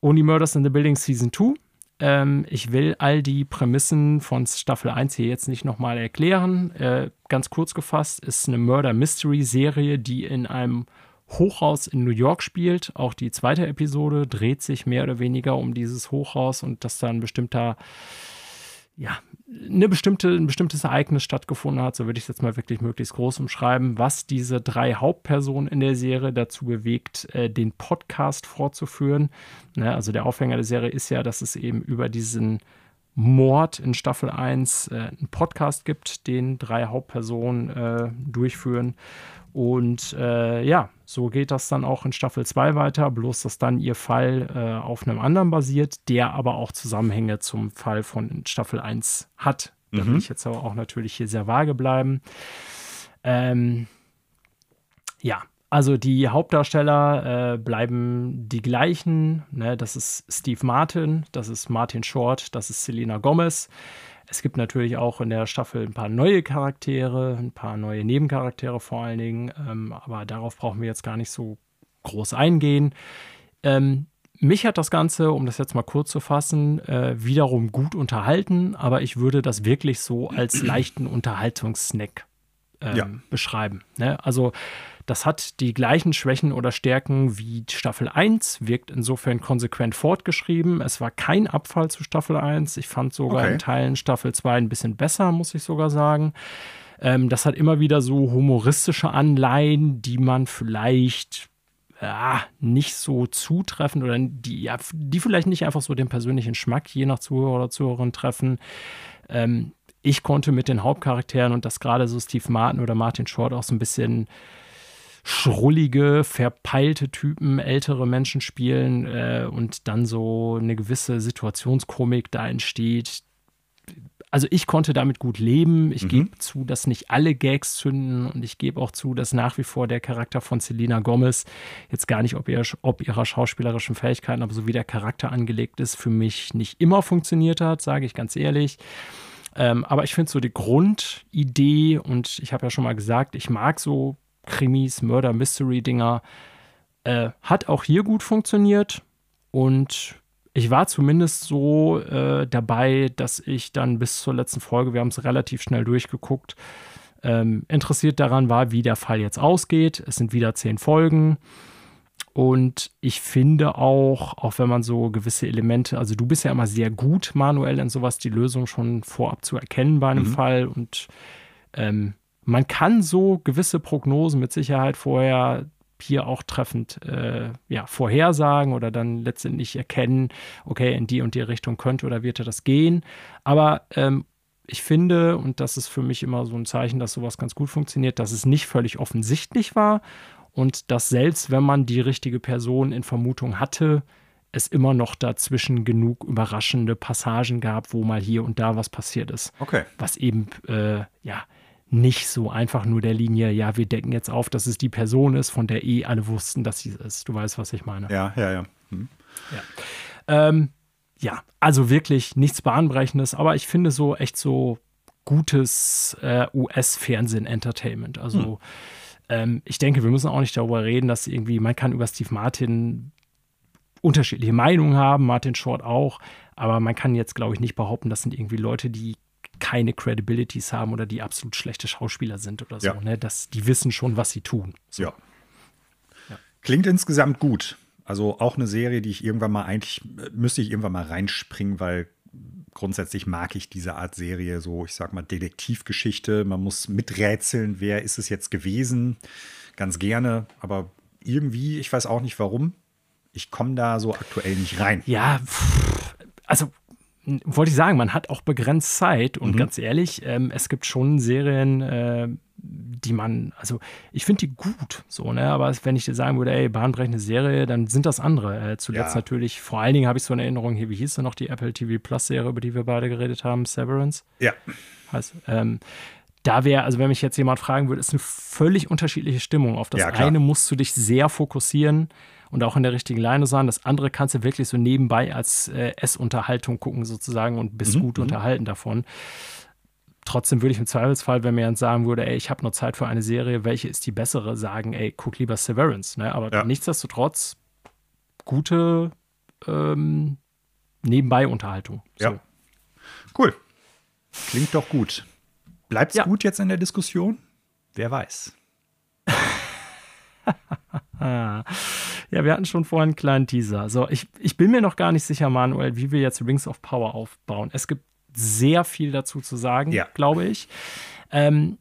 S1: Only Murders in the Building Season 2. Ähm, ich will all die Prämissen von Staffel 1 hier jetzt nicht nochmal erklären. Äh, ganz kurz gefasst ist eine Murder-Mystery-Serie, die in einem Hochhaus in New York spielt. Auch die zweite Episode dreht sich mehr oder weniger um dieses Hochhaus und dass da ein bestimmter ja, eine bestimmte, ein bestimmtes Ereignis stattgefunden hat, so würde ich es jetzt mal wirklich möglichst groß umschreiben, was diese drei Hauptpersonen in der Serie dazu bewegt, äh, den Podcast fortzuführen. Ne, also der Aufhänger der Serie ist ja, dass es eben über diesen Mord in Staffel 1 äh, einen Podcast gibt, den drei Hauptpersonen äh, durchführen. Und äh, ja, so geht das dann auch in Staffel 2 weiter, bloß dass dann ihr Fall äh, auf einem anderen basiert, der aber auch Zusammenhänge zum Fall von Staffel 1 hat. Da mhm. will ich jetzt aber auch natürlich hier sehr vage bleiben. Ähm, ja, also die Hauptdarsteller äh, bleiben die gleichen. Ne? Das ist Steve Martin, das ist Martin Short, das ist Selena Gomez. Es gibt natürlich auch in der Staffel ein paar neue Charaktere, ein paar neue Nebencharaktere vor allen Dingen, ähm, aber darauf brauchen wir jetzt gar nicht so groß eingehen. Ähm, mich hat das Ganze, um das jetzt mal kurz zu fassen, äh, wiederum gut unterhalten, aber ich würde das wirklich so als leichten Unterhaltungssnack ähm, ja. beschreiben. Ne? Also das hat die gleichen Schwächen oder Stärken wie Staffel 1, wirkt insofern konsequent fortgeschrieben. Es war kein Abfall zu Staffel 1. Ich fand sogar okay. in Teilen Staffel 2 ein bisschen besser, muss ich sogar sagen. Ähm, das hat immer wieder so humoristische Anleihen, die man vielleicht ja, nicht so zutreffend oder die, ja, die vielleicht nicht einfach so den persönlichen Schmack je nach Zuhörer oder Zuhörerin treffen. Ähm, ich konnte mit den Hauptcharakteren und das gerade so Steve Martin oder Martin Short auch so ein bisschen schrullige, verpeilte Typen, ältere Menschen spielen äh, und dann so eine gewisse Situationskomik da entsteht. Also ich konnte damit gut leben. Ich mhm. gebe zu, dass nicht alle Gags zünden und ich gebe auch zu, dass nach wie vor der Charakter von Selena Gomez jetzt gar nicht ob, ihr, ob ihrer schauspielerischen Fähigkeiten, aber so wie der Charakter angelegt ist, für mich nicht immer funktioniert hat, sage ich ganz ehrlich. Ähm, aber ich finde so die Grundidee und ich habe ja schon mal gesagt, ich mag so Krimis, Murder-Mystery-Dinger. Äh, hat auch hier gut funktioniert und ich war zumindest so äh, dabei, dass ich dann bis zur letzten Folge, wir haben es relativ schnell durchgeguckt, ähm, interessiert daran war, wie der Fall jetzt ausgeht. Es sind wieder zehn Folgen. Und ich finde auch, auch wenn man so gewisse Elemente, also du bist ja immer sehr gut, manuell in sowas, die Lösung schon vorab zu erkennen bei einem mhm. Fall. Und ähm, man kann so gewisse Prognosen mit Sicherheit vorher hier auch treffend äh, ja, vorhersagen oder dann letztendlich erkennen, okay, in die und die Richtung könnte oder wird das gehen. Aber ähm, ich finde, und das ist für mich immer so ein Zeichen, dass sowas ganz gut funktioniert, dass es nicht völlig offensichtlich war und dass selbst wenn man die richtige Person in Vermutung hatte, es immer noch dazwischen genug überraschende Passagen gab, wo mal hier und da was passiert ist.
S2: Okay.
S1: Was eben, äh, ja, nicht so einfach nur der Linie, ja, wir decken jetzt auf, dass es die Person ist, von der eh alle wussten, dass sie es ist. Du weißt, was ich meine.
S2: Ja, ja, ja. Hm.
S1: Ja. Ähm, ja, also wirklich nichts Bahnbrechendes, aber ich finde so echt so gutes äh, US-Fernsehen-Entertainment. Also hm. ähm, ich denke, wir müssen auch nicht darüber reden, dass irgendwie, man kann über Steve Martin unterschiedliche Meinungen haben, Martin Short auch, aber man kann jetzt, glaube ich, nicht behaupten, das sind irgendwie Leute, die keine Credibilities haben oder die absolut schlechte Schauspieler sind oder so. Ja. Ne? Das, die wissen schon, was sie tun. So.
S2: Ja. ja. Klingt insgesamt gut. Also auch eine Serie, die ich irgendwann mal eigentlich, müsste ich irgendwann mal reinspringen, weil grundsätzlich mag ich diese Art Serie, so ich sag mal Detektivgeschichte. Man muss miträtseln, wer ist es jetzt gewesen. Ganz gerne, aber irgendwie, ich weiß auch nicht warum, ich komme da so aktuell nicht rein.
S1: Ja, also wollte ich sagen, man hat auch begrenzt Zeit und mhm. ganz ehrlich, ähm, es gibt schon Serien, äh, die man, also ich finde die gut, so, ne, aber wenn ich dir sagen würde, ey, bahnbrechende Serie, dann sind das andere. Äh, zuletzt ja. natürlich, vor allen Dingen habe ich so eine Erinnerung hier, wie hieß sie noch, die Apple TV Plus Serie, über die wir beide geredet haben, Severance.
S2: Ja.
S1: Heißt, ähm, da wäre, also wenn mich jetzt jemand fragen würde, ist eine völlig unterschiedliche Stimmung. Auf das ja, eine musst du dich sehr fokussieren und auch in der richtigen Leine sein. Das andere kannst du wirklich so nebenbei als äh, Essunterhaltung gucken sozusagen und bist mhm, gut mhm. unterhalten davon. Trotzdem würde ich im Zweifelsfall, wenn mir jemand sagen würde, ey, ich habe nur Zeit für eine Serie, welche ist die bessere, sagen, ey, guck lieber Severance. Ne? Aber ja. nichtsdestotrotz gute ähm, Nebenbei-Unterhaltung.
S2: So. Ja. Cool. Klingt doch gut. Bleibt's ja. gut jetzt in der Diskussion? Wer weiß.
S1: ja, wir hatten schon vorhin einen kleinen Teaser. So, ich, ich bin mir noch gar nicht sicher, Manuel, wie wir jetzt Rings of Power aufbauen. Es gibt sehr viel dazu zu sagen, ja. glaube ich. Ähm,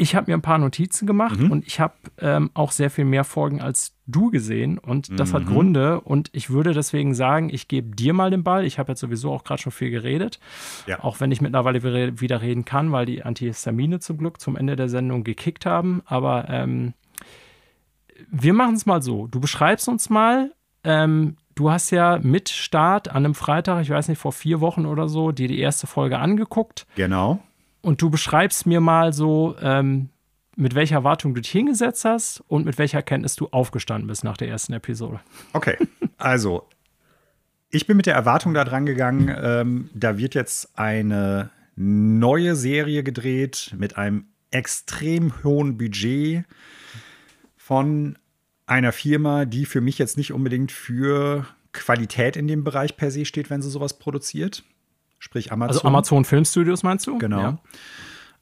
S1: ich habe mir ein paar Notizen gemacht mhm. und ich habe ähm, auch sehr viel mehr Folgen als du gesehen und das mhm. hat Gründe und ich würde deswegen sagen, ich gebe dir mal den Ball. Ich habe jetzt sowieso auch gerade schon viel geredet, ja. auch wenn ich mittlerweile wieder reden kann, weil die Antihistamine zum Glück zum Ende der Sendung gekickt haben. Aber ähm, wir machen es mal so. Du beschreibst uns mal, ähm, du hast ja mit Start an einem Freitag, ich weiß nicht, vor vier Wochen oder so, dir die erste Folge angeguckt.
S2: Genau.
S1: Und du beschreibst mir mal so, ähm, mit welcher Erwartung du dich hingesetzt hast und mit welcher Erkenntnis du aufgestanden bist nach der ersten Episode.
S2: Okay, also ich bin mit der Erwartung da dran gegangen, ähm, da wird jetzt eine neue Serie gedreht mit einem extrem hohen Budget von einer Firma, die für mich jetzt nicht unbedingt für Qualität in dem Bereich per se steht, wenn sie sowas produziert. Sprich Amazon. Also
S1: Amazon Film Studios meinst du?
S2: Genau. Ja.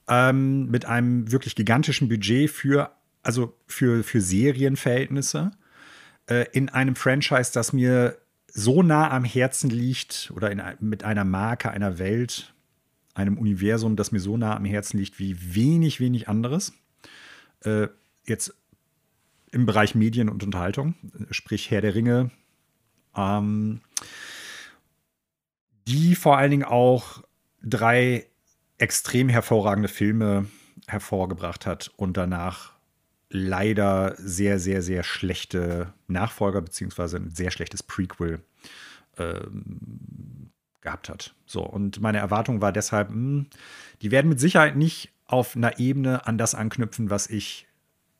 S2: Ähm, mit einem wirklich gigantischen Budget für, also für, für Serienverhältnisse. Äh, in einem Franchise, das mir so nah am Herzen liegt oder in, mit einer Marke, einer Welt, einem Universum, das mir so nah am Herzen liegt wie wenig, wenig anderes. Äh, jetzt im Bereich Medien und Unterhaltung, sprich Herr der Ringe, ähm, die vor allen Dingen auch drei extrem hervorragende Filme hervorgebracht hat und danach leider sehr, sehr, sehr schlechte Nachfolger beziehungsweise ein sehr schlechtes Prequel ähm, gehabt hat. So, und meine Erwartung war deshalb, mh, hm, die werden mit Sicherheit nicht auf einer Ebene an das anknüpfen, was ich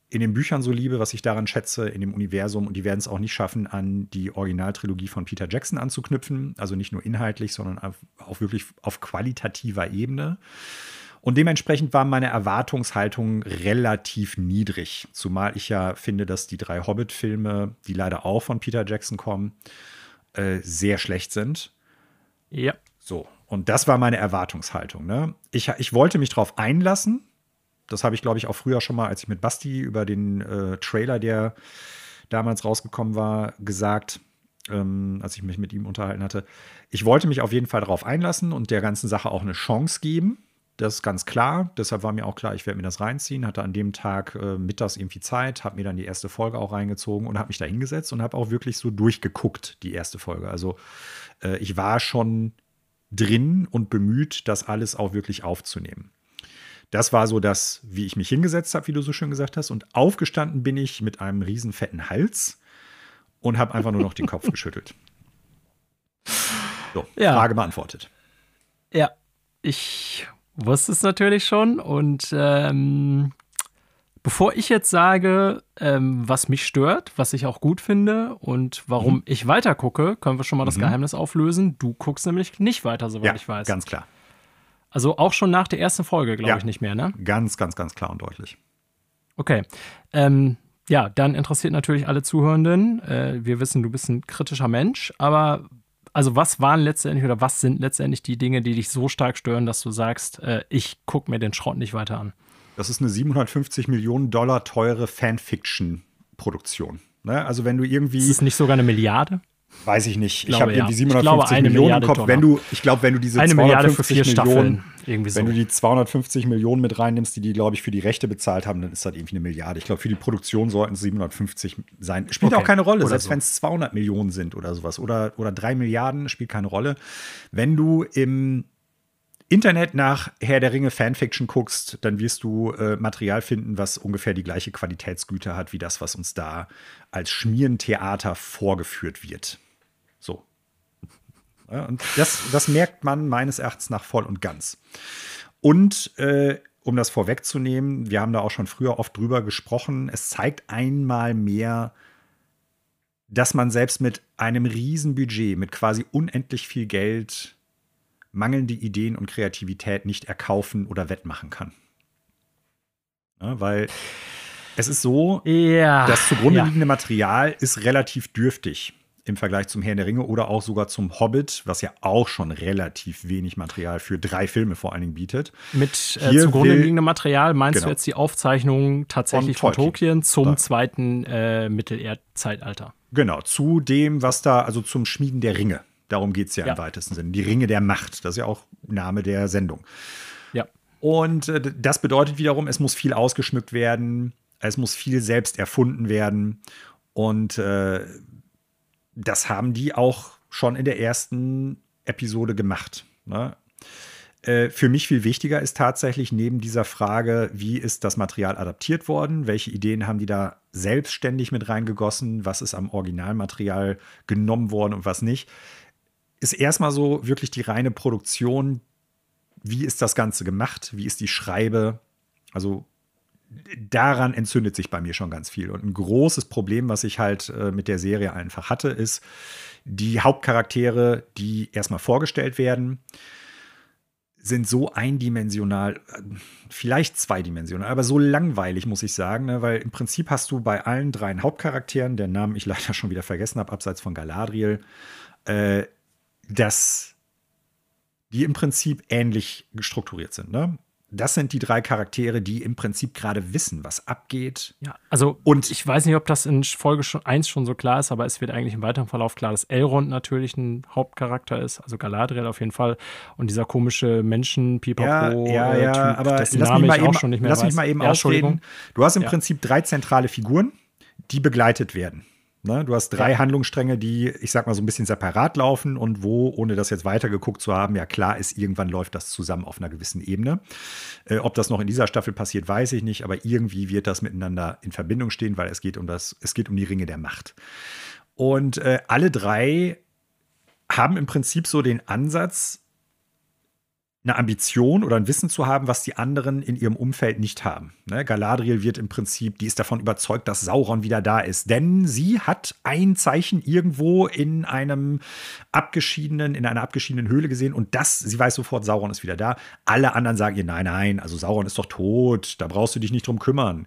S2: in den Büchern so liebe, was ich daran schätze, in dem Universum. Und die werden es auch nicht schaffen, an die Originaltrilogie von Peter Jackson anzuknüpfen. Also nicht nur inhaltlich, sondern auch wirklich auf qualitativer Ebene. Und dementsprechend war meine Erwartungshaltung relativ niedrig. Zumal ich ja finde, dass die drei Hobbit-Filme, die leider auch von Peter Jackson kommen, äh, sehr schlecht sind.
S1: Ja.
S2: So. Und das war meine Erwartungshaltung. Ne? Ich, ich wollte mich darauf einlassen, das habe ich, glaube ich, auch früher schon mal, als ich mit Basti über den äh, Trailer, der damals rausgekommen war, gesagt, ähm, als ich mich mit ihm unterhalten hatte. Ich wollte mich auf jeden Fall darauf einlassen und der ganzen Sache auch eine Chance geben. Das ist ganz klar. Deshalb war mir auch klar, ich werde mir das reinziehen. Hatte an dem Tag äh, mittags irgendwie Zeit, habe mir dann die erste Folge auch reingezogen und habe mich da hingesetzt und habe auch wirklich so durchgeguckt, die erste Folge. Also äh, ich war schon drin und bemüht, das alles auch wirklich aufzunehmen. Das war so das, wie ich mich hingesetzt habe, wie du so schön gesagt hast. Und aufgestanden bin ich mit einem riesen fetten Hals und habe einfach nur noch den Kopf geschüttelt. So, ja. Frage beantwortet.
S1: Ja, ich wusste es natürlich schon und ähm, Bevor ich jetzt sage, ähm, was mich stört, was ich auch gut finde und warum mhm. ich weiter gucke, können wir schon mal das mhm. Geheimnis auflösen. Du guckst nämlich nicht weiter, soweit
S2: ja,
S1: ich weiß.
S2: Ganz klar.
S1: Also auch schon nach der ersten Folge, glaube ja, ich, nicht mehr, ne?
S2: Ganz, ganz, ganz klar und deutlich.
S1: Okay. Ähm, ja, dann interessiert natürlich alle Zuhörenden. Äh, wir wissen, du bist ein kritischer Mensch, aber also was waren letztendlich oder was sind letztendlich die Dinge, die dich so stark stören, dass du sagst, äh, ich gucke mir den Schrott nicht weiter an?
S2: Das ist eine 750 Millionen Dollar teure Fanfiction-Produktion. Ne? Also wenn du irgendwie. Ist
S1: es nicht sogar eine Milliarde?
S2: Weiß ich nicht. Ich, ich habe ja. irgendwie 750 glaube, Millionen im Kopf. Wenn du, ich glaube, wenn du diese
S1: eine 250 Millionen,
S2: Staffeln, irgendwie so. wenn du die 250 Millionen mit reinnimmst, die die, glaube ich, für die Rechte bezahlt haben, dann ist das irgendwie eine Milliarde. Ich glaube, für die Produktion sollten es 750 sein. Spielt okay. auch keine Rolle, oder selbst so. wenn es 200 Millionen sind oder sowas. Oder, oder 3 Milliarden, spielt keine Rolle. Wenn du im Internet nach Herr der Ringe Fanfiction guckst, dann wirst du äh, Material finden, was ungefähr die gleiche Qualitätsgüte hat wie das, was uns da als Schmierentheater vorgeführt wird. So. Und das, das merkt man meines Erachtens nach voll und ganz. Und äh, um das vorwegzunehmen, wir haben da auch schon früher oft drüber gesprochen, es zeigt einmal mehr, dass man selbst mit einem Riesenbudget, mit quasi unendlich viel Geld mangelnde Ideen und Kreativität nicht erkaufen oder wettmachen kann. Ja, weil es ist so, ja, das zugrunde ja. liegende Material ist relativ dürftig im Vergleich zum Herrn der Ringe oder auch sogar zum Hobbit, was ja auch schon relativ wenig Material für drei Filme vor allen Dingen bietet.
S1: Mit äh, zugrunde liegendem Material meinst genau. du jetzt die Aufzeichnung tatsächlich von, von Tolkien zum da. zweiten äh, Mittelerdzeitalter?
S2: Genau, zu dem, was da, also zum Schmieden der Ringe. Darum geht es ja, ja, im weitesten Sinne. Die Ringe der Macht, das ist ja auch Name der Sendung.
S1: Ja.
S2: Und äh, das bedeutet wiederum, es muss viel ausgeschmückt werden, es muss viel selbst erfunden werden. Und äh, das haben die auch schon in der ersten Episode gemacht. Ne? Äh, für mich viel wichtiger ist tatsächlich neben dieser Frage, wie ist das Material adaptiert worden, welche Ideen haben die da selbstständig mit reingegossen, was ist am Originalmaterial genommen worden und was nicht, ist erstmal so wirklich die reine Produktion. Wie ist das Ganze gemacht? Wie ist die Schreibe? Also daran entzündet sich bei mir schon ganz viel. Und ein großes Problem, was ich halt äh, mit der Serie einfach hatte, ist die Hauptcharaktere, die erstmal vorgestellt werden, sind so eindimensional, vielleicht zweidimensional, aber so langweilig, muss ich sagen, ne? weil im Prinzip hast du bei allen drei Hauptcharakteren, der Namen ich leider schon wieder vergessen habe, abseits von Galadriel, äh, dass die im Prinzip ähnlich strukturiert sind. Ne? Das sind die drei Charaktere, die im Prinzip gerade wissen, was abgeht.
S1: Ja, also und ich weiß nicht, ob das in Folge 1 schon so klar ist, aber es wird eigentlich im weiteren Verlauf klar, dass Elrond natürlich ein Hauptcharakter ist, also Galadriel auf jeden Fall und dieser komische Menschen Pipapo
S2: ja, ja, ja,
S1: typ,
S2: aber lass, mich mal, eben, lass mich mal eben ja, ausreden. Du hast im ja. Prinzip drei zentrale Figuren, die begleitet werden. Ne? Du hast drei ja. Handlungsstränge, die, ich sag mal, so ein bisschen separat laufen und wo, ohne das jetzt weitergeguckt zu haben, ja klar ist, irgendwann läuft das zusammen auf einer gewissen Ebene. Äh, ob das noch in dieser Staffel passiert, weiß ich nicht, aber irgendwie wird das miteinander in Verbindung stehen, weil es geht um das, es geht um die Ringe der Macht. Und äh, alle drei haben im Prinzip so den Ansatz, eine Ambition oder ein Wissen zu haben, was die anderen in ihrem Umfeld nicht haben. Ne? Galadriel wird im Prinzip, die ist davon überzeugt, dass Sauron wieder da ist, denn sie hat ein Zeichen irgendwo in einem abgeschiedenen, in einer abgeschiedenen Höhle gesehen und das, sie weiß sofort, Sauron ist wieder da. Alle anderen sagen ihr, nein, nein, also Sauron ist doch tot, da brauchst du dich nicht drum kümmern.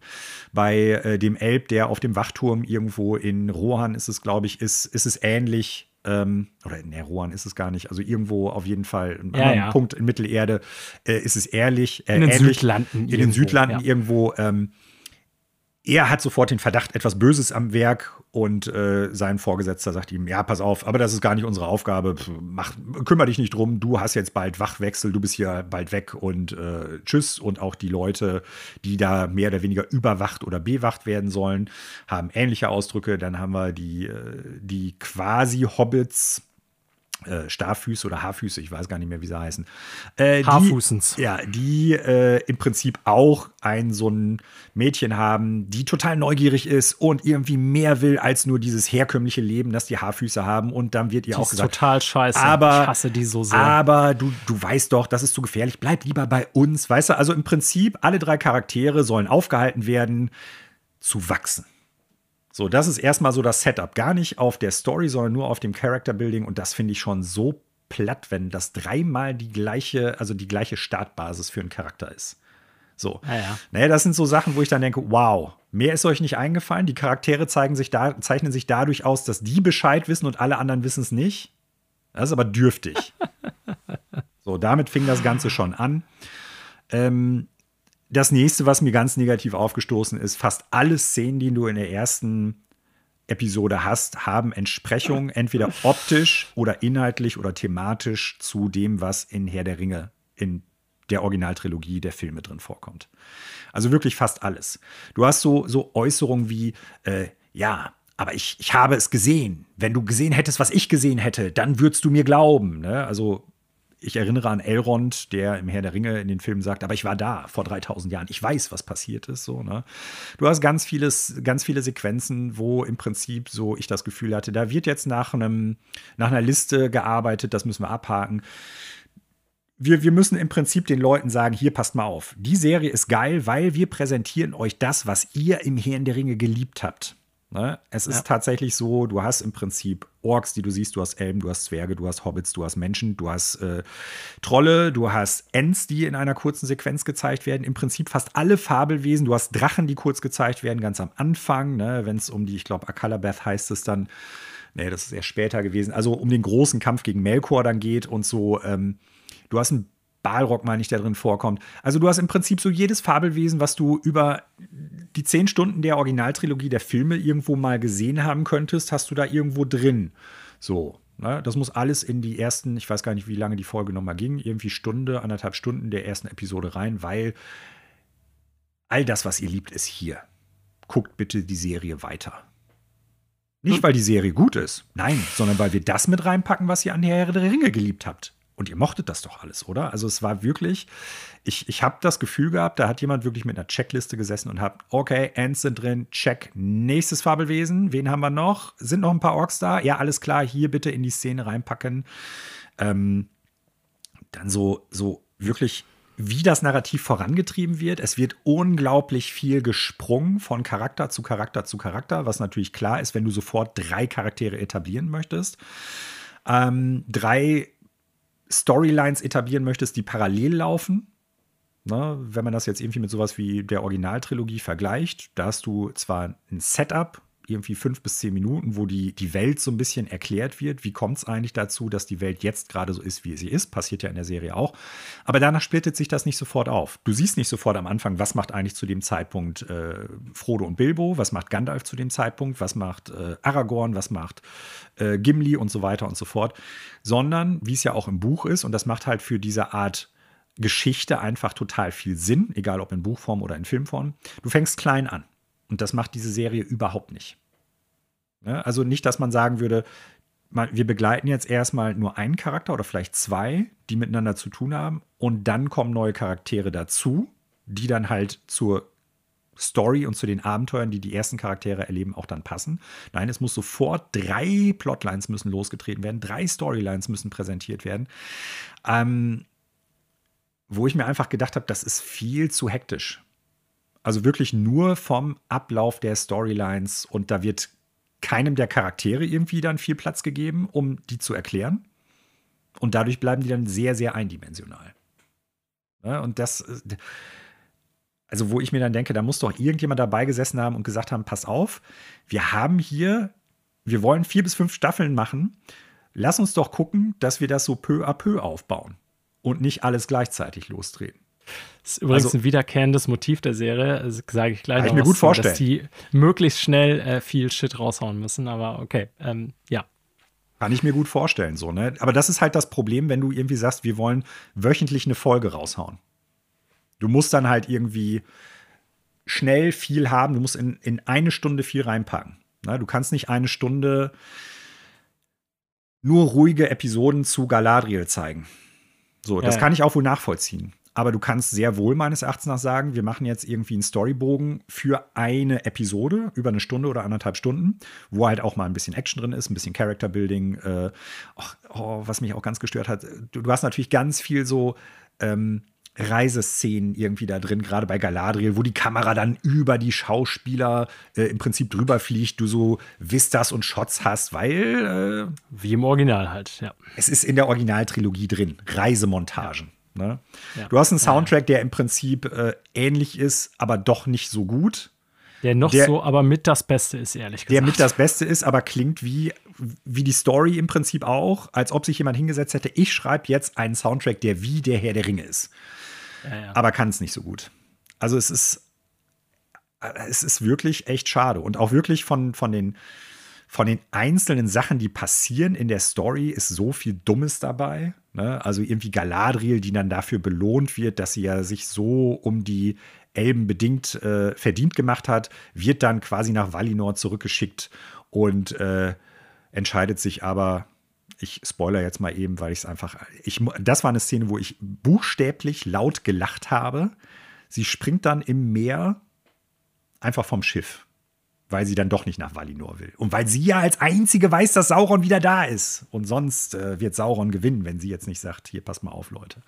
S2: Bei äh, dem Elb, der auf dem Wachturm irgendwo in Rohan ist es, glaube ich, ist, ist es ähnlich ähm, oder in Rohan ist es gar nicht, also irgendwo auf jeden Fall, an ja, ja. Punkt in Mittelerde äh, ist es ehrlich.
S1: Äh, in den ähnlich, Südlanden.
S2: In den Südlanden ja. irgendwo. Ähm, er hat sofort den Verdacht, etwas Böses am Werk und äh, sein Vorgesetzter sagt ihm, ja, pass auf, aber das ist gar nicht unsere Aufgabe, mach, kümmere dich nicht drum, du hast jetzt bald Wachwechsel, du bist hier bald weg und äh, tschüss. Und auch die Leute, die da mehr oder weniger überwacht oder bewacht werden sollen, haben ähnliche Ausdrücke. Dann haben wir die, äh, die quasi Hobbits, äh, Starfüße oder Haarfüße, ich weiß gar nicht mehr, wie sie heißen. Äh,
S1: Haarfußens.
S2: Die, ja, die äh, im Prinzip auch ein so ein Mädchen haben, die total neugierig ist und irgendwie mehr will als nur dieses herkömmliche Leben, das die Haarfüße haben. Und dann wird ihr
S1: die
S2: auch gesagt,
S1: total scheiße.
S2: Aber,
S1: ich hasse die so sehr.
S2: Aber du, du weißt doch, das ist zu gefährlich. Bleib lieber bei uns. Weißt du, also im Prinzip, alle drei Charaktere sollen aufgehalten werden, zu wachsen. So, das ist erstmal so das Setup. Gar nicht auf der Story, sondern nur auf dem Character Building. Und das finde ich schon so platt, wenn das dreimal die gleiche, also die gleiche Startbasis für einen Charakter ist. So.
S1: Ja, ja.
S2: Naja, das sind so Sachen, wo ich dann denke, wow, mehr ist euch nicht eingefallen. Die Charaktere zeigen sich da, zeichnen sich dadurch aus, dass die Bescheid wissen und alle anderen wissen es nicht. Das ist aber dürftig. so, damit fing das Ganze schon an. Ähm, das nächste, was mir ganz negativ aufgestoßen ist, fast alle Szenen, die du in der ersten Episode hast, haben Entsprechung entweder optisch oder inhaltlich oder thematisch zu dem, was in Herr der Ringe in der Originaltrilogie der Filme drin vorkommt. Also wirklich fast alles. Du hast so, so Äußerungen wie, äh, ja, aber ich, ich habe es gesehen. Wenn du gesehen hättest, was ich gesehen hätte, dann würdest du mir glauben. Ne? Also ich erinnere an Elrond, der im Herr der Ringe in den Filmen sagt, aber ich war da vor 3000 Jahren, ich weiß, was passiert ist. So, ne? Du hast ganz, vieles, ganz viele Sequenzen, wo im Prinzip so ich das Gefühl hatte, da wird jetzt nach, einem, nach einer Liste gearbeitet, das müssen wir abhaken. Wir, wir müssen im Prinzip den Leuten sagen, hier passt mal auf. Die Serie ist geil, weil wir präsentieren euch das, was ihr im Herrn der Ringe geliebt habt. Ne? Es ist ja. tatsächlich so, du hast im Prinzip Orks, die du siehst, du hast Elben, du hast Zwerge, du hast Hobbits, du hast Menschen, du hast äh, Trolle, du hast Ents, die in einer kurzen Sequenz gezeigt werden. Im Prinzip fast alle Fabelwesen. Du hast Drachen, die kurz gezeigt werden, ganz am Anfang, ne? wenn es um die, ich glaube, Akalabeth heißt es dann. Nee, das ist eher später gewesen. Also um den großen Kampf gegen Melkor dann geht und so. Ähm, du hast ein Balrog, meine ich, der drin vorkommt. Also du hast im Prinzip so jedes Fabelwesen, was du über die zehn Stunden der Originaltrilogie der Filme irgendwo mal gesehen haben könntest, hast du da irgendwo drin. So, ne? das muss alles in die ersten, ich weiß gar nicht, wie lange die Folge nochmal ging, irgendwie Stunde, anderthalb Stunden der ersten Episode rein, weil all das, was ihr liebt, ist hier. Guckt bitte die Serie weiter. Nicht, weil die Serie gut ist, nein, sondern weil wir das mit reinpacken, was ihr an Herr der Ringe geliebt habt. Und ihr mochtet das doch alles, oder? Also es war wirklich, ich, ich habe das Gefühl gehabt, da hat jemand wirklich mit einer Checkliste gesessen und hat, okay, Ants sind drin, check, nächstes Fabelwesen, wen haben wir noch? Sind noch ein paar Orks da? Ja, alles klar, hier bitte in die Szene reinpacken. Ähm, dann so, so wirklich wie das Narrativ vorangetrieben wird. Es wird unglaublich viel gesprungen von Charakter zu Charakter zu Charakter, was natürlich klar ist, wenn du sofort drei Charaktere etablieren möchtest. Ähm, drei Storylines etablieren möchtest, die parallel laufen. Ne, wenn man das jetzt irgendwie mit sowas wie der Originaltrilogie vergleicht, da hast du zwar ein Setup, irgendwie fünf bis zehn Minuten, wo die, die Welt so ein bisschen erklärt wird. Wie kommt es eigentlich dazu, dass die Welt jetzt gerade so ist, wie sie ist? Passiert ja in der Serie auch. Aber danach splittet sich das nicht sofort auf. Du siehst nicht sofort am Anfang, was macht eigentlich zu dem Zeitpunkt äh, Frodo und Bilbo, was macht Gandalf zu dem Zeitpunkt, was macht äh, Aragorn, was macht äh, Gimli und so weiter und so fort. Sondern, wie es ja auch im Buch ist, und das macht halt für diese Art Geschichte einfach total viel Sinn, egal ob in Buchform oder in Filmform. Du fängst klein an. Und das macht diese Serie überhaupt nicht. Ne? Also nicht, dass man sagen würde, wir begleiten jetzt erstmal nur einen Charakter oder vielleicht zwei, die miteinander zu tun haben, und dann kommen neue Charaktere dazu, die dann halt zur Story und zu den Abenteuern, die die ersten Charaktere erleben, auch dann passen. Nein, es muss sofort drei Plotlines müssen losgetreten werden, drei Storylines müssen präsentiert werden. Ähm, wo ich mir einfach gedacht habe, das ist viel zu hektisch. Also wirklich nur vom Ablauf der Storylines und da wird keinem der Charaktere irgendwie dann viel Platz gegeben, um die zu erklären. Und dadurch bleiben die dann sehr, sehr eindimensional. Ja, und das, äh, also wo ich mir dann denke, da muss doch irgendjemand dabei gesessen haben und gesagt haben, pass auf, wir haben hier, wir wollen vier bis fünf Staffeln machen. Lass uns doch gucken, dass wir das so peu à peu aufbauen und nicht alles gleichzeitig lostreten.
S1: Das ist übrigens also, ein wiederkehrendes Motiv der Serie, also sage ich gleich.
S2: Kann ich mir gut vorstellen.
S1: Dass die möglichst schnell äh, viel Shit raushauen müssen, aber okay, ähm, ja.
S2: Kann ich mir gut vorstellen, so, ne? Aber das ist halt das Problem, wenn du irgendwie sagst, wir wollen wöchentlich eine Folge raushauen. Du musst dann halt irgendwie schnell viel haben, du musst in, in eine Stunde viel reinpacken. Ne? Du kannst nicht eine Stunde nur ruhige Episoden zu Galadriel zeigen. So, das ja. kann ich auch wohl nachvollziehen. Aber du kannst sehr wohl meines Erachtens nach sagen, wir machen jetzt irgendwie einen Storybogen für eine Episode über eine Stunde oder anderthalb Stunden, wo halt auch mal ein bisschen Action drin ist, ein bisschen Character Building. Äh, oh, was mich auch ganz gestört hat, du, du hast natürlich ganz viel so ähm, Reiseszenen irgendwie da drin, gerade bei Galadriel, wo die Kamera dann über die Schauspieler äh, im Prinzip drüber fliegt, du so Vistas und Shots hast, weil
S1: äh, wie im Original halt, ja.
S2: Es ist in der Originaltrilogie drin, Reisemontagen. Ne? Ja. Du hast einen Soundtrack, der im Prinzip äh, ähnlich ist, aber doch nicht so gut.
S1: Der noch der, so, aber mit das Beste ist, ehrlich gesagt.
S2: Der mit das Beste ist, aber klingt wie, wie die Story im Prinzip auch, als ob sich jemand hingesetzt hätte, ich schreibe jetzt einen Soundtrack, der wie der Herr der Ringe ist. Ja, ja. Aber kann es nicht so gut. Also es ist, es ist wirklich echt schade. Und auch wirklich von, von den von den einzelnen Sachen, die passieren in der Story, ist so viel Dummes dabei. Ne? Also irgendwie Galadriel, die dann dafür belohnt wird, dass sie ja sich so um die Elben bedingt äh, verdient gemacht hat, wird dann quasi nach Valinor zurückgeschickt und äh, entscheidet sich aber, ich spoiler jetzt mal eben, weil ich es einfach, ich, das war eine Szene, wo ich buchstäblich laut gelacht habe. Sie springt dann im Meer einfach vom Schiff weil sie dann doch nicht nach Valinor will. Und weil sie ja als Einzige weiß, dass Sauron wieder da ist. Und sonst äh, wird Sauron gewinnen, wenn sie jetzt nicht sagt, hier, pass mal auf, Leute.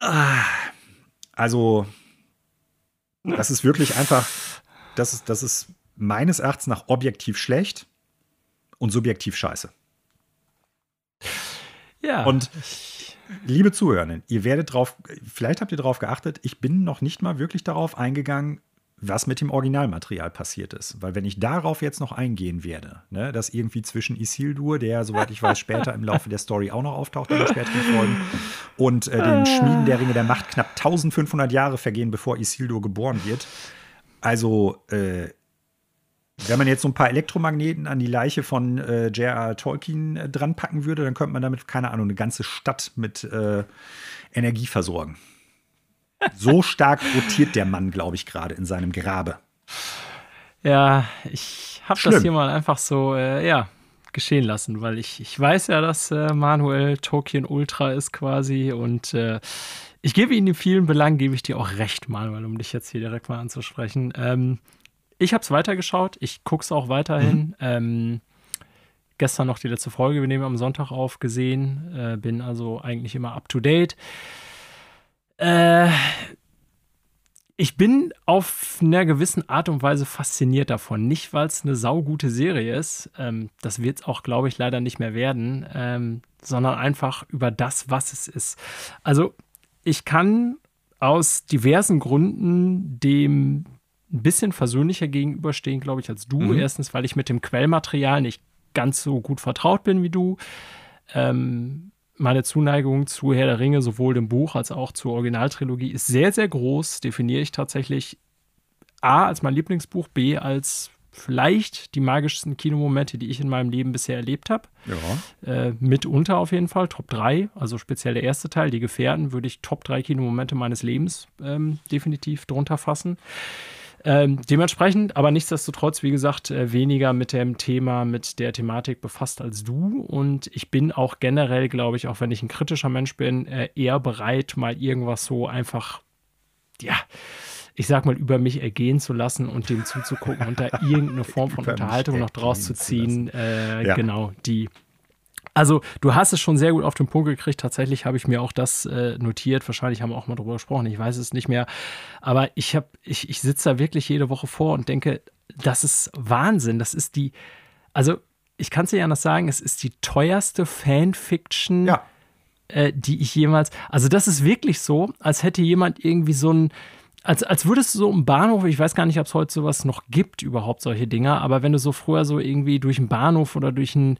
S2: Ah, also, das ist wirklich einfach, das ist, das ist meines Erachtens nach objektiv schlecht und subjektiv scheiße.
S1: Ja.
S2: Und liebe Zuhörenden, ihr werdet drauf, vielleicht habt ihr darauf geachtet, ich bin noch nicht mal wirklich darauf eingegangen, was mit dem Originalmaterial passiert ist. Weil wenn ich darauf jetzt noch eingehen werde, ne, dass irgendwie zwischen Isildur, der, soweit ich weiß, später im Laufe der Story auch noch auftaucht in den späteren Folgen, und äh, den Schmieden der Ringe der Macht knapp 1500 Jahre vergehen, bevor Isildur geboren wird. Also, äh, wenn man jetzt so ein paar Elektromagneten an die Leiche von äh, J.R. Tolkien äh, dran packen würde, dann könnte man damit, keine Ahnung, eine ganze Stadt mit äh, Energie versorgen. So stark rotiert der Mann, glaube ich, gerade in seinem Grabe.
S1: Ja, ich habe das hier mal einfach so, äh, ja, geschehen lassen, weil ich, ich weiß ja, dass äh, Manuel Tolkien Ultra ist quasi und äh, ich gebe Ihnen in vielen Belangen, gebe ich dir auch recht, Manuel, um dich jetzt hier direkt mal anzusprechen. Ähm, ich habe es weitergeschaut, ich gucke es auch weiterhin. Mhm. Ähm, gestern noch die letzte Folge, wir nehmen am Sonntag auf, gesehen, äh, bin also eigentlich immer up to date. Äh, ich bin auf einer gewissen Art und Weise fasziniert davon. Nicht, weil es eine saugute Serie ist, ähm, das wird es auch, glaube ich, leider nicht mehr werden, ähm, sondern einfach über das, was es ist. Also, ich kann aus diversen Gründen dem ein bisschen versöhnlicher gegenüberstehen, glaube ich, als du. Mhm. Erstens, weil ich mit dem Quellmaterial nicht ganz so gut vertraut bin wie du. Ähm, meine Zuneigung zu Herr der Ringe, sowohl dem Buch als auch zur Originaltrilogie, ist sehr, sehr groß. Definiere ich tatsächlich A als mein Lieblingsbuch, B als vielleicht die magischsten Kinomomente, die ich in meinem Leben bisher erlebt habe. Ja. Äh, mitunter auf jeden Fall, Top 3, also speziell der erste Teil, die Gefährten, würde ich Top 3 Kinomomente meines Lebens ähm, definitiv drunter fassen. Ähm, dementsprechend, aber nichtsdestotrotz, wie gesagt, äh, weniger mit dem Thema, mit der Thematik befasst als du. Und ich bin auch generell, glaube ich, auch wenn ich ein kritischer Mensch bin, äh, eher bereit, mal irgendwas so einfach, ja, ich sag mal, über mich ergehen zu lassen und dem zuzugucken und da irgendeine Form von Unterhaltung noch draus zu ziehen. Äh, ja. Genau, die also, du hast es schon sehr gut auf den Punkt gekriegt. Tatsächlich habe ich mir auch das äh, notiert. Wahrscheinlich haben wir auch mal drüber gesprochen. Ich weiß es nicht mehr. Aber ich ich, ich sitze da wirklich jede Woche vor und denke, das ist Wahnsinn. Das ist die, also ich kann es dir ja anders sagen, es ist die teuerste Fanfiction, ja. äh, die ich jemals. Also, das ist wirklich so, als hätte jemand irgendwie so ein als, als würdest du so im Bahnhof, ich weiß gar nicht, ob es heute sowas noch gibt, überhaupt solche Dinger, aber wenn du so früher so irgendwie durch einen Bahnhof oder durch einen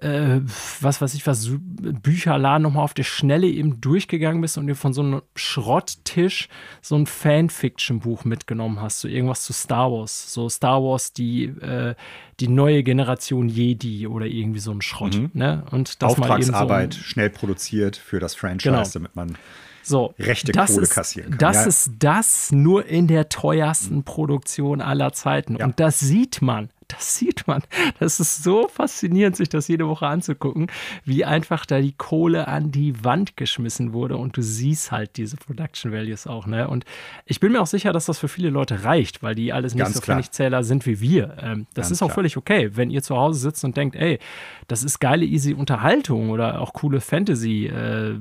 S1: äh, was weiß ich was, Bücherladen nochmal auf der Schnelle eben durchgegangen bist und dir von so einem Schrotttisch so ein Fanfiction-Buch mitgenommen hast, so irgendwas zu Star Wars, so Star Wars, die, äh, die neue Generation Jedi oder irgendwie so ein Schrott. Mhm. Ne?
S2: Und das Auftragsarbeit, so ein, schnell produziert für das Franchise, genau. damit man so, rechte Kohle kassieren kann.
S1: Das ja. ist das nur in der teuersten Produktion aller Zeiten. Ja. Und das sieht man das sieht man. Das ist so faszinierend, sich das jede Woche anzugucken, wie einfach da die Kohle an die Wand geschmissen wurde und du siehst halt diese Production Values auch. Ne? Und ich bin mir auch sicher, dass das für viele Leute reicht, weil die alles nicht Ganz so Pfennigzähler sind wie wir. Ähm, das Ganz ist auch klar. völlig okay, wenn ihr zu Hause sitzt und denkt, ey, das ist geile, easy Unterhaltung oder auch coole Fantasy. Äh,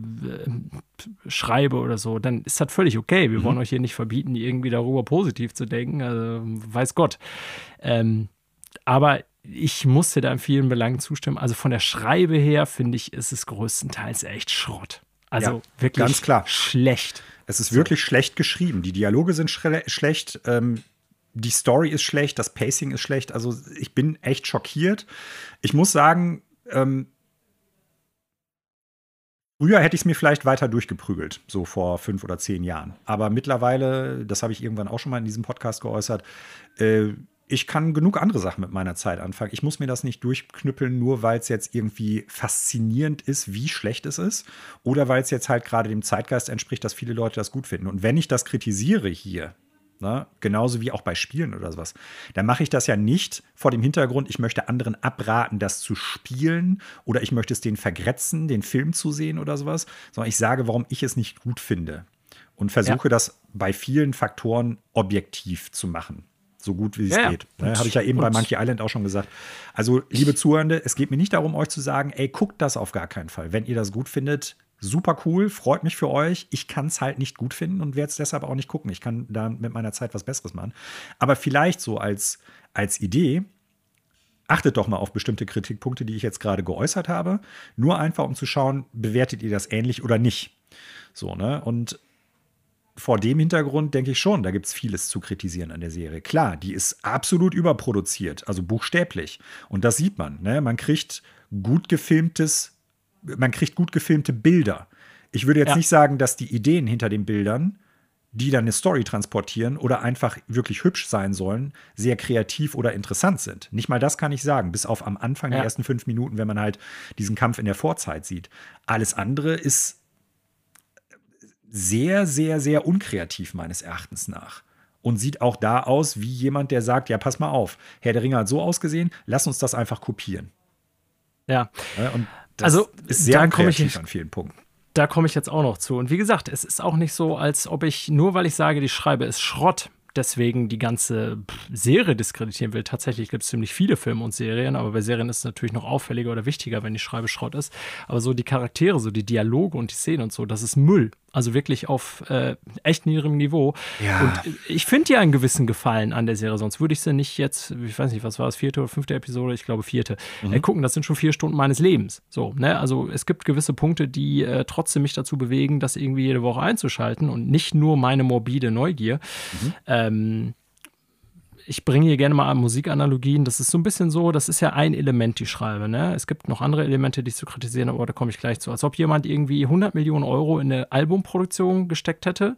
S1: schreibe oder so, dann ist das völlig okay. Wir mhm. wollen euch hier nicht verbieten, irgendwie darüber positiv zu denken. Also, weiß Gott. Ähm, aber ich musste da in vielen Belangen zustimmen. Also von der Schreibe her finde ich, ist es größtenteils echt Schrott. Also ja, wirklich
S2: ganz klar.
S1: schlecht.
S2: Es ist so. wirklich schlecht geschrieben. Die Dialoge sind schlecht. Ähm, die Story ist schlecht, das Pacing ist schlecht. Also ich bin echt schockiert. Ich muss sagen, ähm, Früher hätte ich es mir vielleicht weiter durchgeprügelt, so vor fünf oder zehn Jahren. Aber mittlerweile, das habe ich irgendwann auch schon mal in diesem Podcast geäußert, äh, ich kann genug andere Sachen mit meiner Zeit anfangen. Ich muss mir das nicht durchknüppeln, nur weil es jetzt irgendwie faszinierend ist, wie schlecht es ist. Oder weil es jetzt halt gerade dem Zeitgeist entspricht, dass viele Leute das gut finden. Und wenn ich das kritisiere hier, Ne? Genauso wie auch bei Spielen oder sowas. Dann mache ich das ja nicht vor dem Hintergrund, ich möchte anderen abraten, das zu spielen oder ich möchte es denen vergrätzen, den Film zu sehen oder sowas, sondern ich sage, warum ich es nicht gut finde und versuche ja. das bei vielen Faktoren objektiv zu machen. So gut wie es ja, geht. Ne? Habe ich ja eben bei Monkey Island auch schon gesagt. Also, liebe Zuhörende, es geht mir nicht darum, euch zu sagen, ey, guckt das auf gar keinen Fall. Wenn ihr das gut findet, super cool, freut mich für euch. Ich kann es halt nicht gut finden und werde es deshalb auch nicht gucken. Ich kann da mit meiner Zeit was Besseres machen. Aber vielleicht so als, als Idee, achtet doch mal auf bestimmte Kritikpunkte, die ich jetzt gerade geäußert habe. Nur einfach, um zu schauen, bewertet ihr das ähnlich oder nicht. So, ne? Und vor dem Hintergrund denke ich schon, da gibt es vieles zu kritisieren an der Serie. Klar, die ist absolut überproduziert, also buchstäblich. Und das sieht man. Ne? Man kriegt gut gefilmtes man kriegt gut gefilmte Bilder. Ich würde jetzt ja. nicht sagen, dass die Ideen hinter den Bildern, die dann eine Story transportieren oder einfach wirklich hübsch sein sollen, sehr kreativ oder interessant sind. Nicht mal das kann ich sagen, bis auf am Anfang ja. die ersten fünf Minuten, wenn man halt diesen Kampf in der Vorzeit sieht. Alles andere ist sehr, sehr, sehr unkreativ meines Erachtens nach. Und sieht auch da aus wie jemand, der sagt, ja, pass mal auf, Herr der Ringe hat so ausgesehen, lass uns das einfach kopieren.
S1: Ja.
S2: und das also, ist sehr kreativ an vielen Punkten.
S1: Da komme ich jetzt auch noch zu. Und wie gesagt, es ist auch nicht so, als ob ich, nur weil ich sage, die Schreibe ist Schrott, deswegen die ganze Serie diskreditieren will. Tatsächlich gibt es ziemlich viele Filme und Serien, aber bei Serien ist es natürlich noch auffälliger oder wichtiger, wenn die Schreibe Schrott ist. Aber so die Charaktere, so die Dialoge und die Szenen und so, das ist Müll. Also wirklich auf äh, echt niedrigem Niveau. Ja. Und ich finde ja einen gewissen Gefallen an der Serie, sonst würde ich sie nicht jetzt, ich weiß nicht, was war das, vierte oder fünfte Episode? Ich glaube vierte. Mhm. Äh, gucken, das sind schon vier Stunden meines Lebens. So, ne? Also es gibt gewisse Punkte, die äh, trotzdem mich dazu bewegen, das irgendwie jede Woche einzuschalten und nicht nur meine morbide Neugier. Mhm. Ähm, ich bringe hier gerne mal Musikanalogien. Das ist so ein bisschen so, das ist ja ein Element, die Schreibe. Ne? Es gibt noch andere Elemente, die zu kritisieren, aber da komme ich gleich zu. Als ob jemand irgendwie 100 Millionen Euro in eine Albumproduktion gesteckt hätte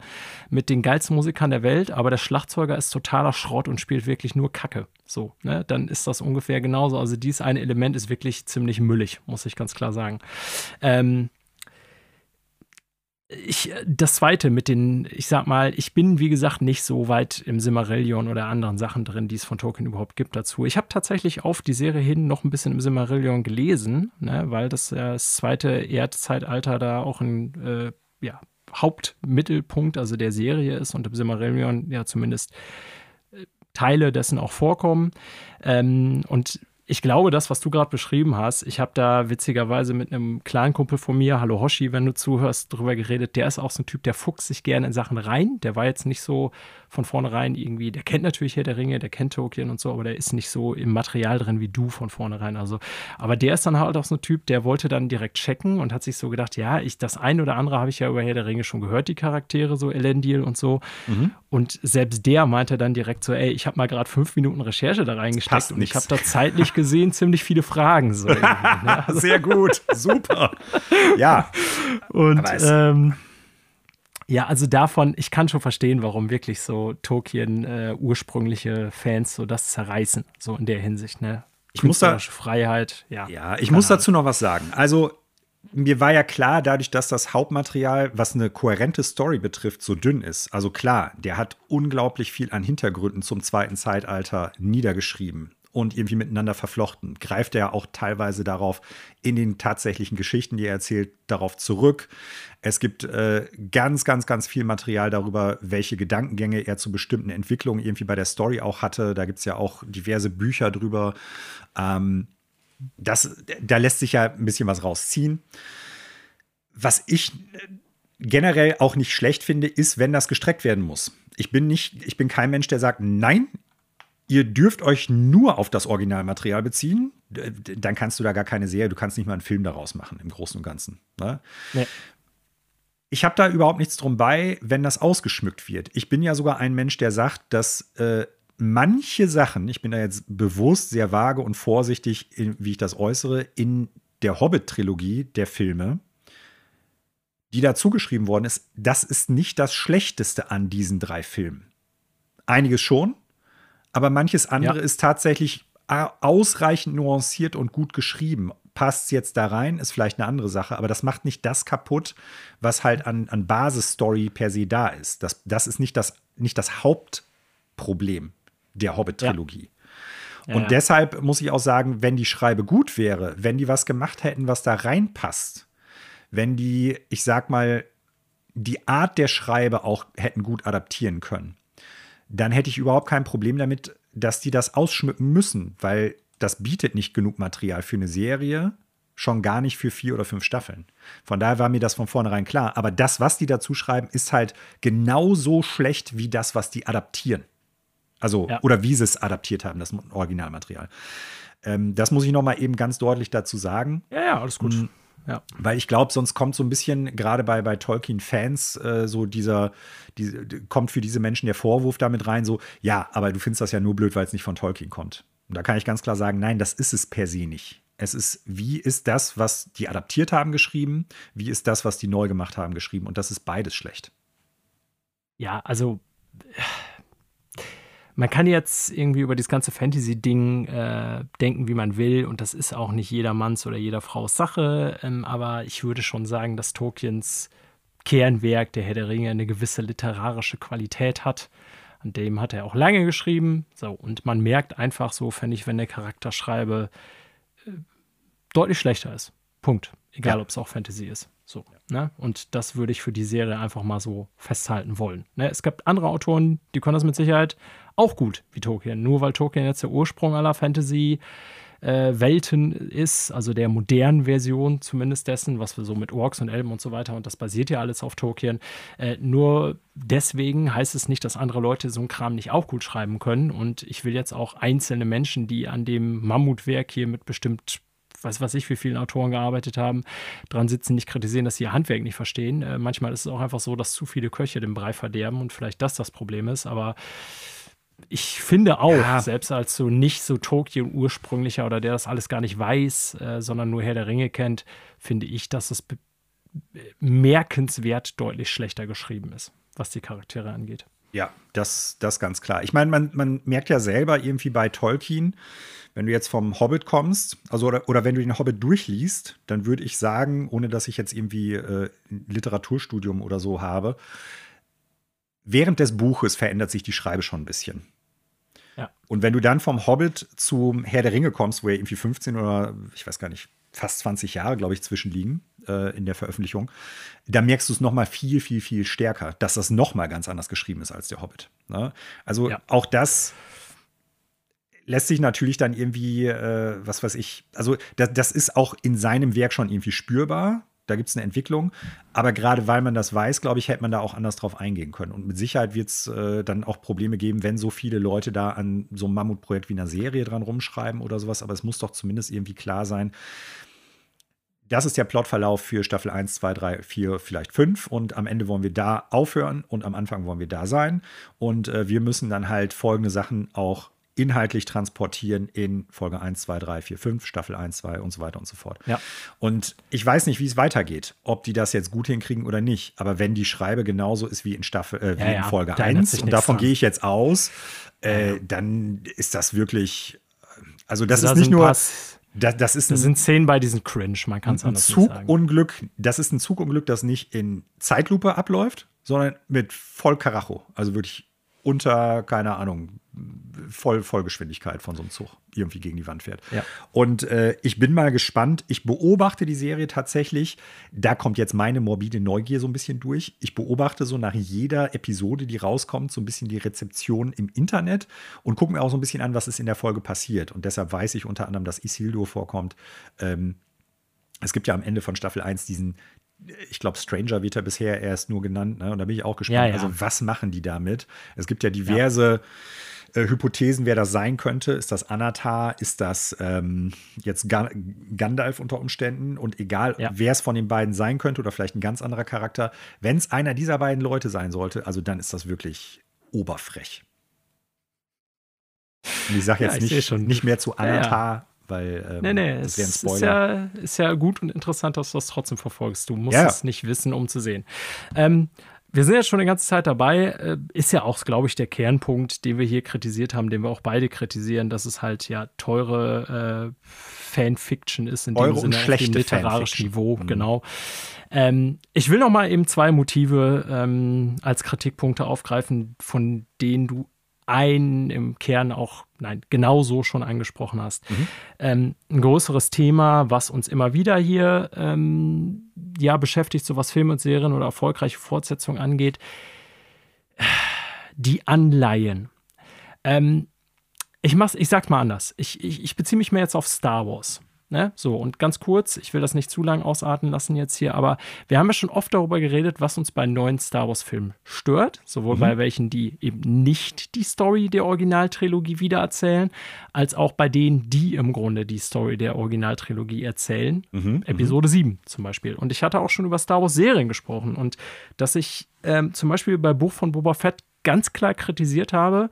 S1: mit den geilsten Musikern der Welt, aber der Schlagzeuger ist totaler Schrott und spielt wirklich nur Kacke. So, ne? dann ist das ungefähr genauso. Also dieses eine Element ist wirklich ziemlich müllig, muss ich ganz klar sagen. Ähm, ich, das zweite mit den, ich sag mal, ich bin wie gesagt nicht so weit im Simmerillion oder anderen Sachen drin, die es von Tolkien überhaupt gibt dazu. Ich habe tatsächlich auf die Serie hin noch ein bisschen im Simmerillion gelesen, ne, weil das, äh, das zweite Erdzeitalter da auch ein äh, ja, Hauptmittelpunkt also der Serie ist und im Simmerillion ja zumindest äh, Teile dessen auch vorkommen. Ähm, und ich glaube, das, was du gerade beschrieben hast, ich habe da witzigerweise mit einem kleinen Kumpel von mir, hallo Hoshi, wenn du zuhörst, drüber geredet. Der ist auch so ein Typ, der fuchst sich gerne in Sachen rein. Der war jetzt nicht so von vornherein irgendwie, der kennt natürlich Herr der Ringe, der kennt Tolkien und so, aber der ist nicht so im Material drin wie du von vornherein. Also, aber der ist dann halt auch so ein Typ, der wollte dann direkt checken und hat sich so gedacht, ja, ich, das ein oder andere habe ich ja über Herr der Ringe schon gehört, die Charaktere, so Elendil und so. Mhm. Und selbst der meinte dann direkt so, ey, ich habe mal gerade fünf Minuten Recherche da reingesteckt und ich habe da zeitlich gesehen ziemlich viele Fragen. So
S2: ne? also Sehr gut, super. Ja.
S1: Und ähm, ja, also davon, ich kann schon verstehen, warum wirklich so Tolkien äh, ursprüngliche Fans so das zerreißen, so in der Hinsicht, ne?
S2: Ich muss da
S1: Freiheit, ja.
S2: Ja, ich muss dazu noch was sagen. Also mir war ja klar, dadurch, dass das Hauptmaterial, was eine kohärente Story betrifft, so dünn ist. Also klar, der hat unglaublich viel an Hintergründen zum zweiten Zeitalter niedergeschrieben und irgendwie miteinander verflochten. Greift er auch teilweise darauf in den tatsächlichen Geschichten, die er erzählt, darauf zurück. Es gibt äh, ganz, ganz, ganz viel Material darüber, welche Gedankengänge er zu bestimmten Entwicklungen irgendwie bei der Story auch hatte. Da gibt es ja auch diverse Bücher drüber. Ähm, das, da lässt sich ja ein bisschen was rausziehen. Was ich generell auch nicht schlecht finde, ist, wenn das gestreckt werden muss. Ich bin nicht, ich bin kein Mensch, der sagt, nein, ihr dürft euch nur auf das Originalmaterial beziehen. Dann kannst du da gar keine Serie, du kannst nicht mal einen Film daraus machen, im Großen und Ganzen. Ne? Nee. Ich habe da überhaupt nichts drum bei, wenn das ausgeschmückt wird. Ich bin ja sogar ein Mensch, der sagt, dass äh, manche Sachen, ich bin da jetzt bewusst sehr vage und vorsichtig, wie ich das äußere, in der Hobbit-Trilogie der Filme, die dazu geschrieben worden ist, das ist nicht das Schlechteste an diesen drei Filmen. Einiges schon, aber manches andere ja. ist tatsächlich ausreichend nuanciert und gut geschrieben. Passt es jetzt da rein, ist vielleicht eine andere Sache, aber das macht nicht das kaputt, was halt an, an Basisstory per se da ist. Das, das ist nicht das, nicht das Hauptproblem der Hobbit-Trilogie. Ja. Und ja, deshalb muss ich auch sagen, wenn die Schreibe gut wäre, wenn die was gemacht hätten, was da reinpasst, wenn die, ich sag mal, die Art der Schreibe auch hätten gut adaptieren können, dann hätte ich überhaupt kein Problem damit, dass die das ausschmücken müssen, weil das bietet nicht genug Material für eine Serie, schon gar nicht für vier oder fünf Staffeln. Von daher war mir das von vornherein klar. Aber das, was die dazu schreiben, ist halt genauso schlecht wie das, was die adaptieren. Also, ja. oder wie sie es adaptiert haben, das Originalmaterial. Ähm, das muss ich noch mal eben ganz deutlich dazu sagen.
S1: Ja, ja, alles gut. Mhm.
S2: Ja. Weil ich glaube, sonst kommt so ein bisschen, gerade bei, bei Tolkien-Fans, äh, so dieser, diese, kommt für diese Menschen der Vorwurf damit rein, so, ja, aber du findest das ja nur blöd, weil es nicht von Tolkien kommt. Und da kann ich ganz klar sagen, nein, das ist es per se nicht. Es ist, wie ist das, was die adaptiert haben, geschrieben? Wie ist das, was die neu gemacht haben, geschrieben? Und das ist beides schlecht.
S1: Ja, also man kann jetzt irgendwie über das ganze Fantasy-Ding äh, denken, wie man will, und das ist auch nicht jedermanns oder jeder Frau's Sache, ähm, aber ich würde schon sagen, dass Tolkiens Kernwerk, der Herr der Ringe, eine gewisse literarische Qualität hat. An dem hat er auch lange geschrieben. So, und man merkt einfach so, fände ich, wenn der Charakter schreibe, äh, deutlich schlechter ist. Punkt. Egal, ja. ob es auch Fantasy ist. So, ne? Und das würde ich für die Serie einfach mal so festhalten wollen. Ne? Es gibt andere Autoren, die können das mit Sicherheit auch gut wie Tolkien. Nur weil Tolkien jetzt der Ursprung aller Fantasy äh, Welten ist, also der modernen Version zumindest dessen, was wir so mit Orks und Elben und so weiter, und das basiert ja alles auf Tolkien. Äh, nur deswegen heißt es nicht, dass andere Leute so einen Kram nicht auch gut schreiben können. Und ich will jetzt auch einzelne Menschen, die an dem Mammutwerk hier mit bestimmt weiß was ich, wie vielen Autoren gearbeitet haben, dran sitzen, nicht kritisieren, dass sie ihr Handwerk nicht verstehen. Äh, manchmal ist es auch einfach so, dass zu viele Köche den Brei verderben und vielleicht das das Problem ist, aber ich finde auch, ja. selbst als so nicht so Tokio-ursprünglicher oder der das alles gar nicht weiß, äh, sondern nur Herr der Ringe kennt, finde ich, dass es merkenswert deutlich schlechter geschrieben ist, was die Charaktere angeht.
S2: Ja, das, das ganz klar. Ich meine, man, man merkt ja selber irgendwie bei Tolkien, wenn du jetzt vom Hobbit kommst, also oder, oder wenn du den Hobbit durchliest, dann würde ich sagen, ohne dass ich jetzt irgendwie äh, ein Literaturstudium oder so habe, während des Buches verändert sich die Schreibe schon ein bisschen. Ja. Und wenn du dann vom Hobbit zum Herr der Ringe kommst, wo ja irgendwie 15 oder ich weiß gar nicht, fast 20 Jahre, glaube ich, zwischenliegen äh, in der Veröffentlichung, da merkst du es noch mal viel, viel, viel stärker, dass das noch mal ganz anders geschrieben ist als der Hobbit. Ne? Also ja. auch das lässt sich natürlich dann irgendwie, äh, was weiß ich, also das, das ist auch in seinem Werk schon irgendwie spürbar, da gibt es eine Entwicklung. Aber gerade weil man das weiß, glaube ich, hätte man da auch anders drauf eingehen können. Und mit Sicherheit wird es äh, dann auch Probleme geben, wenn so viele Leute da an so einem Mammutprojekt wie einer Serie dran rumschreiben oder sowas. Aber es muss doch zumindest irgendwie klar sein, das ist der Plotverlauf für Staffel 1, 2, 3, 4, vielleicht 5. Und am Ende wollen wir da aufhören und am Anfang wollen wir da sein. Und äh, wir müssen dann halt folgende Sachen auch inhaltlich transportieren in Folge 1, 2, 3, 4, 5, Staffel 1, 2 und so weiter und so fort.
S1: Ja.
S2: Und ich weiß nicht, wie es weitergeht, ob die das jetzt gut hinkriegen oder nicht. Aber wenn die Schreibe genauso ist wie in Staffel, äh, wie ja, in Folge ja, 1, und davon gehe ich jetzt aus, äh, dann ist das wirklich, also das also ist nicht nur.
S1: Pass das, das, ist ein, das sind Szenen bei diesen Cringe, man kann es anders
S2: Zugunglück, sagen. Das ist ein Zugunglück, das nicht in Zeitlupe abläuft, sondern mit voll Karacho. Also wirklich unter, keine Ahnung, voll Vollgeschwindigkeit von so einem Zug irgendwie gegen die Wand fährt.
S1: Ja.
S2: Und äh, ich bin mal gespannt. Ich beobachte die Serie tatsächlich. Da kommt jetzt meine morbide Neugier so ein bisschen durch. Ich beobachte so nach jeder Episode, die rauskommt, so ein bisschen die Rezeption im Internet und gucke mir auch so ein bisschen an, was ist in der Folge passiert. Und deshalb weiß ich unter anderem, dass Isildur vorkommt. Ähm, es gibt ja am Ende von Staffel 1 diesen, ich glaube, Stranger wird er bisher erst nur genannt, ne? Und da bin ich auch gespannt.
S1: Ja, ja.
S2: Also, was machen die damit? Es gibt ja diverse äh, Hypothesen, wer das sein könnte. Ist das Anatar? Ist das ähm, jetzt Ga Gandalf unter Umständen? Und egal,
S1: Ja.
S2: wer es von den beiden sein könnte oder vielleicht ein ganz anderer Charakter, wenn es einer dieser beiden Leute sein sollte, also dann ist das wirklich oberfrech. Und ich sage
S1: Ja,
S2: jetzt
S1: ich seh
S2: nicht, nicht mehr zu
S1: Ja, ja.
S2: Anatar, weil ähm,
S1: Nee, nee,
S2: das
S1: es
S2: wäre ein
S1: ist
S2: Spoiler.
S1: ja, ist ja gut und interessant, dass du das trotzdem verfolgst. Du musst
S2: Ja, ja.
S1: es nicht wissen, um zu sehen. Ähm, wir sind jetzt schon eine ganze Zeit dabei. Äh, ist ja auch, glaube ich, der Kernpunkt, den wir hier kritisiert haben, den wir auch beide kritisieren, dass es halt ja teure äh, Fanfiction ist, in dem
S2: und
S1: Sinne auf dem literarischen. Niveau,
S2: Mhm.
S1: genau. Ähm, ich will noch mal eben zwei Motive ähm, als Kritikpunkte aufgreifen, von denen du einen im Kern auch, nein, genauso schon angesprochen hast. Ähm, ein größeres Thema, was uns immer wieder hier ähm, ja, beschäftigt, so was Filme und Serien oder erfolgreiche Fortsetzungen angeht, die Anleihen. Ähm, ich, mach's, ich sag's mal anders. Ich, ich, ich beziehe mich mehr jetzt auf Star Wars. Ne? So, und ganz kurz, ich will das nicht zu lang ausarten lassen jetzt hier, aber wir haben ja schon oft darüber geredet, was uns bei neuen Star Wars-Filmen stört. Sowohl bei welchen, die eben nicht die Story der Originaltrilogie wiedererzählen, als auch bei denen, die im Grunde die Story der Originaltrilogie erzählen. Episode 7 zum Beispiel. Und ich hatte auch schon über Star Wars-Serien gesprochen und dass ich ähm, zum Beispiel bei Buch von Boba Fett ganz klar kritisiert habe,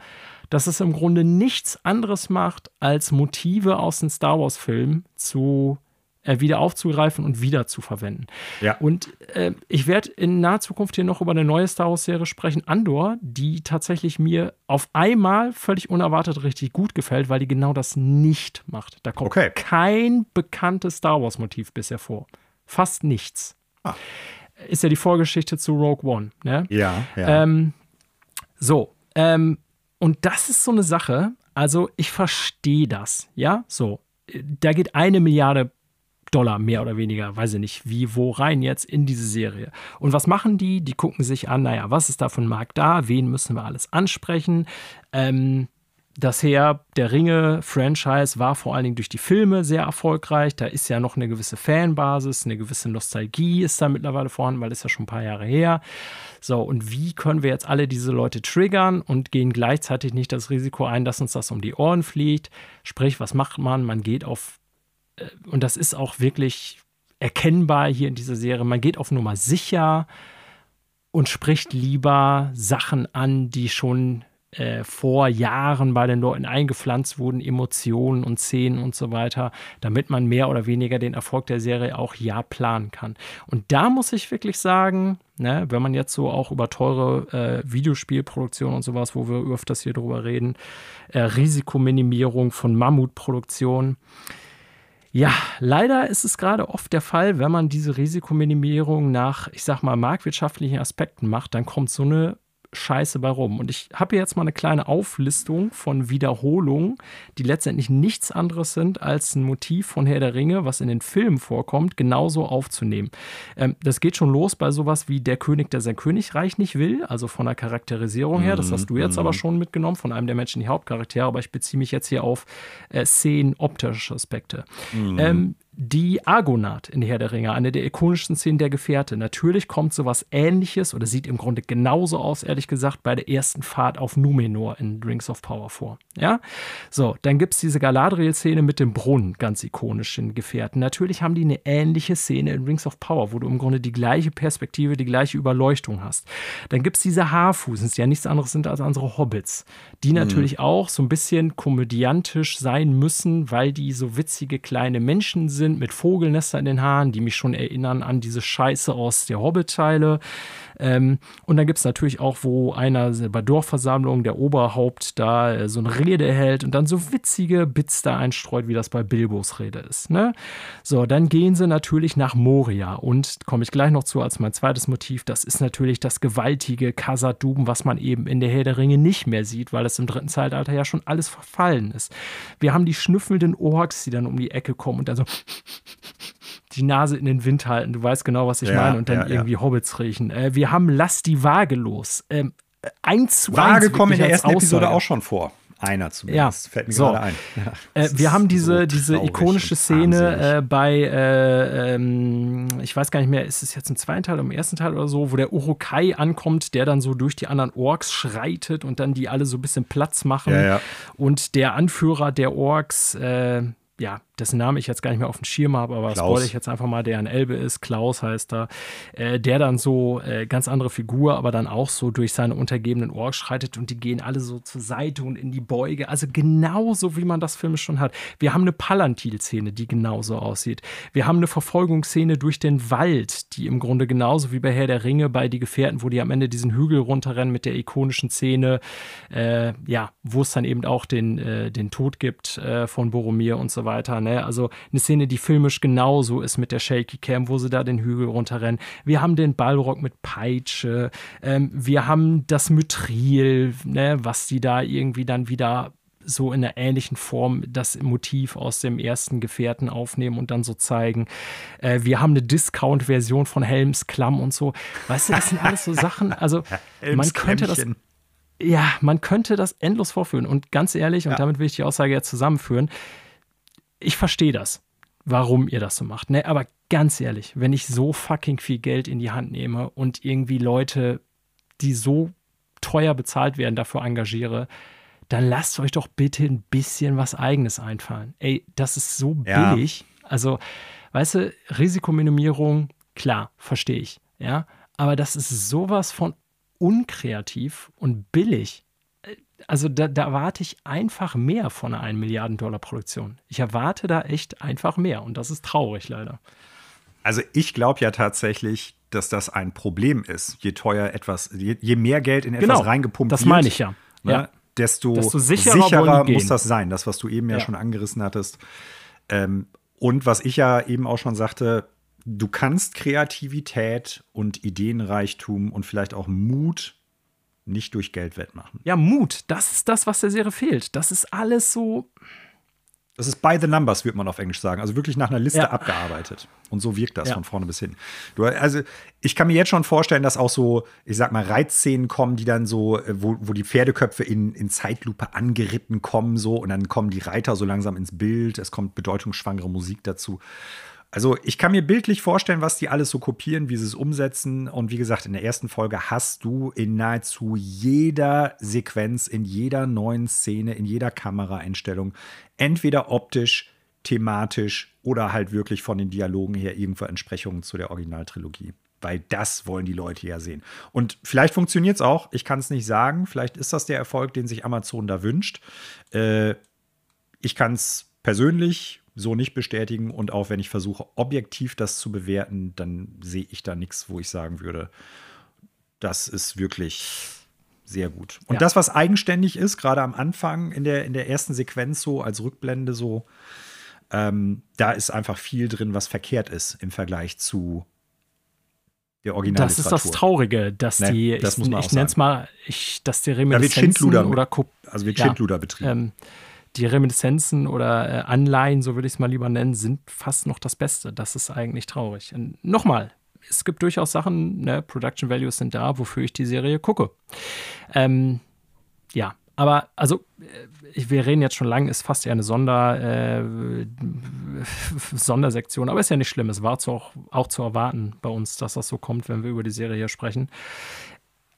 S1: dass es im Grunde nichts anderes macht, als Motive aus den Star Wars-Filmen zu äh, wieder aufzugreifen und wieder zu verwenden.
S2: Ja.
S1: Und äh, ich werde in naher Zukunft hier noch über eine neue Star Wars-Serie sprechen, Andor, die tatsächlich mir auf einmal völlig unerwartet richtig gut gefällt, weil die genau das nicht macht. Da kommt
S2: Okay.
S1: kein bekanntes Star Wars-Motiv bisher vor. Fast nichts.
S2: Ah.
S1: Ist ja die Vorgeschichte zu Rogue One. Ne?
S2: Ja, ja.
S1: Ähm, so, ähm, und das ist so eine Sache, also ich verstehe das, ja, so. Da geht eine Milliarde Dollar mehr oder weniger, weiß ich nicht, wie, wo rein jetzt in diese Serie. Und was machen die? Die gucken sich an, naja, was ist da ein Markt da? Wen müssen wir alles ansprechen? Ähm, das Herr der Ringe-Franchise war vor allen Dingen durch die Filme sehr erfolgreich. Da ist ja noch eine gewisse Fanbasis, eine gewisse Nostalgie ist da mittlerweile vorhanden, weil ist ja schon ein paar Jahre her. So, und wie können wir jetzt alle diese Leute triggern und gehen gleichzeitig nicht das Risiko ein, dass uns das um die Ohren fliegt? Sprich, was macht man? Man geht auf, äh, und das ist auch wirklich erkennbar hier in dieser Serie, man geht auf Nummer sicher und spricht lieber Sachen an, die schon äh, vor Jahren bei den Leuten eingepflanzt wurden, Emotionen und Szenen und so weiter, damit man mehr oder weniger den Erfolg der Serie auch ja planen kann. Und da muss ich wirklich sagen, ne, wenn man jetzt so auch über teure äh, Videospielproduktion und sowas, wo wir öfters hier drüber reden, äh, Risikominimierung von Mammutproduktionen, ja, leider ist es gerade oft der Fall, wenn man diese Risikominimierung nach, ich sag mal, marktwirtschaftlichen Aspekten macht, dann kommt so eine Scheiße bei rum. Und ich habe hier jetzt mal eine kleine Auflistung von Wiederholungen, die letztendlich nichts anderes sind als ein Motiv von Herr der Ringe, was in den Filmen vorkommt, genauso aufzunehmen. Ähm, das geht schon los bei sowas wie Der König, der sein Königreich nicht will, also von der Charakterisierung her. Das hast du jetzt aber schon mitgenommen, von einem der Menschen, die Hauptcharaktere, aber ich beziehe mich jetzt hier auf äh, Szenen, optische Aspekte. Ähm, die Argonath in Herr der Ringe, eine der ikonischsten Szenen der Gefährte. Natürlich kommt sowas ähnliches oder sieht im Grunde genauso aus, ehrlich gesagt, bei der ersten Fahrt auf Numenor in Rings of Power vor. Ja? So, dann gibt es diese Galadriel-Szene mit dem Brunnen, ganz ikonisch in Gefährten. Natürlich haben die eine ähnliche Szene in Rings of Power, wo du im Grunde die gleiche Perspektive, die gleiche Überleuchtung hast. Dann gibt es diese Haarfusens, die ja nichts anderes sind als unsere Hobbits, die natürlich auch so ein bisschen komödiantisch sein müssen, weil die so witzige kleine Menschen sind mit Vogelnester in den Haaren, die mich schon erinnern an diese Scheiße aus der Hobbit-Teile. Ähm, und dann gibt es natürlich auch, wo einer bei Dorfversammlung, der Oberhaupt, da äh, so eine Rede hält und dann so witzige Bits da einstreut, wie das bei Bilbos Rede ist. Ne? So, dann gehen sie natürlich nach Moria und komme ich gleich noch zu als mein zweites Motiv. Das ist natürlich das gewaltige Khazad-Dum, was man eben in der Herr der Ringe nicht mehr sieht, weil es im dritten Zeitalter ja schon alles verfallen ist. Wir haben die schnüffelnden Orks, die dann um die Ecke kommen und dann so die Nase in den Wind halten. Du weißt genau, was ich ja, meine. Und dann ja, irgendwie. Hobbits riechen. Äh, wir haben Lass die Waage los. Ähm, eins zu
S2: Waage kommen in der ersten Aussage. Episode auch schon vor. Einer zumindest.
S1: Ja. Fällt mir so. gerade ein. Ja, äh, wir haben diese, so diese ikonische Szene äh, bei, äh, ähm, ich weiß gar nicht mehr, ist es jetzt im zweiten Teil oder im ersten Teil oder so, wo der Urukai ankommt, der dann so durch die anderen Orks schreitet und dann die alle so ein bisschen Platz machen. Ja, und der Anführer der Orks, äh, ja, dessen Name ich jetzt gar nicht mehr auf dem Schirm habe, aber Klaus. spoilere ich jetzt einfach mal, der ein Elbe ist, Klaus heißt er, äh, der dann so äh, ganz andere Figur, aber dann auch so durch seine untergebenen Orks schreitet und die gehen alle so zur Seite und in die Beuge, also genauso wie man das Film schon hat. Wir haben eine Palantil-Szene, die genauso aussieht. Wir haben eine Verfolgungsszene durch den Wald, die im Grunde genauso wie bei Herr der Ringe bei Die Gefährten, wo die am Ende diesen Hügel runterrennen mit der ikonischen Szene, äh, ja, wo es dann eben auch den, äh, den Tod gibt äh, von Boromir und so weiter Ne? Also eine Szene, die filmisch genauso ist mit der Shaky Cam, wo sie da den Hügel runterrennen. Wir haben den Ballrock mit Peitsche. Ähm, wir haben das Mythril, ne? was die da irgendwie dann wieder so in einer ähnlichen Form das Motiv aus dem ersten Gefährten aufnehmen und dann so zeigen. Äh, wir haben eine Discount-Version von Helms Klamm und so. Weißt du, das sind alles so Sachen. Also man könnte das. Ja, man könnte das endlos vorführen. Und ganz ehrlich, und ja. damit will ich die Aussage jetzt zusammenführen, ich verstehe das, warum ihr das so macht. Ne? Aber ganz ehrlich, wenn ich so fucking viel Geld in die Hand nehme und irgendwie Leute, die so teuer bezahlt werden, dafür engagiere, dann lasst euch doch bitte ein bisschen was Eigenes einfallen. Ey, das ist so ja. billig. Also, weißt du, Risikominimierung, klar, verstehe ich. Ja, aber das ist sowas von unkreativ und billig also da, da, erwarte ich einfach mehr von einer 1 Milliarden Dollar Produktion. Ich erwarte da echt einfach mehr und das ist traurig leider.
S2: Also ich glaube ja tatsächlich, dass das ein Problem ist. Je teuer etwas, je, je mehr Geld in etwas genau, reingepumpt
S1: das wird. Das meine ich ja. Ne, ja.
S2: Desto, desto, sicherer, sicherer muss das sein. Das, was du eben ja, ja. schon angerissen hattest. Ähm, und was ich ja eben auch schon sagte, du kannst Kreativität und Ideenreichtum und vielleicht auch Mut nicht durch Geld wettmachen.
S1: Ja, Mut, das ist das, was der Serie fehlt. Das ist alles so.
S2: Das ist by the numbers, würde man auf Englisch sagen. Also wirklich nach einer Liste ja. abgearbeitet. Und so wirkt das ja. von vorne bis hin. Du, also, ich kann mir jetzt schon vorstellen, dass auch so, ich sag mal, Reizszenen kommen, die dann so, äh, wo, wo die Pferdeköpfe in, in Zeitlupe angeritten kommen, so, und dann kommen die Reiter so langsam ins Bild. Es kommt bedeutungsschwangere Musik dazu. Also ich kann mir bildlich vorstellen, was die alles so kopieren, wie sie es umsetzen. Und wie gesagt, in der ersten Folge hast du in nahezu jeder Sequenz, in jeder neuen Szene, in jeder Kameraeinstellung, entweder optisch, thematisch oder halt wirklich von den Dialogen her irgendwo Entsprechungen zu der Originaltrilogie. Weil das wollen die Leute ja sehen. Und vielleicht funktioniert es auch, ich kann es nicht sagen. Vielleicht ist das der Erfolg, den sich Amazon da wünscht. Äh, ich kann es persönlich so nicht bestätigen. Und auch wenn ich versuche, objektiv das zu bewerten, dann sehe ich da nichts, wo ich sagen würde, das ist wirklich sehr gut. Und ja. das, was eigenständig ist, gerade am Anfang in der, in der ersten Sequenz so als Rückblende so, ähm, da ist einfach viel drin, was verkehrt ist im Vergleich zu der Original.
S1: Das ist das Traurige, dass nee, die,
S2: das
S1: ich, ich nenne es mal, ich, dass die
S2: Reminiszenzen da wird oder also wird Schindluder ja, betrieben. Ähm,
S1: die Reminiszenzen oder äh, Anleihen, so würde ich es mal lieber nennen, sind fast noch das Beste. Das ist eigentlich traurig. Und nochmal, es gibt durchaus Sachen, ne, Production Values sind da, wofür ich die Serie gucke. Ähm, ja, aber also, äh, wir reden jetzt schon lange, ist fast eher eine Sonder, äh, Sondersektion, aber ist ja nicht schlimm. Es war zu auch, auch zu erwarten bei uns, dass das so kommt, wenn wir über die Serie hier sprechen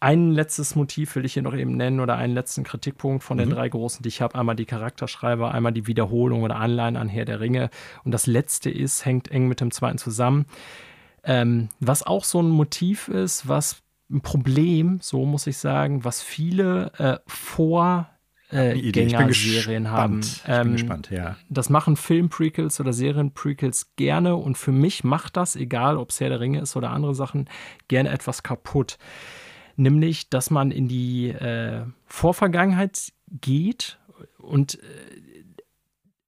S1: ein letztes Motiv will ich hier noch eben nennen oder einen letzten Kritikpunkt von den mhm. drei großen, die ich habe. Einmal die Charakterschreiber, einmal die Wiederholung oder Anleihen an Herr der Ringe. Und das letzte ist, hängt eng mit dem zweiten zusammen. Ähm, was auch so ein Motiv ist, was ein Problem, so muss ich sagen, was viele äh, vor äh, Gänger-Serien haben.
S2: Ich bin ähm, gespannt, ja.
S1: Das machen Film-Prequels oder Serien-Prequels gerne und für mich macht das, egal ob es Herr der Ringe ist oder andere Sachen, gerne etwas kaputt. Nämlich, dass man in die äh, Vorvergangenheit geht und äh,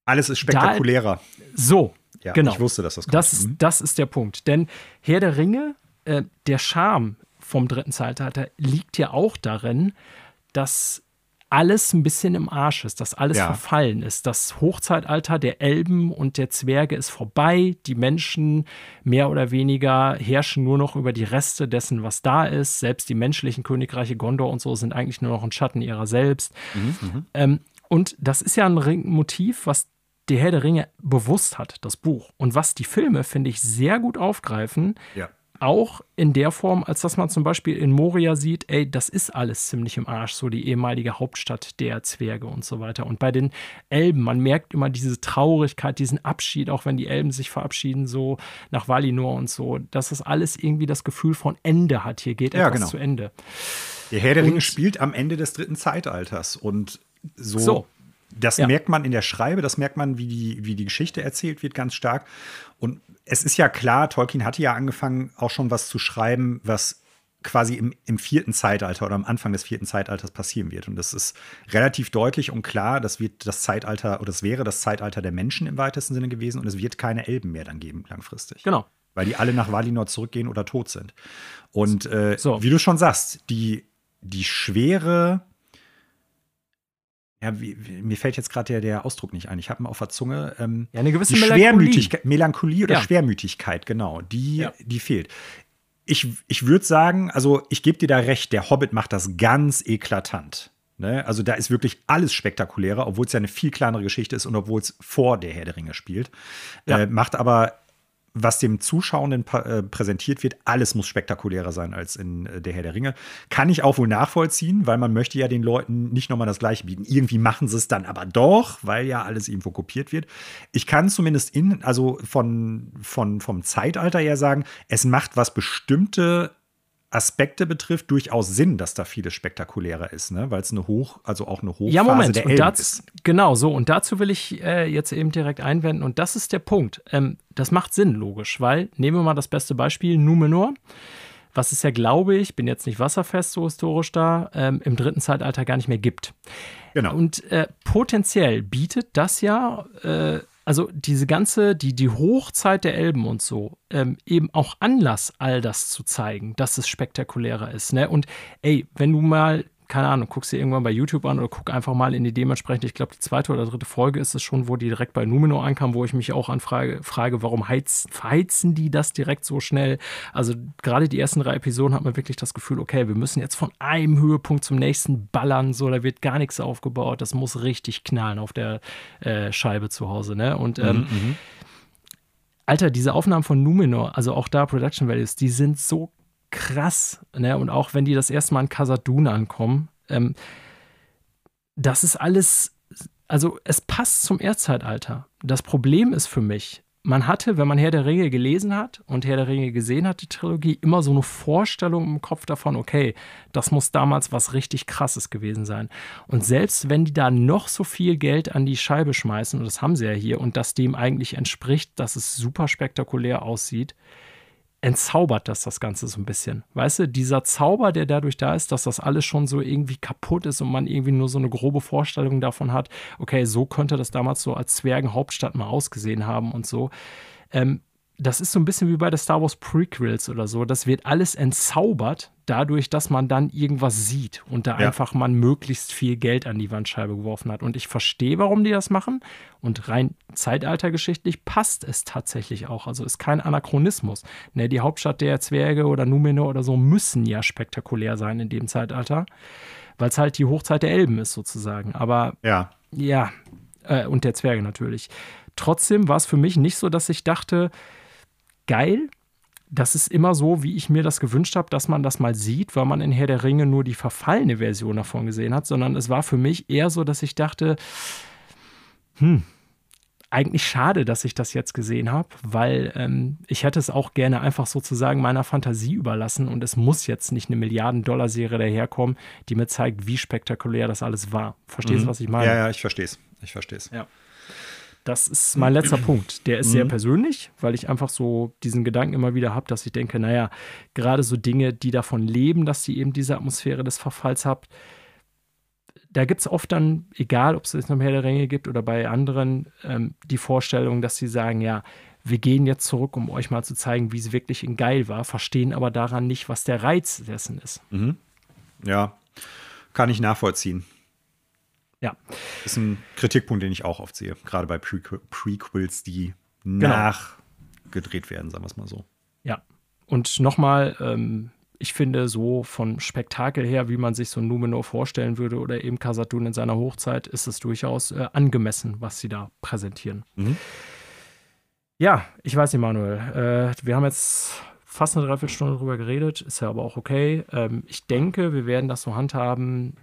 S2: alles ist spektakulärer.
S1: Da, so,
S2: ja,
S1: genau.
S2: Ich wusste, dass das
S1: kommt. Das, mhm. das ist der Punkt. Denn Herr der Ringe, äh, der Charme vom dritten Zeitalter liegt ja auch darin, dass alles ein bisschen im Arsch ist, dass alles ja. verfallen ist. Das Hochzeitalter der Elben und der Zwerge ist vorbei. Die Menschen mehr oder weniger herrschen nur noch über die Reste dessen, was da ist. Selbst die menschlichen Königreiche Gondor und so sind eigentlich nur noch ein Schatten ihrer selbst. Mhm, mhm. ähm, und das ist ja ein Motiv, was der Herr der Ringe bewusst hat, das Buch. Und was die Filme, finde ich, sehr gut aufgreifen.
S2: Ja.
S1: Auch in der Form, als dass man zum Beispiel in Moria sieht, ey, das ist alles ziemlich im Arsch, so die ehemalige Hauptstadt der Zwerge und so weiter. Und bei den Elben, man merkt immer diese Traurigkeit, diesen Abschied, auch wenn die Elben sich verabschieden, so nach Valinor und so, dass das alles irgendwie das Gefühl von Ende hat. Hier geht etwas genau. zu Ende.
S2: Der Herr der Ringe spielt am Ende des dritten Zeitalters und so, so. Das ja. merkt man in der Schreibe, das merkt man, wie die, wie die Geschichte erzählt wird, ganz stark. Und es ist ja klar, Tolkien hatte ja angefangen, auch schon was zu schreiben, was quasi im, im vierten Zeitalter oder am Anfang des vierten Zeitalters passieren wird. Und das ist relativ deutlich und klar, das wird das Zeitalter oder das wäre das Zeitalter der Menschen im weitesten Sinne gewesen und es wird keine Elben mehr dann geben, langfristig.
S1: Genau.
S2: Weil die alle nach Valinor zurückgehen oder tot sind. Und äh, so. wie du schon sagst, die, die schwere ja, wie, wie, mir fällt jetzt gerade der, der Ausdruck nicht ein. Ich habe ihn auf der Zunge. Ähm,
S1: ja, eine gewisse
S2: Melancholie. Melancholie oder ja. Schwermütigkeit, genau. Die,
S1: ja.
S2: die fehlt. Ich, ich würde sagen, also ich gebe dir da recht, der Hobbit macht das ganz eklatant. Ne? Also da ist wirklich alles spektakulärer, obwohl es ja eine viel kleinere Geschichte ist und obwohl es vor der Herr der Ringe spielt. Ja. Äh, macht aber was dem Zuschauenden äh, präsentiert wird, alles muss spektakulärer sein als in äh, Der Herr der Ringe. Kann ich auch wohl nachvollziehen, weil man möchte ja den Leuten nicht nochmal das Gleiche bieten. Irgendwie machen sie es dann aber doch, weil ja alles irgendwo kopiert wird. Ich kann zumindest in, also von, von, vom Zeitalter her sagen, es macht was bestimmte Aspekte betrifft, durchaus Sinn, dass da vieles spektakulärer ist, ne? weil es eine Hoch, also auch eine Hochphase
S1: ja, Moment.
S2: der
S1: Elben ist. Genau, so. Und dazu will ich äh, jetzt eben direkt einwenden. Und das ist der Punkt. Ähm, das macht Sinn, logisch, weil, nehmen wir mal das beste Beispiel, Numenor, was es ja, glaube ich, bin jetzt nicht wasserfest so historisch da, ähm, im dritten Zeitalter gar nicht mehr gibt.
S2: Genau.
S1: Und äh, potenziell bietet das ja äh, also diese ganze, die, die Hochzeit der Elben und so, ähm, eben auch Anlass, all das zu zeigen, dass es spektakulärer ist. Ne? Und ey, wenn du mal keine Ahnung, guckst dir irgendwann bei YouTube an oder guck einfach mal in die dementsprechend, ich glaube, die zweite oder dritte Folge ist es schon, wo die direkt bei Numenor ankam, wo ich mich auch anfrage, frage, warum heizen, verheizen die das direkt so schnell? Also gerade die ersten drei Episoden hat man wirklich das Gefühl, okay, wir müssen jetzt von einem Höhepunkt zum nächsten ballern, so, da wird gar nichts aufgebaut, das muss richtig knallen auf der äh, Scheibe zu Hause, ne? Und ähm, mhm, mhm. Alter, diese Aufnahmen von Numenor, also auch da Production Values, die sind so krass. Ne? Und auch wenn die das erste Mal in Casadun ankommen, ähm, das ist alles, also es passt zum Erdzeitalter. Das Problem ist für mich, man hatte, wenn man Herr der Ringe gelesen hat und Herr der Ringe gesehen hat, die Trilogie, immer so eine Vorstellung im Kopf davon, okay, das muss damals was richtig Krasses gewesen sein. Und selbst wenn die da noch so viel Geld an die Scheibe schmeißen, und das haben sie ja hier, und das dem eigentlich entspricht, dass es super spektakulär aussieht, entzaubert das das Ganze so ein bisschen. Weißt du, dieser Zauber, der dadurch da ist, dass das alles schon so irgendwie kaputt ist und man irgendwie nur so eine grobe Vorstellung davon hat, okay, so könnte das damals so als Zwergenhauptstadt mal ausgesehen haben und so. Ähm, das ist so ein bisschen wie bei der Star Wars Prequels oder so. Das wird alles entzaubert, dadurch, dass man dann irgendwas sieht und da ja. einfach man möglichst viel Geld an die Wandscheibe geworfen hat. Und ich verstehe, warum die das machen. Und rein zeitaltergeschichtlich passt es tatsächlich auch. Also ist kein Anachronismus. Ne, die Hauptstadt der Zwerge oder Numenor oder so müssen ja spektakulär sein in dem Zeitalter, weil es halt die Hochzeit der Elben ist sozusagen. Aber
S2: ja,
S1: ja äh, und der Zwerge natürlich. Trotzdem war es für mich nicht so, dass ich dachte, geil. Das ist immer so, wie ich mir das gewünscht habe, dass man das mal sieht, weil man in Herr der Ringe nur die verfallene Version davon gesehen hat, sondern es war für mich eher so, dass ich dachte, hm, eigentlich schade, dass ich das jetzt gesehen habe, weil ähm, ich hätte es auch gerne einfach sozusagen meiner Fantasie überlassen und es muss jetzt nicht eine Milliarden-Dollar-Serie daherkommen, die mir zeigt, wie spektakulär das alles war. Verstehst du, mhm. was ich meine?
S2: Ja, ja, ich verstehe es. Ich verstehe es.
S1: Ja. Das ist mein letzter Punkt. Der ist mhm. sehr persönlich, weil ich einfach so diesen Gedanken immer wieder habe, dass ich denke, naja, gerade so Dinge, die davon leben, dass sie eben diese Atmosphäre des Verfalls habt, da gibt es oft dann, egal ob es jetzt noch mehr der Ringe gibt oder bei anderen, ähm, die Vorstellung, dass sie sagen, ja, wir gehen jetzt zurück, um euch mal zu zeigen, wie es wirklich in geil war, verstehen aber daran nicht, was der Reiz dessen ist.
S2: Mhm. Ja, kann ich nachvollziehen.
S1: Ja.
S2: Das ist ein Kritikpunkt, den ich auch oft sehe, gerade bei Prequ Prequels, die genau. nachgedreht werden, sagen wir es mal so.
S1: Ja. Und nochmal, ähm, ich finde, so von Spektakel her, wie man sich so Numenor vorstellen würde oder eben Khazad-dûm in seiner Hochzeit, ist es durchaus äh, angemessen, was sie da präsentieren. Mhm. Ja, ich weiß nicht, Manuel. Äh, wir haben jetzt fast eine Dreiviertelstunde drüber geredet, ist ja aber auch okay. Ähm, ich denke, wir werden das so handhaben,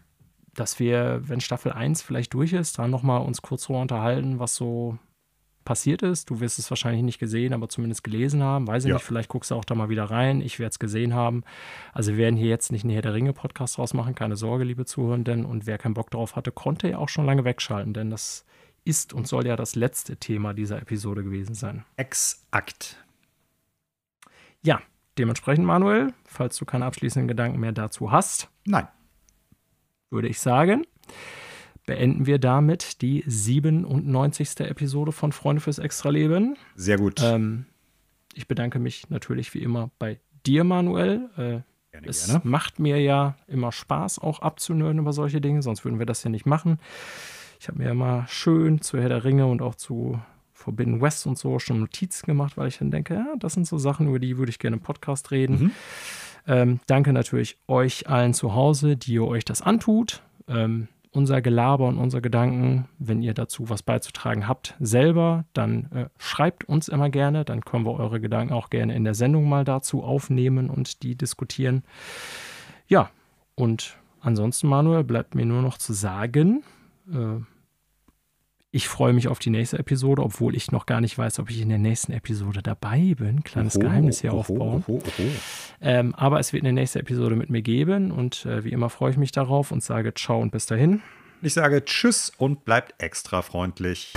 S1: dass wir, wenn Staffel 1 vielleicht durch ist, dann nochmal uns kurz darüber unterhalten, was so passiert ist. Du wirst es wahrscheinlich nicht gesehen, aber zumindest gelesen haben. Weiß ich ja. nicht, vielleicht guckst du auch da mal wieder rein. Ich werde es gesehen haben. Also wir werden hier jetzt nicht einen Herr der Ringe-Podcast draus machen, keine Sorge, liebe Zuhörenden. Und wer keinen Bock drauf hatte, konnte ja auch schon lange wegschalten, denn das ist und soll ja das letzte Thema dieser Episode gewesen sein.
S2: Exakt.
S1: Ja, dementsprechend, Manuel, falls du keine abschließenden Gedanken mehr dazu hast.
S2: Nein.
S1: Würde ich sagen beenden wir damit die 97. Episode von Freunde fürs Extraleben.
S2: Sehr gut.
S1: Ähm, ich bedanke mich natürlich wie immer bei dir, Manuel. Äh, gerne, es gerne. macht mir ja immer Spaß, auch abzunören über solche Dinge, sonst würden wir das ja nicht machen. Ich habe mir immer schön zu Herr der Ringe und auch zu Forbidden West und so schon Notizen gemacht, weil ich dann denke, ja, das sind so Sachen, über die würde ich gerne im Podcast reden. Mhm. Ähm, danke natürlich euch allen zu Hause, die ihr euch das antut. Ähm, unser Gelaber und unsere Gedanken, wenn ihr dazu was beizutragen habt, selber, dann äh, schreibt uns immer gerne. Dann können wir eure Gedanken auch gerne in der Sendung mal dazu aufnehmen und die diskutieren. Ja, und ansonsten, Manuel, bleibt mir nur noch zu sagen, äh, ich freue mich auf die nächste Episode, obwohl ich noch gar nicht weiß, ob ich in der nächsten Episode dabei bin. Kleines oho, Geheimnis hier oho, aufbauen. Oho, ähm, aber es wird eine nächste Episode mit mir geben und äh, wie immer freue ich mich darauf und sage ciao und bis dahin.
S2: Ich sage tschüss und bleibt extra freundlich.